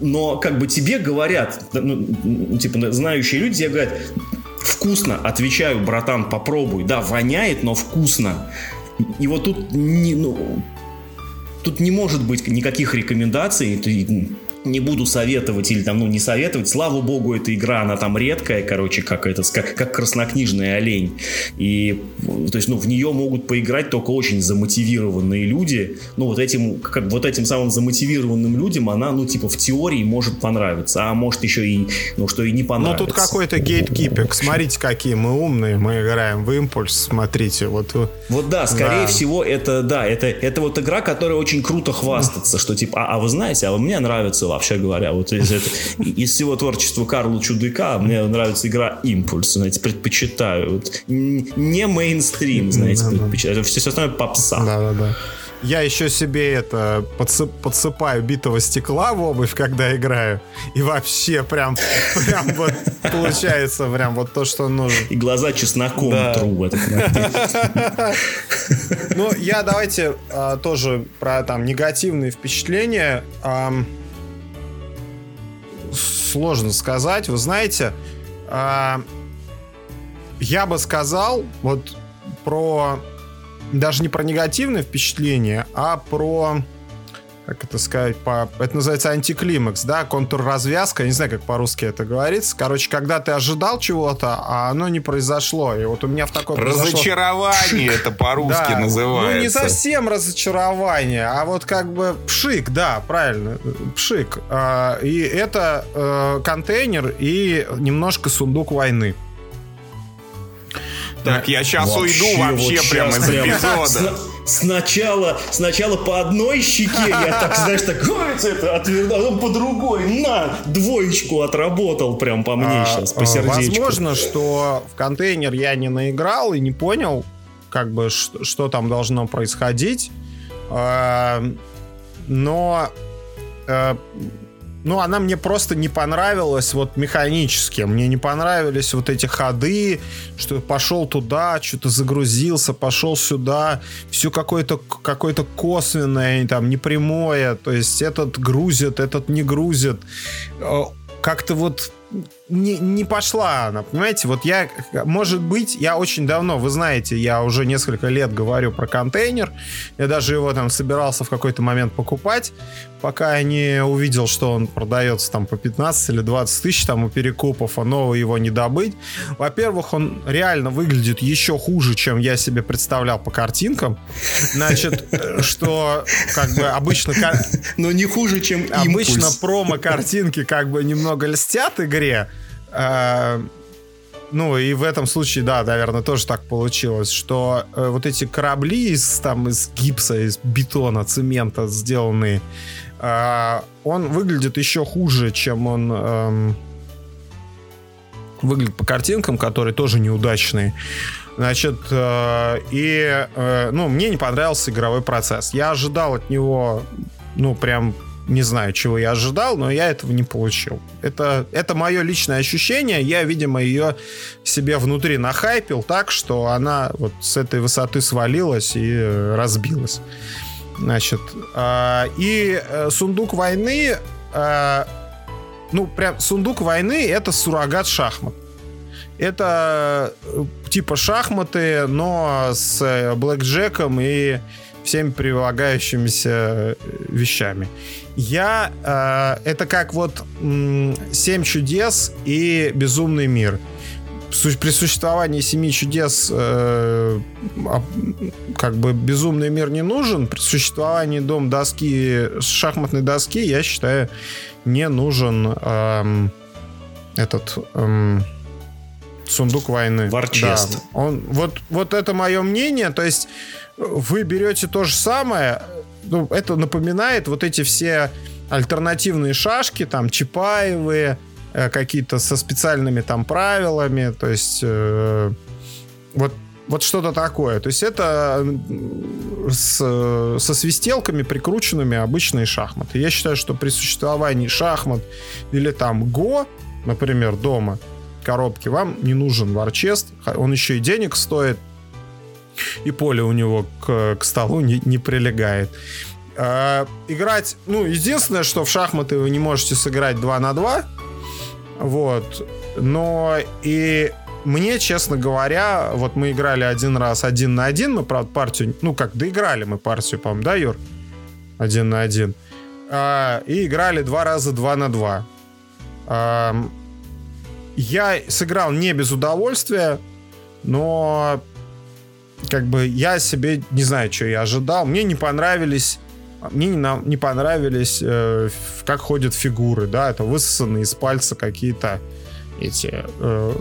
B: Но как бы тебе говорят, ну, типа, знающие люди тебе говорят, Вкусно, отвечаю, братан, попробуй. Да, воняет, но вкусно. И вот тут не, ну, тут не может быть никаких рекомендаций. Не буду советовать или там, ну, не советовать. Слава богу, эта игра, она там редкая, короче, как это, как, как краснокнижный олень. И, то есть, ну, в нее могут поиграть только очень замотивированные люди. Ну, вот этим, как, вот этим самым замотивированным людям она, ну, типа, в теории может понравиться, а может еще и, ну, что и не понравится.
C: Ну, тут какой-то гейткипинг. Смотрите, какие мы умные, мы играем в импульс, смотрите, вот.
B: Вот да, скорее да. всего, это, да, это, это вот игра, которая очень круто хвастаться, что типа, а, а вы знаете, а мне нравится вообще говоря. Вот из, это, из всего творчества Карла Чудыка мне нравится игра Импульс, знаете, предпочитаю. Вот, не мейнстрим, знаете, предпочитаю. Все, все остальное попса.
C: Да-да-да. Я еще себе это подсып, подсыпаю битого стекла в обувь, когда играю. И вообще прям, прям вот получается прям вот то, что нужно.
B: И глаза чесноком да. тру в этот
C: Ну, я давайте а, тоже про там негативные впечатления сложно сказать. Вы знаете, э, я бы сказал вот про даже не про негативное впечатление, а про как это сказать, по, это называется антиклимакс, да, контур-развязка, не знаю, как по-русски это говорится. Короче, когда ты ожидал чего-то, а оно не произошло. И вот у меня в таком
A: Разочарование это по-русски да, называется.
C: Ну, не совсем разочарование, а вот как бы пшик, да, правильно, пшик. А, и это э, контейнер и немножко сундук войны.
A: Так, я сейчас вообще, уйду вообще вот прямо из эпизода.
B: Сначала, сначала по одной щеке я так, знаешь, так это отвернул, а по другой, на, двоечку отработал прям по мне а, сейчас, по сердечку.
C: Возможно, что в контейнер я не наиграл и не понял, как бы, что, что там должно происходить. А, но а, ну, она мне просто не понравилась вот механически. Мне не понравились вот эти ходы, что пошел туда, что-то загрузился, пошел сюда. Все какое-то какое косвенное, там, непрямое. То есть этот грузит, этот не грузит. Э, как-то вот не, не пошла она, понимаете? Вот я, может быть, я очень давно, вы знаете, я уже несколько лет говорю про контейнер. Я даже его там собирался в какой-то момент покупать, пока я не увидел, что он продается там по 15 или 20 тысяч там у перекупов, а нового его не добыть. Во-первых, он реально выглядит еще хуже, чем я себе представлял по картинкам. Значит, что как бы обычно...
B: Но не хуже, чем
C: Обычно промо-картинки как бы немного льстят игре. Э, ну, и в этом случае, да, наверное, тоже так получилось, что э, вот эти корабли из, там, из гипса, из бетона, цемента сделанные, э, он выглядит еще хуже, чем он э, выглядит по картинкам, которые тоже неудачные. Значит, э, и, э, ну, мне не понравился игровой процесс. Я ожидал от него, ну, прям не знаю, чего я ожидал, но я этого не получил. Это, это мое личное ощущение. Я, видимо, ее себе внутри нахайпил так, что она вот с этой высоты свалилась и разбилась. Значит, э, и э, сундук войны, э, ну, прям сундук войны это суррогат шахмат. Это э, типа шахматы, но с э, блэкджеком и всеми прилагающимися э, вещами. Я... Э, это как вот «Семь чудес» и «Безумный мир». При существовании «Семи чудес» э, как бы «Безумный мир» не нужен. При существовании «Дом доски», шахматной доски, я считаю, не нужен э, этот... Э, сундук войны.
B: Варчест.
C: Да. Он, вот, вот это мое мнение. То есть вы берете то же самое, ну, это напоминает вот эти все альтернативные шашки, там, Чапаевые, э, какие-то со специальными там правилами, то есть э, вот вот что-то такое. То есть это с, со свистелками прикрученными обычные шахматы. Я считаю, что при существовании шахмат или там Го, например, дома, коробки, вам не нужен варчест. Он еще и денег стоит и поле у него к, к столу не, не прилегает. Э, играть, ну, единственное, что в шахматы вы не можете сыграть 2 на 2, вот, но и мне, честно говоря, вот мы играли один раз один на один, мы, правда, партию, ну, как доиграли мы партию, по-моему, да, Юр? Один на один. А, и играли два раза два на два. А, я сыграл не без удовольствия, но как бы я себе не знаю, что я ожидал. Мне не понравились мне не, не понравились, э, как ходят фигуры, да, это высосанные из пальца какие-то эти э,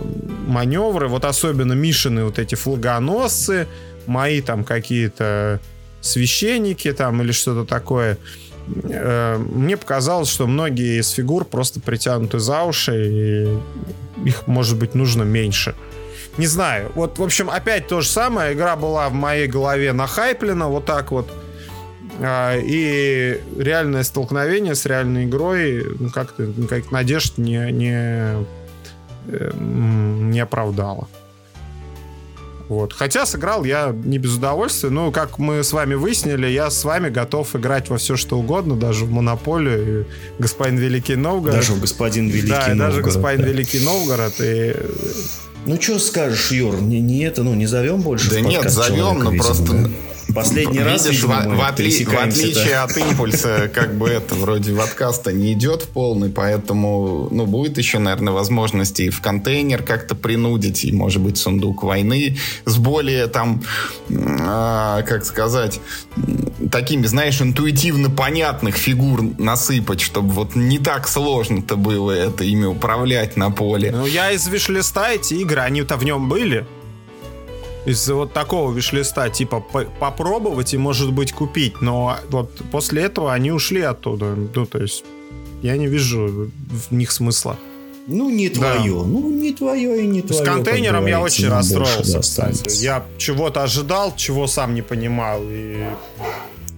C: маневры, вот особенно Мишины вот эти флагоносцы, мои там какие-то священники там или что-то такое. Э, мне показалось, что многие из фигур просто притянуты за уши, и их, может быть, нужно меньше. Не знаю. Вот, в общем, опять то же самое. Игра была в моей голове нахайплена вот так вот. А, и реальное столкновение с реальной игрой ну, как-то никаких надежд не, не, э, не оправдало. Вот. Хотя сыграл я не без удовольствия. Ну, как мы с вами выяснили, я с вами готов играть во все, что угодно, даже в Монополию, господин Великий Новгород.
B: Даже в господин Великий да, Новгород.
C: Да, даже господин да. Великий Новгород. И
B: ну, что скажешь, Юр, не, не это, ну, не зовем больше
A: Да нет, зовем, но просто... Да?
B: Последний раз,
A: Видишь, видимо, в, в, отли, в отличие от импульса, как бы это вроде подкаста не идет в полный, поэтому, ну, будет еще, наверное, возможности и в контейнер как-то принудить, и, может быть, сундук войны с более там, а, как сказать, такими, знаешь, интуитивно понятных фигур насыпать, чтобы вот не так сложно-то было это ими управлять на поле.
C: Ну, я из вишлиста эти игры, они-то в нем были из вот такого вишлиста, типа попробовать и, может быть, купить. Но вот после этого они ушли оттуда. Ну, то есть я не вижу в них смысла.
B: Ну, не твое. Да. Ну, не твое и не твое.
C: С контейнером я очень расстроился, кстати. Я чего-то ожидал, чего сам не понимал. И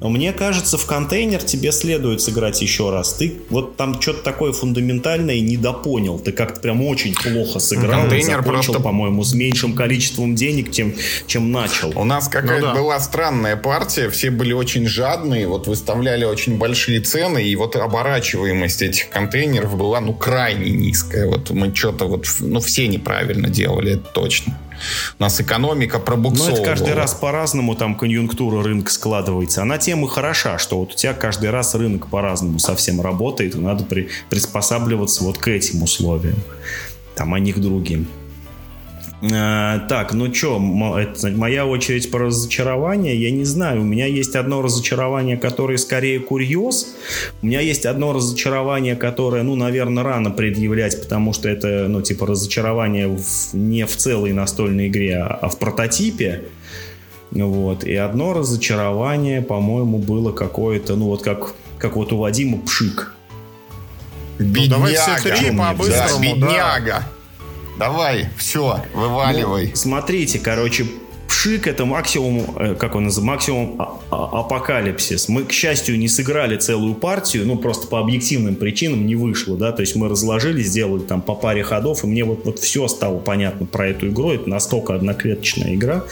B: Мне кажется, в контейнер тебе следует сыграть еще раз. Ты вот там что-то такое фундаментальное недопонял. Ты как-то прям очень плохо сыграл.
A: Контейнер
B: закончил,
A: просто-
B: по-моему, с меньшим количеством денег, чем, чем начал.
A: У нас какая-то
C: Ну да.
A: была странная партия, все были очень жадные, вот выставляли очень большие цены, и вот оборачиваемость этих контейнеров была, ну, крайне низкая. Вот мы что-то вот, ну, все неправильно делали, это точно. У нас экономика
B: Но
A: пробуксовывала.
B: это каждый раз по-разному там конъюнктура рынка складывается. Она тем и хороша, что вот у тебя каждый раз рынок по-разному совсем работает, и надо при- приспосабливаться вот к этим условиям, там, а не к другим. А, так, ну что, моя очередь по разочарование. Я не знаю, у меня есть одно разочарование, которое скорее курьез. У меня есть одно разочарование, которое, ну, наверное, рано предъявлять, потому что это, ну, типа, разочарование в- не в целой настольной игре, а а в прототипе. Вот. И одно разочарование, по-моему, было какое-то, ну, вот как, как вот у Вадима Пшик.
A: Бедняга.
C: давай все три
A: Да,
C: по-быстрому, да.
A: бедняга. Давай, все, вываливай.
B: Ну, смотрите, короче, Пшик это максимум, э, как он называется, максимум а- а- апокалипсис. Мы, к счастью, не сыграли целую партию, ну, просто по объективным причинам не вышло, да, то есть мы разложили, сделали там по паре ходов, и мне вот, вот все стало понятно про эту игру, это настолько одноклеточная игра,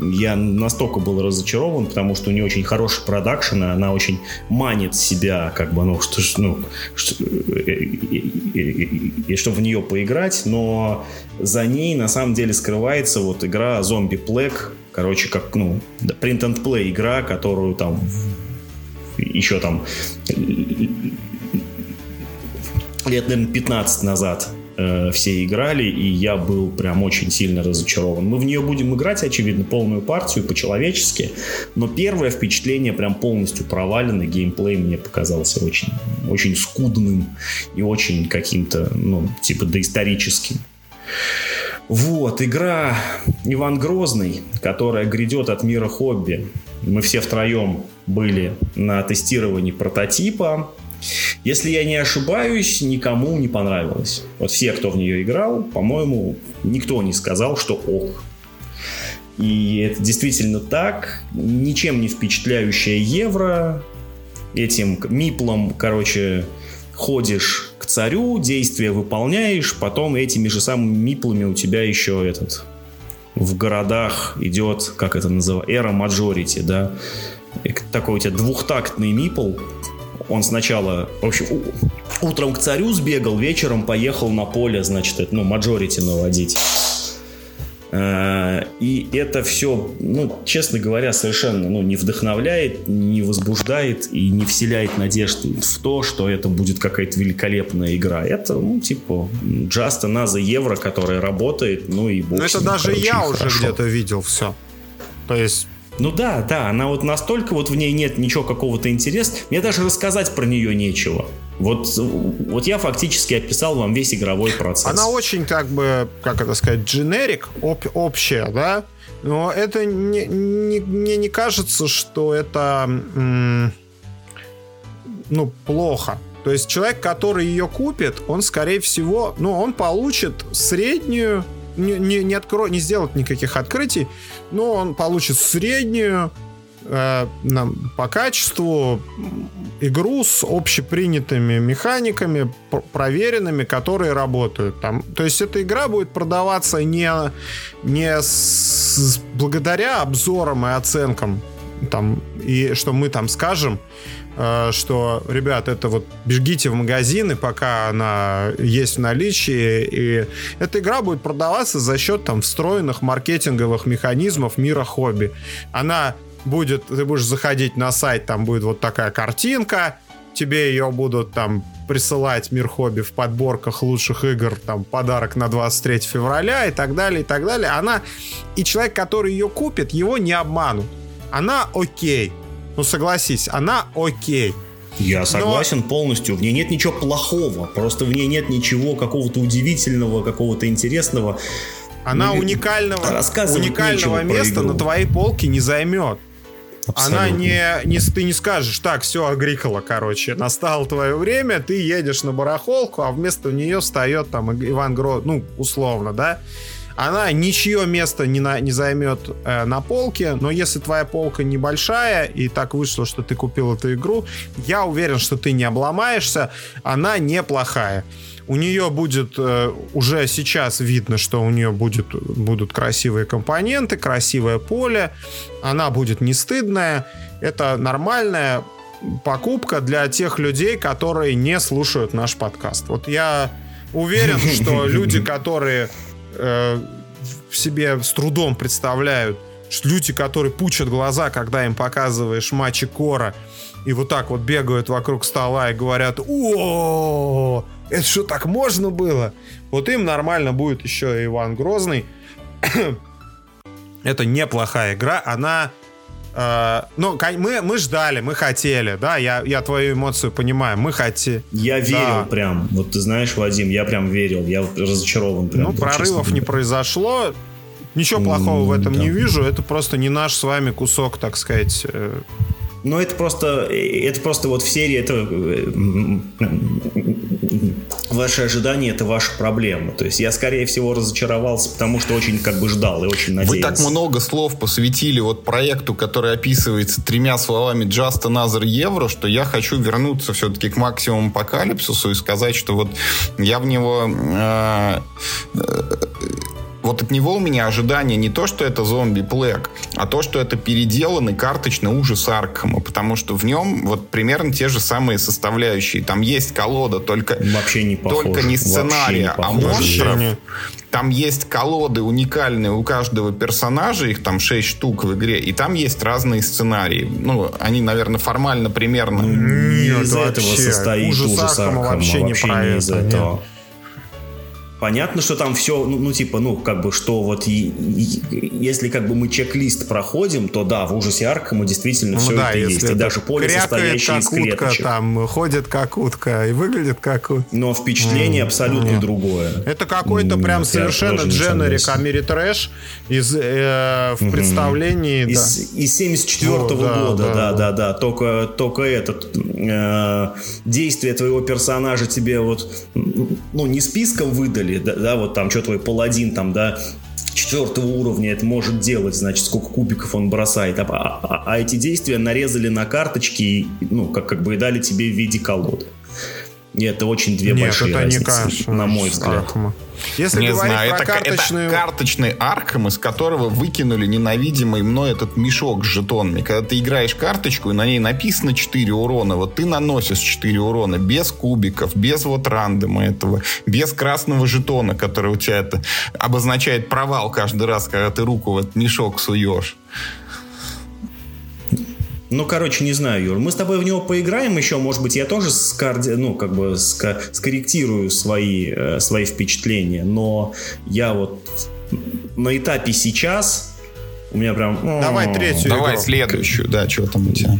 B: я настолько был разочарован, потому что у нее очень хороший продакшн, и она очень манит себя, как бы, ну, что, ну, что- и, и- и чтобы в нее поиграть, но за ней на самом деле скрывается вот игра Zombie Plague, короче, как, ну, print and play игра, которую там еще там лет, наверное, 15 назад э, все играли, и я был прям очень сильно разочарован. Мы в нее будем играть, очевидно, полную партию по-человечески, но первое впечатление прям полностью провалено, геймплей мне показался очень, очень скудным и очень каким-то, ну, типа доисторическим. Вот, игра Иван Грозный, которая грядет от мира хобби. Мы все втроем были на тестировании прототипа. Если я не ошибаюсь, никому не понравилось. Вот все, кто в нее играл, по-моему, никто не сказал, что ок. И это действительно так. Ничем не впечатляющая евро. Этим миплом, короче, ходишь к царю, действия выполняешь, потом этими же самыми миплами у тебя еще этот в городах идет, как это называется, эра мажорити, да. И такой у тебя двухтактный мипл. Он сначала, в общем, утром к царю сбегал, вечером поехал на поле, значит, это, ну, мажорити наводить. Э, И это все, ну, честно говоря, совершенно ну, не вдохновляет, не возбуждает и не вселяет надежды в то, что это будет какая-то великолепная игра. Это, ну, типа, just another евро, которая работает, ну и бог
C: Ну, это даже
B: короче,
C: я уже где-то видел все. То есть,
B: Ну да, да, она вот настолько вот в ней нет ничего какого-то интересного. Мне даже рассказать про нее нечего. Вот, вот я фактически описал вам весь игровой процесс.
C: она очень, как бы, как это сказать, дженерик, об- общая, да? Но это не, не- мне не кажется, что это, м, ну, плохо. То есть человек, который ее купит, он, скорее всего, ну, он получит среднюю, не, не, не, откро- не сделает никаких открытий, но он получит среднюю э, по качеству игру с общепринятыми механиками, пр- проверенными, которые работают. Там, то есть эта игра будет продаваться не, не с- благодаря обзорам и оценкам, там, и что мы там скажем, э, что, ребят, это вот бегите в магазины, пока она есть в наличии, и эта игра будет продаваться за счет там встроенных маркетинговых механизмов мира хобби. Она будет, ты будешь заходить на сайт, там будет вот такая картинка, тебе ее будут там присылать Мир Хобби в подборках лучших игр, там, подарок на 23 февраля и так далее, и так далее. Она, и человек, который ее купит, его не обманут. Она окей. Ну, согласись, она окей.
B: Я согласен полностью. В ней нет ничего плохого. Просто в ней нет ничего какого-то удивительного, какого-то интересного.
C: Она
B: Ну,
C: уникального, уникального места на твоей полке не займет. Она
B: Абсолютно.
C: не, не, ты не скажешь, так, все, Агрикола, короче, настало твое время, ты едешь на барахолку, а вместо нее встает там Иван Грод, ну, условно, да? Она ничье место не, на, не займет э, на полке, но если твоя полка небольшая, и так вышло, что ты купил эту игру, я уверен, что ты не обломаешься, она неплохая. У нее будет э, уже сейчас видно, что у нее будет, будут красивые компоненты, красивое поле, она будет не стыдная, это нормальная покупка для тех людей, которые не слушают наш подкаст. Вот я уверен, что люди, которые э, в себе с трудом представляют, люди, которые пучат глаза, когда им показываешь матчи Кора, и вот так вот бегают вокруг стола и говорят, о, это что, так можно было? Вот им нормально будет еще Иван Грозный. это неплохая игра, она Uh, ну, мы, мы ждали, мы хотели, да, я, я твою эмоцию понимаю, мы хотели.
B: Я верил да. прям, вот ты знаешь, Вадим, я прям верил, я разочарован. Прям,
C: ну, прорывов не произошло, ничего плохого mm, в этом да. не вижу, это просто не наш с вами кусок, так сказать, э,
B: но это просто, это просто вот в серии это ваши ожидания это ваша проблема. То есть я скорее всего разочаровался, потому что очень как бы ждал и очень надеялся.
A: Вы так много слов посвятили вот проекту, который описывается тремя словами Just Another Euro, что я хочу вернуться все-таки к максимуму апокалипсису и сказать, что вот я в него э, э, вот от него у меня ожидание не то, что это зомби плэг, а то, что это переделанный карточный ужас Аркхема, потому что в нем вот примерно те же самые составляющие. Там есть колода, только,
B: Вообще не похож.
A: только не сценария, не а монстров. Там есть колоды уникальные у каждого персонажа, их там 6 штук в игре, и там есть разные сценарии. Ну, они, наверное, формально примерно...
B: Не из этого состоит ужас, ужас Аркхема, вообще, вообще не, не из этого. Нет. Понятно, что там все, ну, ну типа, ну, как бы, что вот и, и, если как бы мы чек-лист проходим, то да, в ужасе Аркхема действительно ну, все да, это есть. И даже поле, состоящее из клеточек.
C: там ходит как утка и выглядит как утка.
B: Но впечатление mm, абсолютно нет. другое.
C: Это какой-то mm, прям совершенно дженерик Амири Трэш из, э, в mm-hmm. представлении.
B: Из, да. из 74 -го да, года, да, да, да, да. Только, только этот э, действие твоего персонажа тебе вот, ну, не списком выдали, или, да, да, вот там, что твой паладин там, да, четвертого уровня это может делать, значит, сколько кубиков он бросает. А, а, а эти действия нарезали на карточки, ну, как, как бы и дали тебе в виде колоды. И это очень две Нет, большие это разницы, не кажется, на мой взгляд. Архама.
A: Если не знаю, про это, карточную... это карточный Аркхем, из которого выкинули ненавидимый мной этот мешок с жетонами. Когда ты играешь карточку, и на ней написано 4 урона, вот ты наносишь 4 урона без кубиков, без вот рандома этого, без красного жетона, который у тебя это обозначает провал каждый раз, когда ты руку в этот мешок суешь.
B: Ну, короче, не знаю, Юр. Мы с тобой в него поиграем еще. Может быть, я тоже скарди... ну, как бы ска... скорректирую свои, э, свои впечатления. Но я вот на этапе сейчас у меня прям...
C: Давай третью
A: Давай игру. следующую, да, что там у тебя?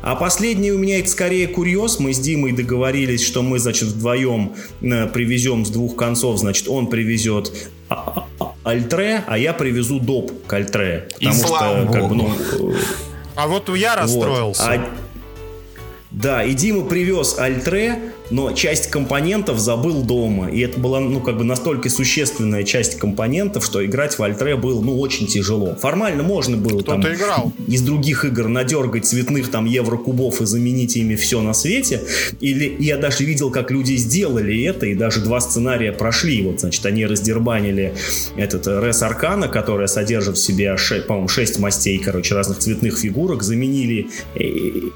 B: А последний у меня это скорее курьез. Мы с Димой договорились, что мы, значит, вдвоем э, привезем с двух концов. Значит, он привезет а, а, Альтре, а я привезу доп к Альтре. Потому И что, как бы, ну,
C: а вот я расстроился. Вот. А...
B: Да, и Дима привез Альтре, но часть компонентов забыл дома. И это была, ну, как бы настолько существенная часть компонентов, что играть в Альтре было, ну, очень тяжело. Формально можно было там играл. из других игр надергать цветных там еврокубов и заменить ими все на свете. Или я даже видел, как люди сделали это, и даже два сценария прошли. Вот, значит, они раздербанили этот Рес Аркана, которая содержит в себе, по-моему, 6 мастей, короче, разных цветных фигурок, заменили э,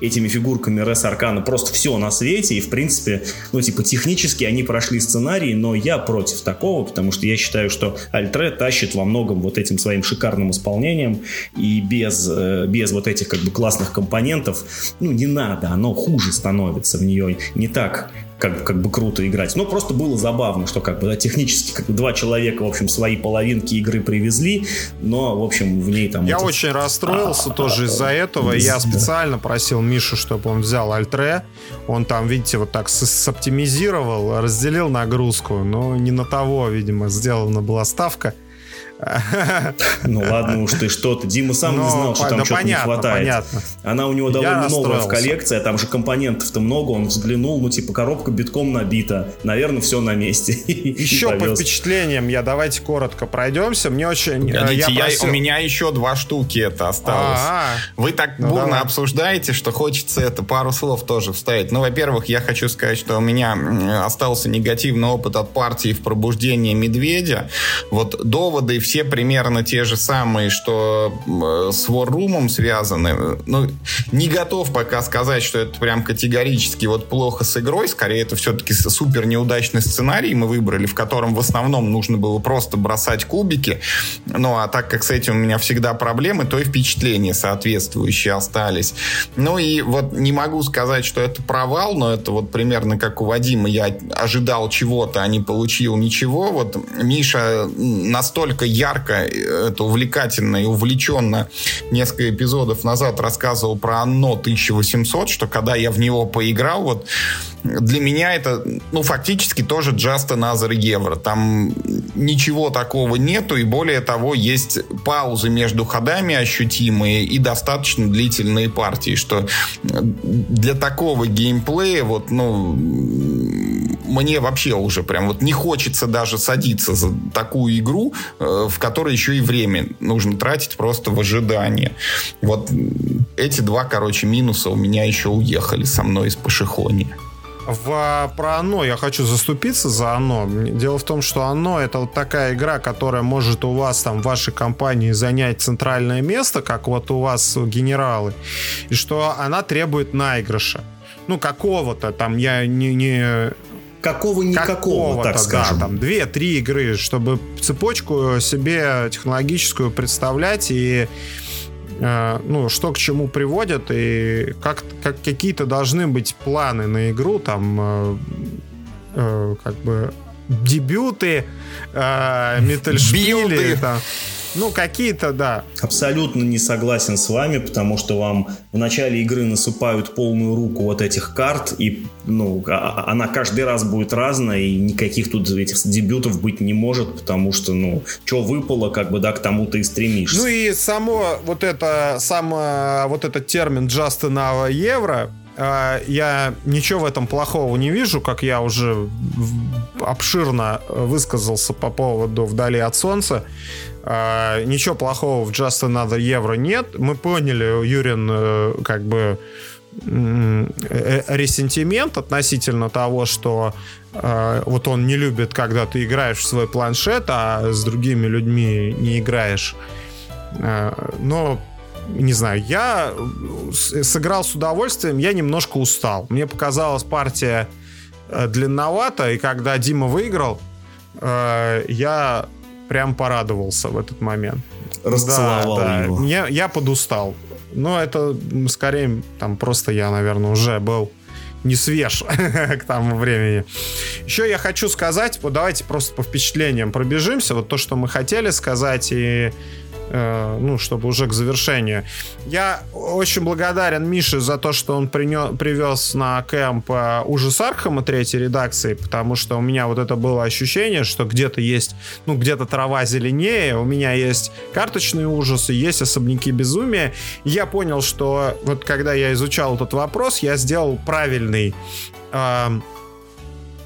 B: этими фигурками Рес Аркана просто все на свете, и, в принципе, ну, типа, технически они прошли сценарий, но я против такого, потому что я считаю, что Альтре тащит во многом вот этим своим шикарным исполнением, и без, э, без вот этих, как бы, классных компонентов, ну, не надо, оно хуже становится в нее, не так как, как бы круто играть. Но просто было забавно, что как бы да, технически как бы два человека, в общем, свои половинки игры привезли, но, в общем, в ней там...
C: Я этот... очень расстроился а, тоже а, из-за этого. Да. Я специально просил Мишу, чтобы он взял Альтре. Он там, видите, вот так соптимизировал, разделил нагрузку, но не на того, видимо, сделана была ставка.
B: Ну ладно уж ты что-то. Дима сам не знал, что там что-то не хватает. Она у него довольно новая в коллекции, а там же компонентов-то много. Он взглянул, ну типа коробка битком набита. Наверное, все на месте.
C: Еще по впечатлениям я давайте коротко пройдемся. Мне очень...
A: Э, я У меня еще два штуки это осталось. Вы так ну, бурно обсуждаете, что хочется это пару слов тоже вставить. Ну, во-первых, я хочу сказать, что у меня остался негативный опыт от партии в пробуждении медведя. Вот доводы все примерно те же самые, что с War связаны. Ну, не готов пока сказать, что это прям категорически вот плохо с игрой. Скорее, это все-таки супер неудачный сценарий мы выбрали, в котором в основном нужно было просто бросать кубики. Ну, а так как с этим у меня всегда проблемы, то и впечатления соответствующие остались. Ну и вот не могу сказать, что это провал, но это вот примерно как у Вадима. Я ожидал чего-то, а не получил ничего. Вот Миша настолько ярко, э, это увлекательно и увлеченно несколько эпизодов назад рассказывал про Анно 1800, что когда я в него поиграл, вот для меня это, ну, фактически тоже Just Another Евро. Там ничего такого нету, и более того, есть паузы между ходами ощутимые и достаточно длительные партии, что для такого геймплея, вот, ну, мне вообще уже прям вот не хочется даже садиться за такую игру, э, в которой еще и время нужно тратить просто в ожидании. Вот эти два, короче, минуса у меня еще уехали со мной из Пашихони.
C: В, про оно я хочу заступиться за оно. Дело в том, что оно это вот такая игра, которая может у вас там в вашей компании занять центральное место, как вот у вас генералы, и что она требует наигрыша. Ну, какого-то там, я не, не
B: какого-никакого, так скажем.
C: Да, там две-три игры, чтобы цепочку себе технологическую представлять и Э, ну, что к чему приводит, и как, как какие-то должны быть планы на игру, там, э, э, как бы, дебюты, э, метальшпили, там, ну, какие-то, да.
B: Абсолютно не согласен с вами, потому что вам в начале игры насыпают полную руку вот этих карт, и, ну, а, а, она каждый раз будет разная, и никаких тут этих дебютов быть не может, потому что, ну, что выпало, как бы, да, к тому ты и стремишься.
C: Ну и само вот это, сам вот этот термин «just enough евро», я ничего в этом плохого не вижу, как я уже обширно высказался по поводу «Вдали от солнца». А, ничего плохого в Just Another Евро нет. Мы поняли, Юрин, э, как бы э, ресентимент относительно того, что э, вот он не любит, когда ты играешь в свой планшет, а с другими людьми не играешь. но не знаю, я сыграл с удовольствием, я немножко устал. Мне показалась партия длинновата, и когда Дима выиграл, я прям порадовался в этот момент.
B: Расцеловал да, да. его.
C: Я, я подустал. Но это скорее там просто я, наверное, уже был не свеж к тому времени. Еще я хочу сказать, вот давайте просто по впечатлениям пробежимся. Вот то, что мы хотели сказать, и Э, ну, чтобы уже к завершению. Я очень благодарен Мише за то, что он принес, привез на camp э, ужас Архама третьей редакции, потому что у меня вот это было ощущение, что где-то есть, ну, где-то трава зеленее, у меня есть карточные ужасы, есть особняки безумия. Я понял, что вот когда я изучал этот вопрос, я сделал правильный э,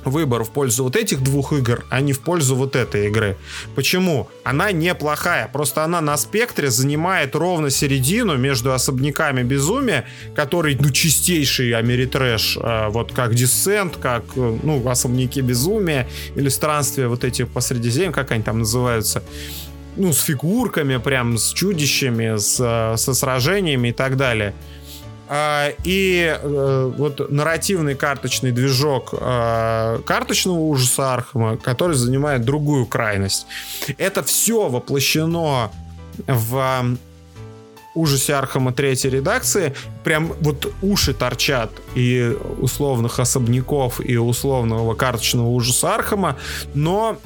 C: выбор в пользу вот этих двух игр, а не в пользу вот этой игры. Почему? Она неплохая, просто она на спектре занимает ровно середину между особняками безумия, который, ну, чистейший америтрэш, вот как Десцент, как, э, ну, особняки безумия, или странствия вот эти по Средиземью, как они там называются, ну, с фигурками, прям с чудищами, с, э, со сражениями и так далее. А, и э, вот нарративный карточный движок э, карточного ужаса Архама, который занимает другую крайность. Это все воплощено в ужасе Архама третьей редакции. Прям вот уши торчат и условных особняков, и условного карточного ужаса Архама, но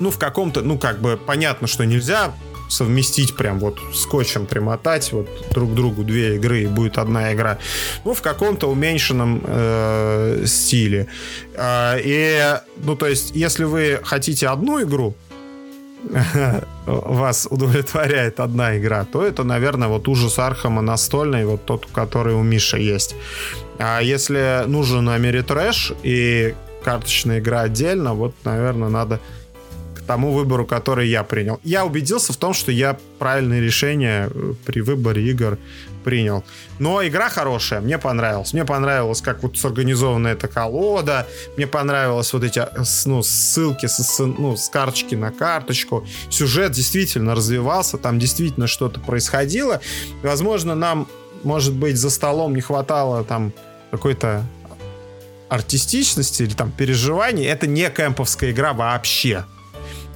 C: ну, в каком-то, ну, как бы понятно, что нельзя совместить прям вот скотчем примотать вот друг другу две игры и будет одна игра. Ну, в каком-то уменьшенном э, стиле. Э, и, ну, то есть, если вы хотите одну игру, вас удовлетворяет одна игра, то это, наверное, вот ужас Архама настольный, вот тот, который у Миши есть. А если нужен Ameritrash и карточная игра отдельно, вот, наверное, надо тому выбору, который я принял. Я убедился в том, что я правильное решение э, при выборе игр принял. Но игра хорошая, мне понравилась. Мне понравилось, как вот сорганизована эта колода. Мне понравилось вот эти ну, ссылки с, ну, с карточки на карточку. Сюжет действительно развивался, там действительно что-то происходило. Возможно, нам, может быть, за столом не хватало там какой-то артистичности или там переживаний. Это не кемповская игра вообще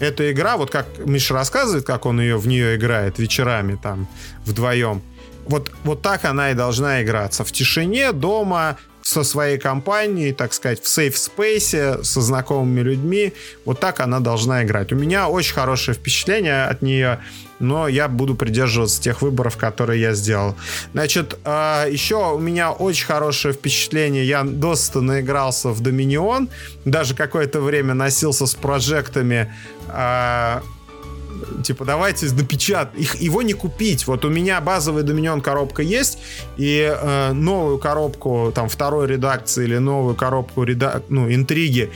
C: эта игра, вот как Миша рассказывает, как он ее в нее играет вечерами там вдвоем, вот, вот так она и должна играться. В тишине, дома, со своей компанией, так сказать, в сейф-спейсе, со знакомыми людьми. Вот так она должна играть. У меня очень хорошее впечатление от нее, но я буду придерживаться тех выборов, которые я сделал. Значит, а, еще у меня очень хорошее впечатление. Я досыта наигрался в Доминион. Даже какое-то время носился с прожектами а, типа, давайте напечатать. Их, его не купить. Вот у меня базовый Dominion коробка есть, и э, новую коробку, там, второй редакции или новую коробку, реда... ну, интриги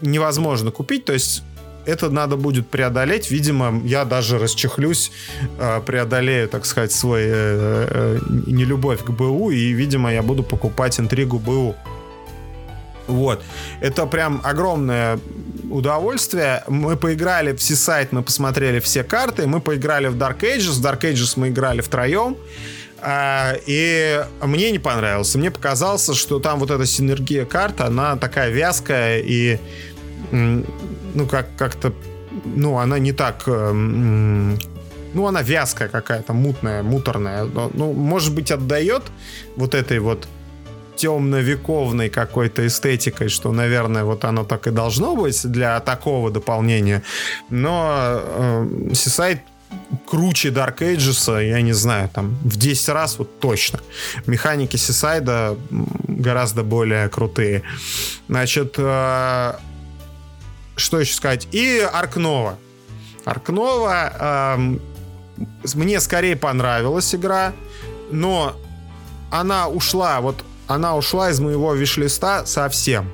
C: невозможно купить. То есть это надо будет преодолеть. Видимо, я даже расчехлюсь, э, преодолею, так сказать, свой э, э, нелюбовь к БУ, и, видимо, я буду покупать интригу БУ. Вот. Это прям огромное удовольствие. Мы поиграли в Seaside, мы посмотрели все карты, мы поиграли в Dark Ages. В Dark Ages мы играли втроем. А, и мне не понравилось. Мне показалось, что там вот эта синергия карт, она такая вязкая и ну как как-то ну она не так э, ну она вязкая какая-то мутная муторная ну может быть отдает вот этой вот темно-вековной какой-то эстетикой, что, наверное, вот оно так и должно быть для такого дополнения. Но э, круче Dark Ages, я не знаю, там в 10 раз вот точно. Механики Сисайда гораздо более крутые. Значит, э, что еще сказать? И Аркнова. Аркнова э, мне скорее понравилась игра, но она ушла вот она ушла из моего виш-листа совсем.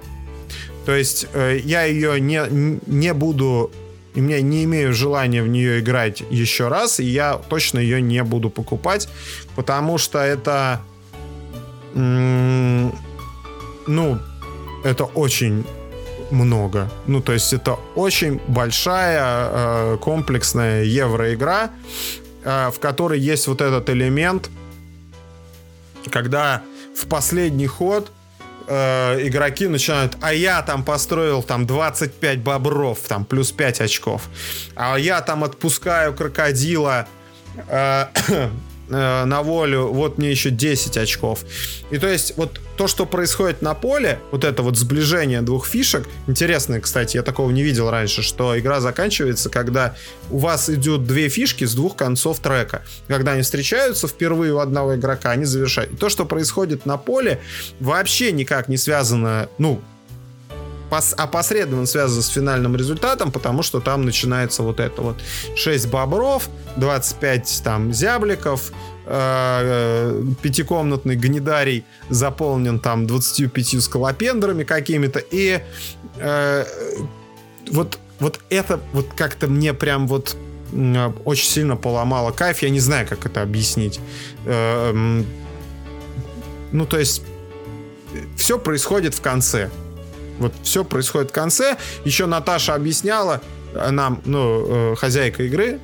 C: То есть э, я ее не, не буду и мне не имею желания в нее играть еще раз, и я точно ее не буду покупать, потому что это, ну, это очень много. Ну, то есть это очень большая э, комплексная евроигра, э, в которой есть вот этот элемент, когда в последний ход э, игроки начинают, а я там построил там 25 бобров, там плюс 5 очков, а я там отпускаю крокодила э, э, на волю, вот мне еще 10 очков. И то есть вот то, что происходит на поле, вот это вот сближение двух фишек, интересно, кстати, я такого не видел раньше, что игра заканчивается, когда у вас идут две фишки с двух концов трека. Когда они встречаются впервые у одного игрока, они завершают. И то, что происходит на поле, вообще никак не связано, ну, опосредованно связано с финальным результатом, потому что там начинается вот это вот 6 бобров, 25 там зябликов, э, пятикомнатный гнидарий заполнен там 25 скалопендрами какими-то, и э, вот, вот это вот как-то мне прям вот очень сильно поломало кайф, я не знаю, как это объяснить. Э, ну, то есть все происходит в конце. Вот все происходит в конце. Еще Наташа объясняла э, нам, ну, э, хозяйка игры,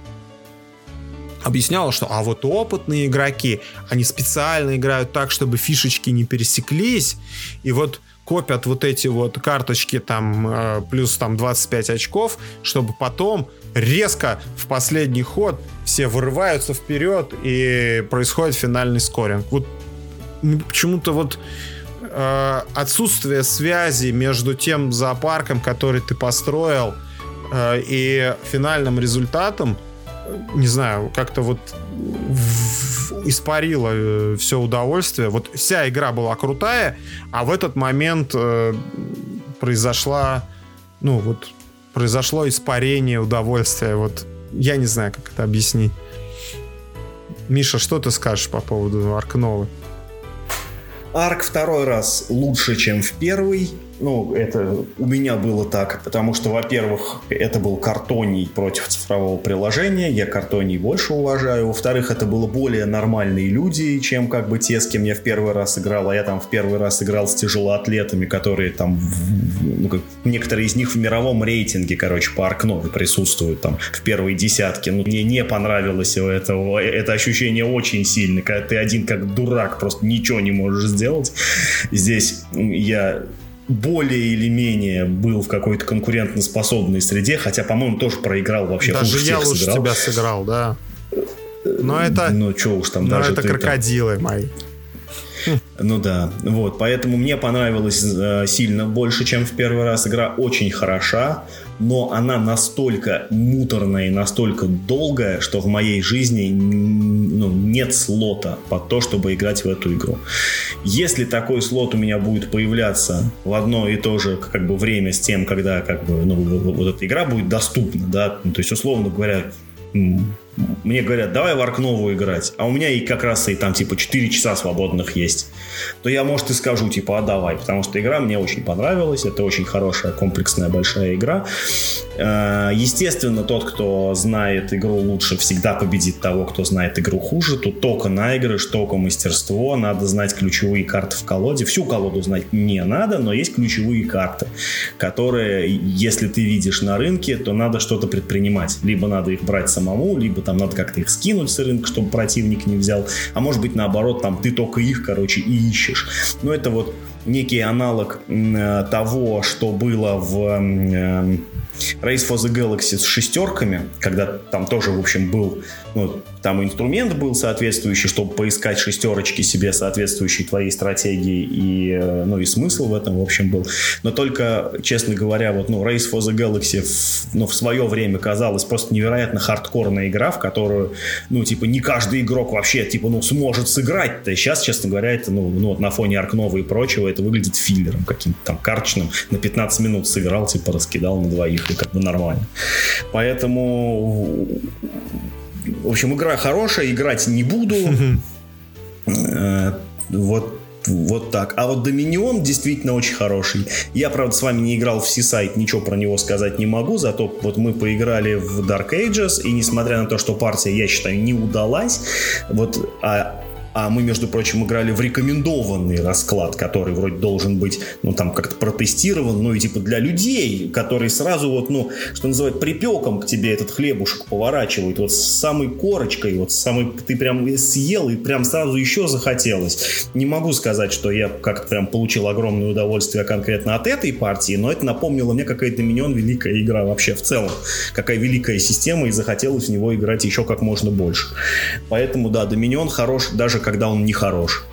C: объясняла, что а вот опытные игроки, они специально играют так, чтобы фишечки не пересеклись, и вот копят вот эти вот карточки там э, плюс там 25 очков, чтобы потом резко в последний ход все вырываются вперед и происходит финальный скоринг. Вот почему-то вот э, отсутствие связи между тем зоопарком, который ты построил, э, и финальным результатом, не знаю, как-то вот испарило э, все удовольствие. Вот вся игра была крутая, а в этот момент произошла, ну вот произошло испарение удовольствия. Вот я не знаю, как это объяснить. Миша, что ты скажешь по поводу Аркновы?
B: Арк второй раз лучше, чем в первый. Ну, это у меня было так, потому что, во-первых, это был картоний против цифрового приложения, я картоний больше уважаю. Во-вторых, это было более нормальные люди, чем как бы те, с кем я в первый раз играл. А я там в первый раз играл с тяжелоатлетами, которые там, ну, как, некоторые из них в мировом рейтинге, короче, по Аркнове присутствуют там в первой десятке. Ну, мне не понравилось это, это ощущение очень сильно, когда ты один как дурак, просто ничего не можешь сделать. Здесь я более или менее был в какой-то конкурентоспособной среде, хотя, по-моему, тоже проиграл вообще
C: Даже
B: хуже
C: я
B: всех
C: лучше
B: сыграл.
C: тебя сыграл, да. Но это,
B: Ну, что уж там
C: но
B: даже
C: это
B: ты там-
C: крокодилы мои.
B: Ну да, вот, поэтому мне понравилось э, сильно больше, чем в первый раз. Игра очень хороша, но она настолько муторная и настолько долгая, что в моей жизни ну, нет слота под то, чтобы играть в эту игру. Если такой слот у меня будет появляться в одно и то же как бы время с тем, когда как бы ну, вот, эта игра будет доступна, да, ну, то есть условно говоря, мне говорят, давай в Арк новую играть, а у меня и как раз и там типа 4 часа свободных есть, то я, может, и скажу, типа, а давай, потому что игра мне очень понравилась, это очень хорошая, комплексная, большая игра. Э, Естественно, тот, кто знает игру лучше, всегда победит того, кто знает игру хуже. Тут только наигрыш, только мастерство, надо знать ключевые карты в колоде. Всю колоду знать не надо, но есть ключевые карты, которые, если ты видишь на рынке, то надо что-то предпринимать. Либо надо их брать самому, либо там надо как-то их скинуть с рынка, чтобы противник не взял. А может быть, наоборот, там ты только их, короче, и ищешь. Но это вот некий аналог э, того, что было в э, Race for the Galaxy с шестерками, когда там тоже, в общем, был, ну, там инструмент был соответствующий, чтобы поискать шестерочки себе, соответствующие твоей стратегии, и, э, ну, и смысл в этом, в общем, был. Но только, честно говоря, вот, ну, Race for the Galaxy в, ну, в свое время казалась просто невероятно хардкорная игра, в которую, ну, типа, не каждый игрок вообще, типа, ну, сможет сыграть. То сейчас, честно говоря, это, ну, ну вот на фоне Аркнова и прочего, это выглядит филлером каким-то там карточным. На 15 минут сыграл, типа, раскидал на двоих, и как бы нормально. Поэтому в общем, игра хорошая, играть не буду. Э, Вот вот так. А вот Доминион действительно очень хороший. Я, правда, с вами не играл в Seaside, ничего про него сказать не могу, зато вот мы поиграли в Dark Ages, и несмотря на то, что партия, я считаю, не удалась, вот, а а мы, между прочим, играли в рекомендованный расклад, который вроде должен быть, ну, там, как-то протестирован, ну, и типа для людей, которые сразу вот, ну, что называют, припеком к тебе этот хлебушек поворачивают, вот с самой корочкой, вот с самой, ты прям съел и прям сразу еще захотелось. Не могу сказать, что я как-то прям получил огромное удовольствие конкретно от этой партии, но это напомнило мне, какая Доминион великая игра вообще в целом. Какая великая система, и захотелось в него играть еще как можно больше. Поэтому, да, Доминион хорош, даже когда он не хорош.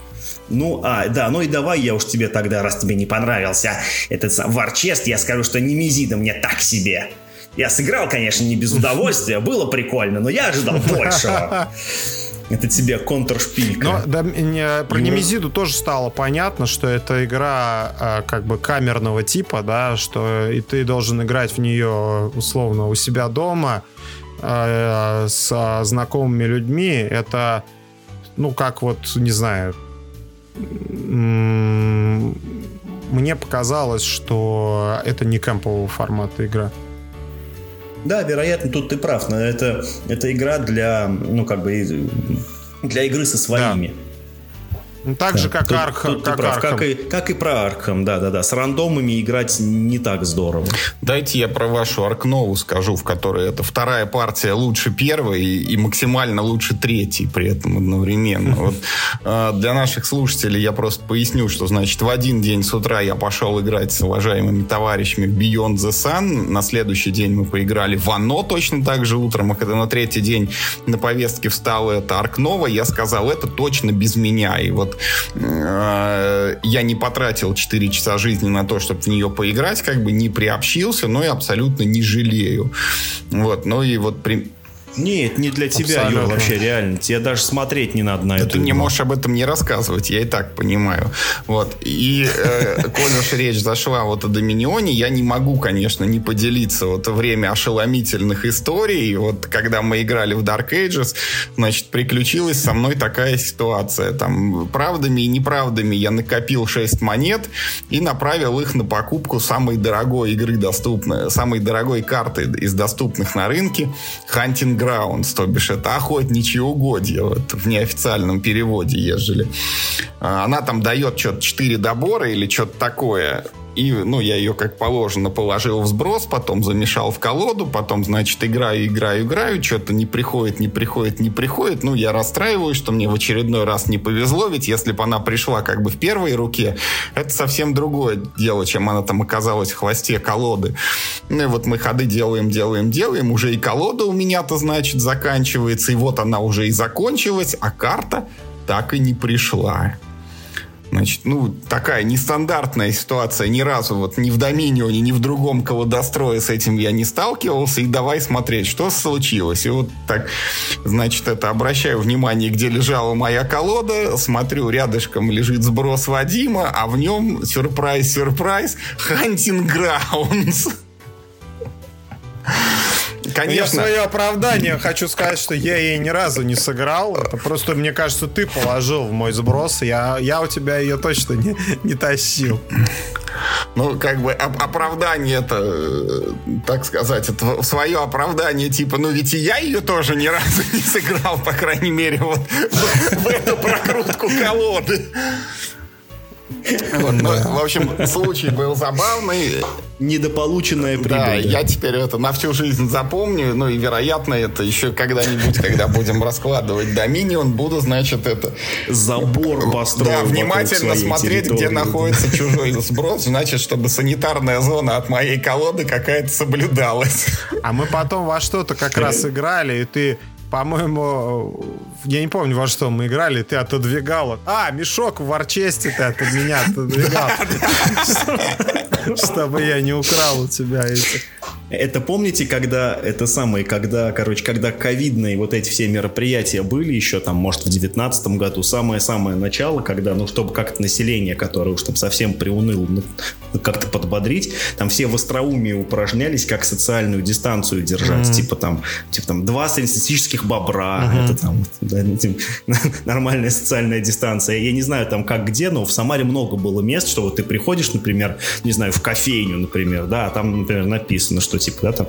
B: Ну, а, да, ну и давай я уж тебе тогда, раз тебе не понравился этот Варчест, я скажу, что Немезида мне так себе. Я сыграл, конечно, не без удовольствия, было прикольно, но я ожидал большего. Это тебе контршпилька.
C: Но да, не- про
B: Его-
C: Немезиду тоже стало понятно, что это игра а, как бы камерного типа, да, что и ты должен играть в нее условно у себя дома а, с знакомыми людьми. Это, ну, как вот, не знаю, мне показалось, что это не кемпового формата игра.
B: Да, вероятно, тут ты прав, но это, это игра для, ну, как бы, для игры со своими.
C: Ну, Так же,
B: Да,
C: как
B: тут-
C: как
B: прав. Как и, как и про Архам, да-да-да. С рандомами играть не так здорово.
A: Дайте я про вашу Аркнову скажу, в которой это вторая партия лучше первой и, и максимально лучше третьей при этом одновременно. Вот, э, для наших слушателей я просто поясню, что значит в один день с утра я пошел играть с уважаемыми товарищами в Beyond the Sun. На следующий день мы поиграли в Оно точно так же утром. А когда на третий день на повестке встала эта Аркнова, я сказал, это точно без меня. И вот я не потратил 4 часа жизни на то, чтобы в нее поиграть, как бы не приобщился, но и абсолютно не жалею. Вот, ну и вот при-
B: Нет, не для тебя, Абсолютно. Юр, вообще реально. Тебе даже смотреть не надо на
A: да
B: это.
A: Ты не можешь об этом не рассказывать, я и так понимаю. Вот. И э, коль уж речь зашла вот о Доминионе, я не могу, конечно, не поделиться вот время ошеломительных историй. Вот когда мы играли в Dark Ages, значит, приключилась со мной такая ситуация. Там правдами и неправдами я накопил 6 монет и направил их на покупку самой дорогой игры доступной, самой дорогой карты из доступных на рынке Hunting Grounds, то бишь это охотничьи угодья, вот в неофициальном переводе, ежели. А, она там дает что-то 4 добора или что-то такое. И, ну, я ее как положено положил в сброс, потом замешал в колоду, потом, значит, играю, играю, играю, что-то не приходит, не приходит, не приходит. Ну, я расстраиваюсь, что мне в очередной раз не повезло, ведь если бы она пришла как бы в первой руке, это совсем другое дело, чем она там оказалась в хвосте колоды. Ну, и вот мы ходы делаем, делаем, делаем, уже и колода у меня-то, значит, заканчивается, и вот она уже и закончилась, а карта так и не пришла. Значит, ну, такая нестандартная ситуация. Ни разу вот ни в Доминионе, ни в другом колодострое с этим я не сталкивался. И давай смотреть, что случилось. И вот так, значит, это обращаю внимание, где лежала моя колода. Смотрю, рядышком лежит сброс Вадима, а в нем сюрприз-сюрприз Hunting Grounds
C: конечно. Я свое оправдание хочу сказать, что я ей ни разу не сыграл. Это просто, мне кажется, ты положил в мой сброс. Я, я у тебя ее точно не, не тащил.
A: Ну, как бы оп- оправдание это, э, так сказать, это свое оправдание, типа, ну ведь и я ее тоже ни разу не сыграл, по крайней мере, вот в эту прокрутку колоды. Вот, ну, в общем, случай был забавный.
B: Недополученная прибыль.
A: Да, я теперь это на всю жизнь запомню. Ну и, вероятно, это еще когда-нибудь, когда будем раскладывать Доминион, буду, значит, это...
B: Забор построить.
A: Да, внимательно смотреть, территории. где находится чужой сброс, значит, чтобы санитарная зона от моей колоды какая-то соблюдалась.
C: А мы потом во что-то как раз играли, и ты по-моему, я не помню, во что мы играли, ты отодвигал. А, мешок в варчесте ты от меня отодвигал. Чтобы я не украл у тебя эти.
B: Это помните, когда это самое, когда, короче, когда ковидные вот эти все мероприятия были еще там, может, в девятнадцатом году, самое-самое начало, когда, ну, чтобы как-то население, которое уж там совсем приуныло, ну, как-то подбодрить, там все в остроумии упражнялись, как социальную дистанцию держать, mm-hmm. типа там, типа там два статистических бобра, mm-hmm. это там да, ну, типа, нормальная социальная дистанция. Я не знаю там как где, но в Самаре много было мест, что вот ты приходишь, например, не знаю, в кофейню, например, да, а там, например, написано, что что типа, да, там,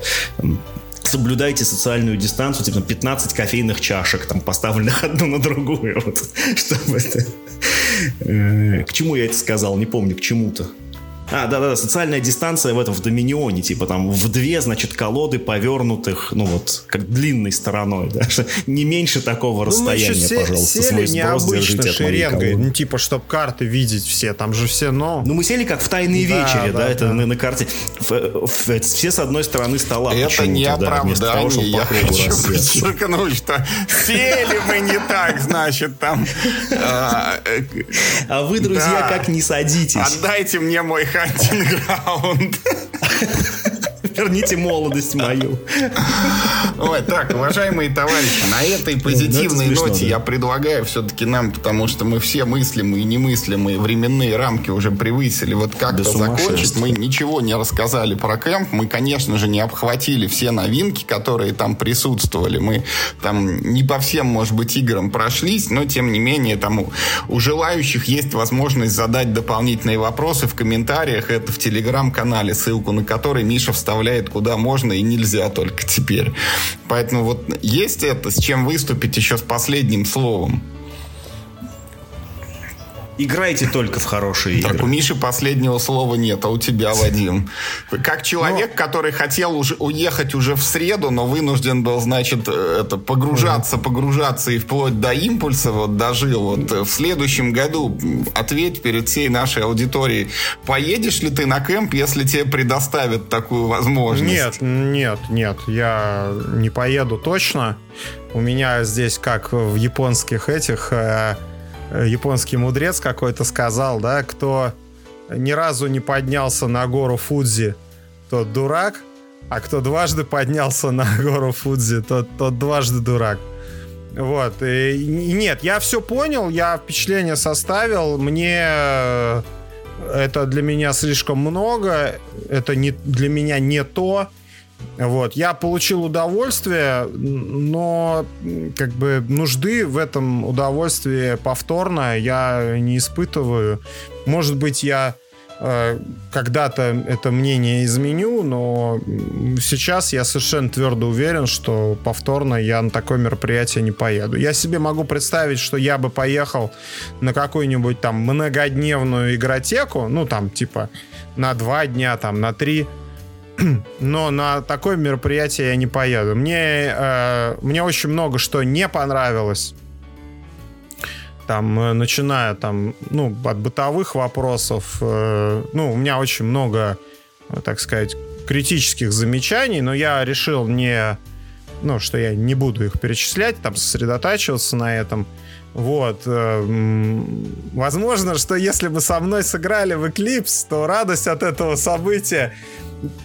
B: соблюдайте социальную дистанцию, типа 15 кофейных чашек, там, поставленных одну на другую, вот, чтобы это... Э, к чему я это сказал, не помню, к чему-то. А, да-да-да, социальная дистанция в этом, в Доминионе, типа там в две, значит, колоды повернутых, ну вот, как длинной стороной, да, не меньше такого ну, расстояния, се- пожалуйста,
C: сели свой необычно шеренгой, ну типа, чтобы карты видеть все, там же все, но...
B: Ну мы сели как в тайные да, вечере, да, да, это На, на карте, в, в, все с одной стороны стола
A: Это не да, того, чтобы я хочу подчеркнуть, что сели мы не так, значит, там...
B: А, а вы, друзья, как не садитесь.
A: Отдайте мне мой kein Ground.
B: Верните молодость мою.
A: Ой, так, уважаемые товарищи, на этой ну, позитивной смешно, ноте да. я предлагаю все-таки нам, потому что мы все мыслимые и немыслимые временные рамки уже превысили, вот как-то закончить. Мы ничего не рассказали про кемп. Мы, конечно же, не обхватили все новинки, которые там присутствовали. Мы там не по всем, может быть, играм прошлись, но, тем не менее, там у, у желающих есть возможность задать дополнительные вопросы в комментариях. Это в телеграм-канале, ссылку на который Миша вставляет направляет куда можно и нельзя только теперь. Поэтому вот есть это, с чем выступить еще с последним словом.
B: Играйте только в хорошие игры.
A: Так, у Миши последнего слова нет, а у тебя, Вадим. Как человек, но... который хотел уже уехать уже в среду, но вынужден был, значит, э, это погружаться, угу. погружаться и вплоть до импульса вот дожил. Вот э, в следующем году ответь перед всей нашей аудиторией, поедешь ли ты на кемп, если тебе предоставят такую возможность?
C: Нет, нет, нет, я не поеду точно. У меня здесь, как в японских этих Э, японский мудрец какой-то сказал, да, кто ни разу не поднялся на гору Фудзи, тот дурак, А кто дважды поднялся на гору Фудзи, тот, тот дважды дурак. Вот. И, нет, я все понял, я впечатление составил. Мне э, это для меня слишком много. Это не, для меня не то. Вот. Я получил удовольствие, но как бы нужды в этом удовольствии повторно я не испытываю. Может быть, я Э, когда-то это мнение изменю, но сейчас я совершенно твердо уверен, что повторно я на такое мероприятие не поеду. Я себе могу представить, что я бы поехал на какую-нибудь там многодневную игротеку, ну там типа на два дня, там на три, но на такое мероприятие я не поеду. Мне, э, мне очень много что не понравилось там, э, начиная там, ну, от бытовых вопросов, э, ну, у меня очень много, э, так сказать, критических замечаний, но я решил не, ну, что я не буду их перечислять, там, сосредотачиваться на этом. Вот. Возможно, что если бы со мной сыграли в Eclipse, то радость от этого события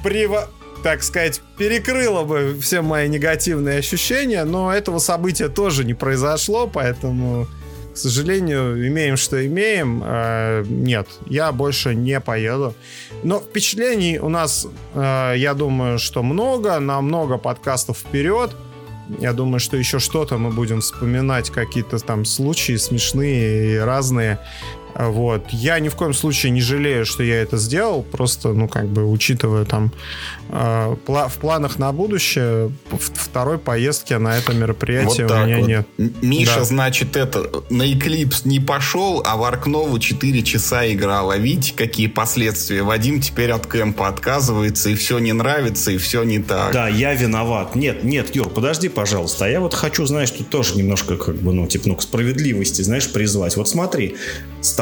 C: приво так сказать, перекрыла бы все мои негативные ощущения, но этого события тоже не произошло, поэтому к сожалению, имеем, что имеем. Э, нет, я больше не поеду. Но впечатлений у нас, э, я думаю, что много, на много подкастов вперед. Я думаю, что еще что-то мы будем вспоминать, какие-то там случаи смешные и разные. Вот. Я ни в коем случае не жалею, что я это сделал, просто, ну, как бы, учитывая там э, пла- в планах на будущее, второй поездки на это мероприятие вот у меня
A: вот.
C: нет.
A: Миша, да. значит, это на Eclipse не пошел, а в Аркнову 4 часа играл. А видите, какие последствия? Вадим теперь от кемпа отказывается, и все не нравится, и все не так.
B: Да, я виноват. Нет, нет, Юр, подожди, пожалуйста. А я вот хочу, знаешь, тут тоже немножко, как бы, ну, типа, ну, к справедливости, знаешь, призвать. Вот смотри,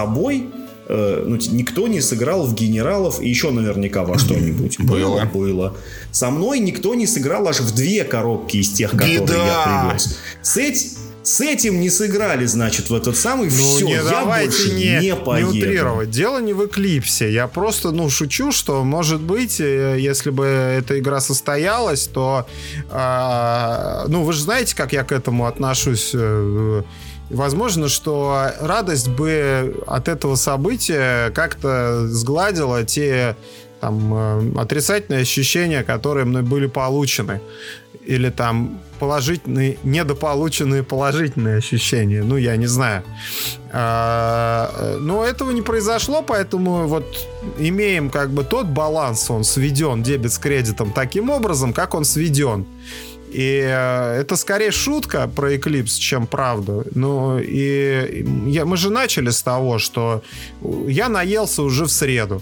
B: тобой э, ну, никто не сыграл в генералов и еще наверняка во что-нибудь.
A: Было.
B: Было. Со мной никто не сыграл аж в две коробки из тех, которые Беда. я привез. С, этим, с этим не сыграли, значит, в этот самый ну, все. Не, я больше не, не поеду. Не утрировать.
C: Дело не в Эклипсе. Я просто, ну, шучу, что, может быть, э, если бы эта игра состоялась, то, э, ну, вы же знаете, как я к этому отношусь. Э, возможно, что радость бы от этого события как-то сгладила те там, э, отрицательные ощущения, которые мной были получены. Или там положительные, недополученные положительные ощущения. Ну, я не знаю. А, но этого не произошло, поэтому вот имеем как бы тот баланс, он сведен дебет с кредитом таким образом, как он сведен. И э, это скорее шутка про Eclipse, чем правда. Ну, и я, мы же начали с того, что я наелся уже в среду.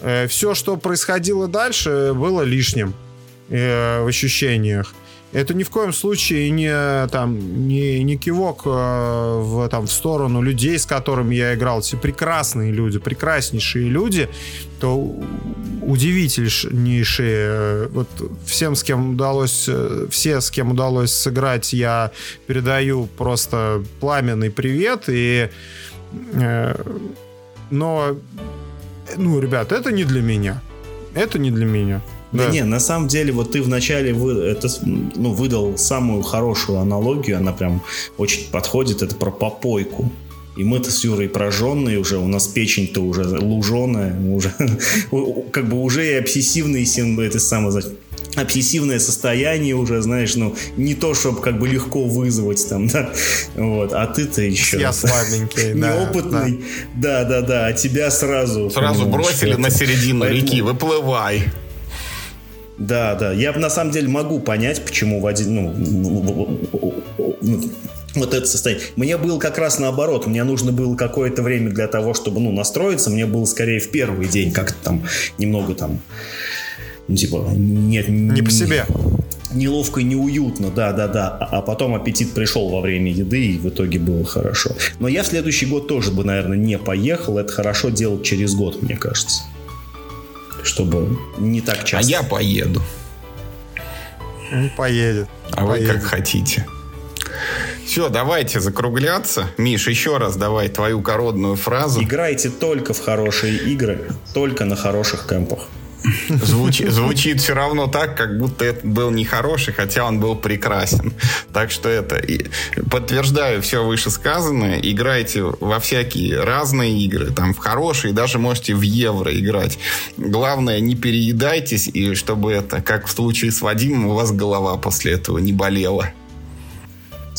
C: Э, Все, что происходило дальше, было лишним э, в ощущениях. Это ни в коем случае не, там, не, не кивок э, в, там, в сторону людей, с которыми я играл. Все прекрасные люди, прекраснейшие люди, то удивительнейшие. Вот всем, с кем удалось, э, все, с кем удалось сыграть, я передаю просто пламенный привет. И, э, но, ну, ребят, это не для меня. Это не для меня.
B: Да. да не, на самом деле, вот ты вначале вы, это, ну, выдал самую хорошую аналогию, она прям очень подходит, это про попойку. И мы-то с Юрой прожженные уже, у нас печень-то уже луженая, уже, как бы уже и обсессивные, это самое, значит, обсессивное состояние уже, знаешь, ну, не то, чтобы как бы легко вызвать там, да, вот, а ты-то еще...
C: Я слабенький,
B: Неопытный, да-да-да, а тебя сразу...
A: Сразу бросили на середину реки, выплывай.
B: Да, да. Я на самом деле могу понять, почему в один, ну, вот это состояние. Мне было как раз наоборот. Мне нужно было какое-то время для того, чтобы, ну, настроиться. Мне было скорее в первый день как-то там немного там, ну, типа, нет...
C: Не по себе.
B: Неловко и неуютно, да, да, да. А потом аппетит пришел во время еды, и в итоге было хорошо. Но я в следующий год тоже бы, наверное, не поехал. Это хорошо делать через год, мне кажется чтобы не так часто.
A: А я поеду.
C: Он поедет.
A: А поедет. вы как хотите. Все, давайте закругляться. Миш, еще раз давай твою коронную фразу.
B: Играйте только в хорошие игры, только на хороших кемпах.
A: Звучит, звучит все равно так, как будто это был нехороший, хотя он был прекрасен. Так что это... И подтверждаю все вышесказанное. Играйте во всякие разные игры, там в хорошие, даже можете в евро играть. Главное, не переедайтесь, и чтобы это, как в случае с Вадимом, у вас голова после этого не болела.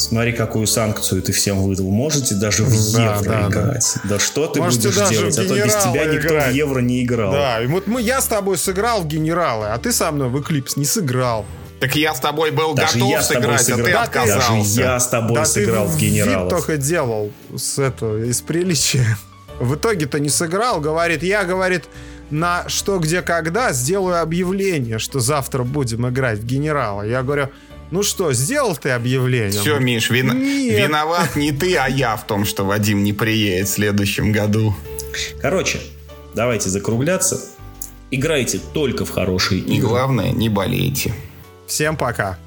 B: Смотри, какую санкцию ты всем выдал. Можете даже в да, евро да, играть. Да. да что ты Можете будешь делать? А то без тебя никто играть. в евро не играл.
C: Да, и вот мы, я с тобой сыграл в генералы, а ты со мной в Эклипс не сыграл.
A: Так я с тобой был даже готов сыграть, сыграл. а ты отказался.
B: Даже я с тобой да сыграл
C: ты
B: в генералов.
C: только делал с этого, из приличия. В итоге-то не сыграл, говорит, я, говорит, на что, где, когда сделаю объявление, что завтра будем играть в генерала. Я говорю, ну что, сделал ты объявление?
A: Все, Миш, вин... виноват не ты, а я в том, что Вадим не приедет в следующем году.
B: Короче, давайте закругляться. Играйте только в хорошие игры.
A: И главное, не болейте.
C: Всем пока.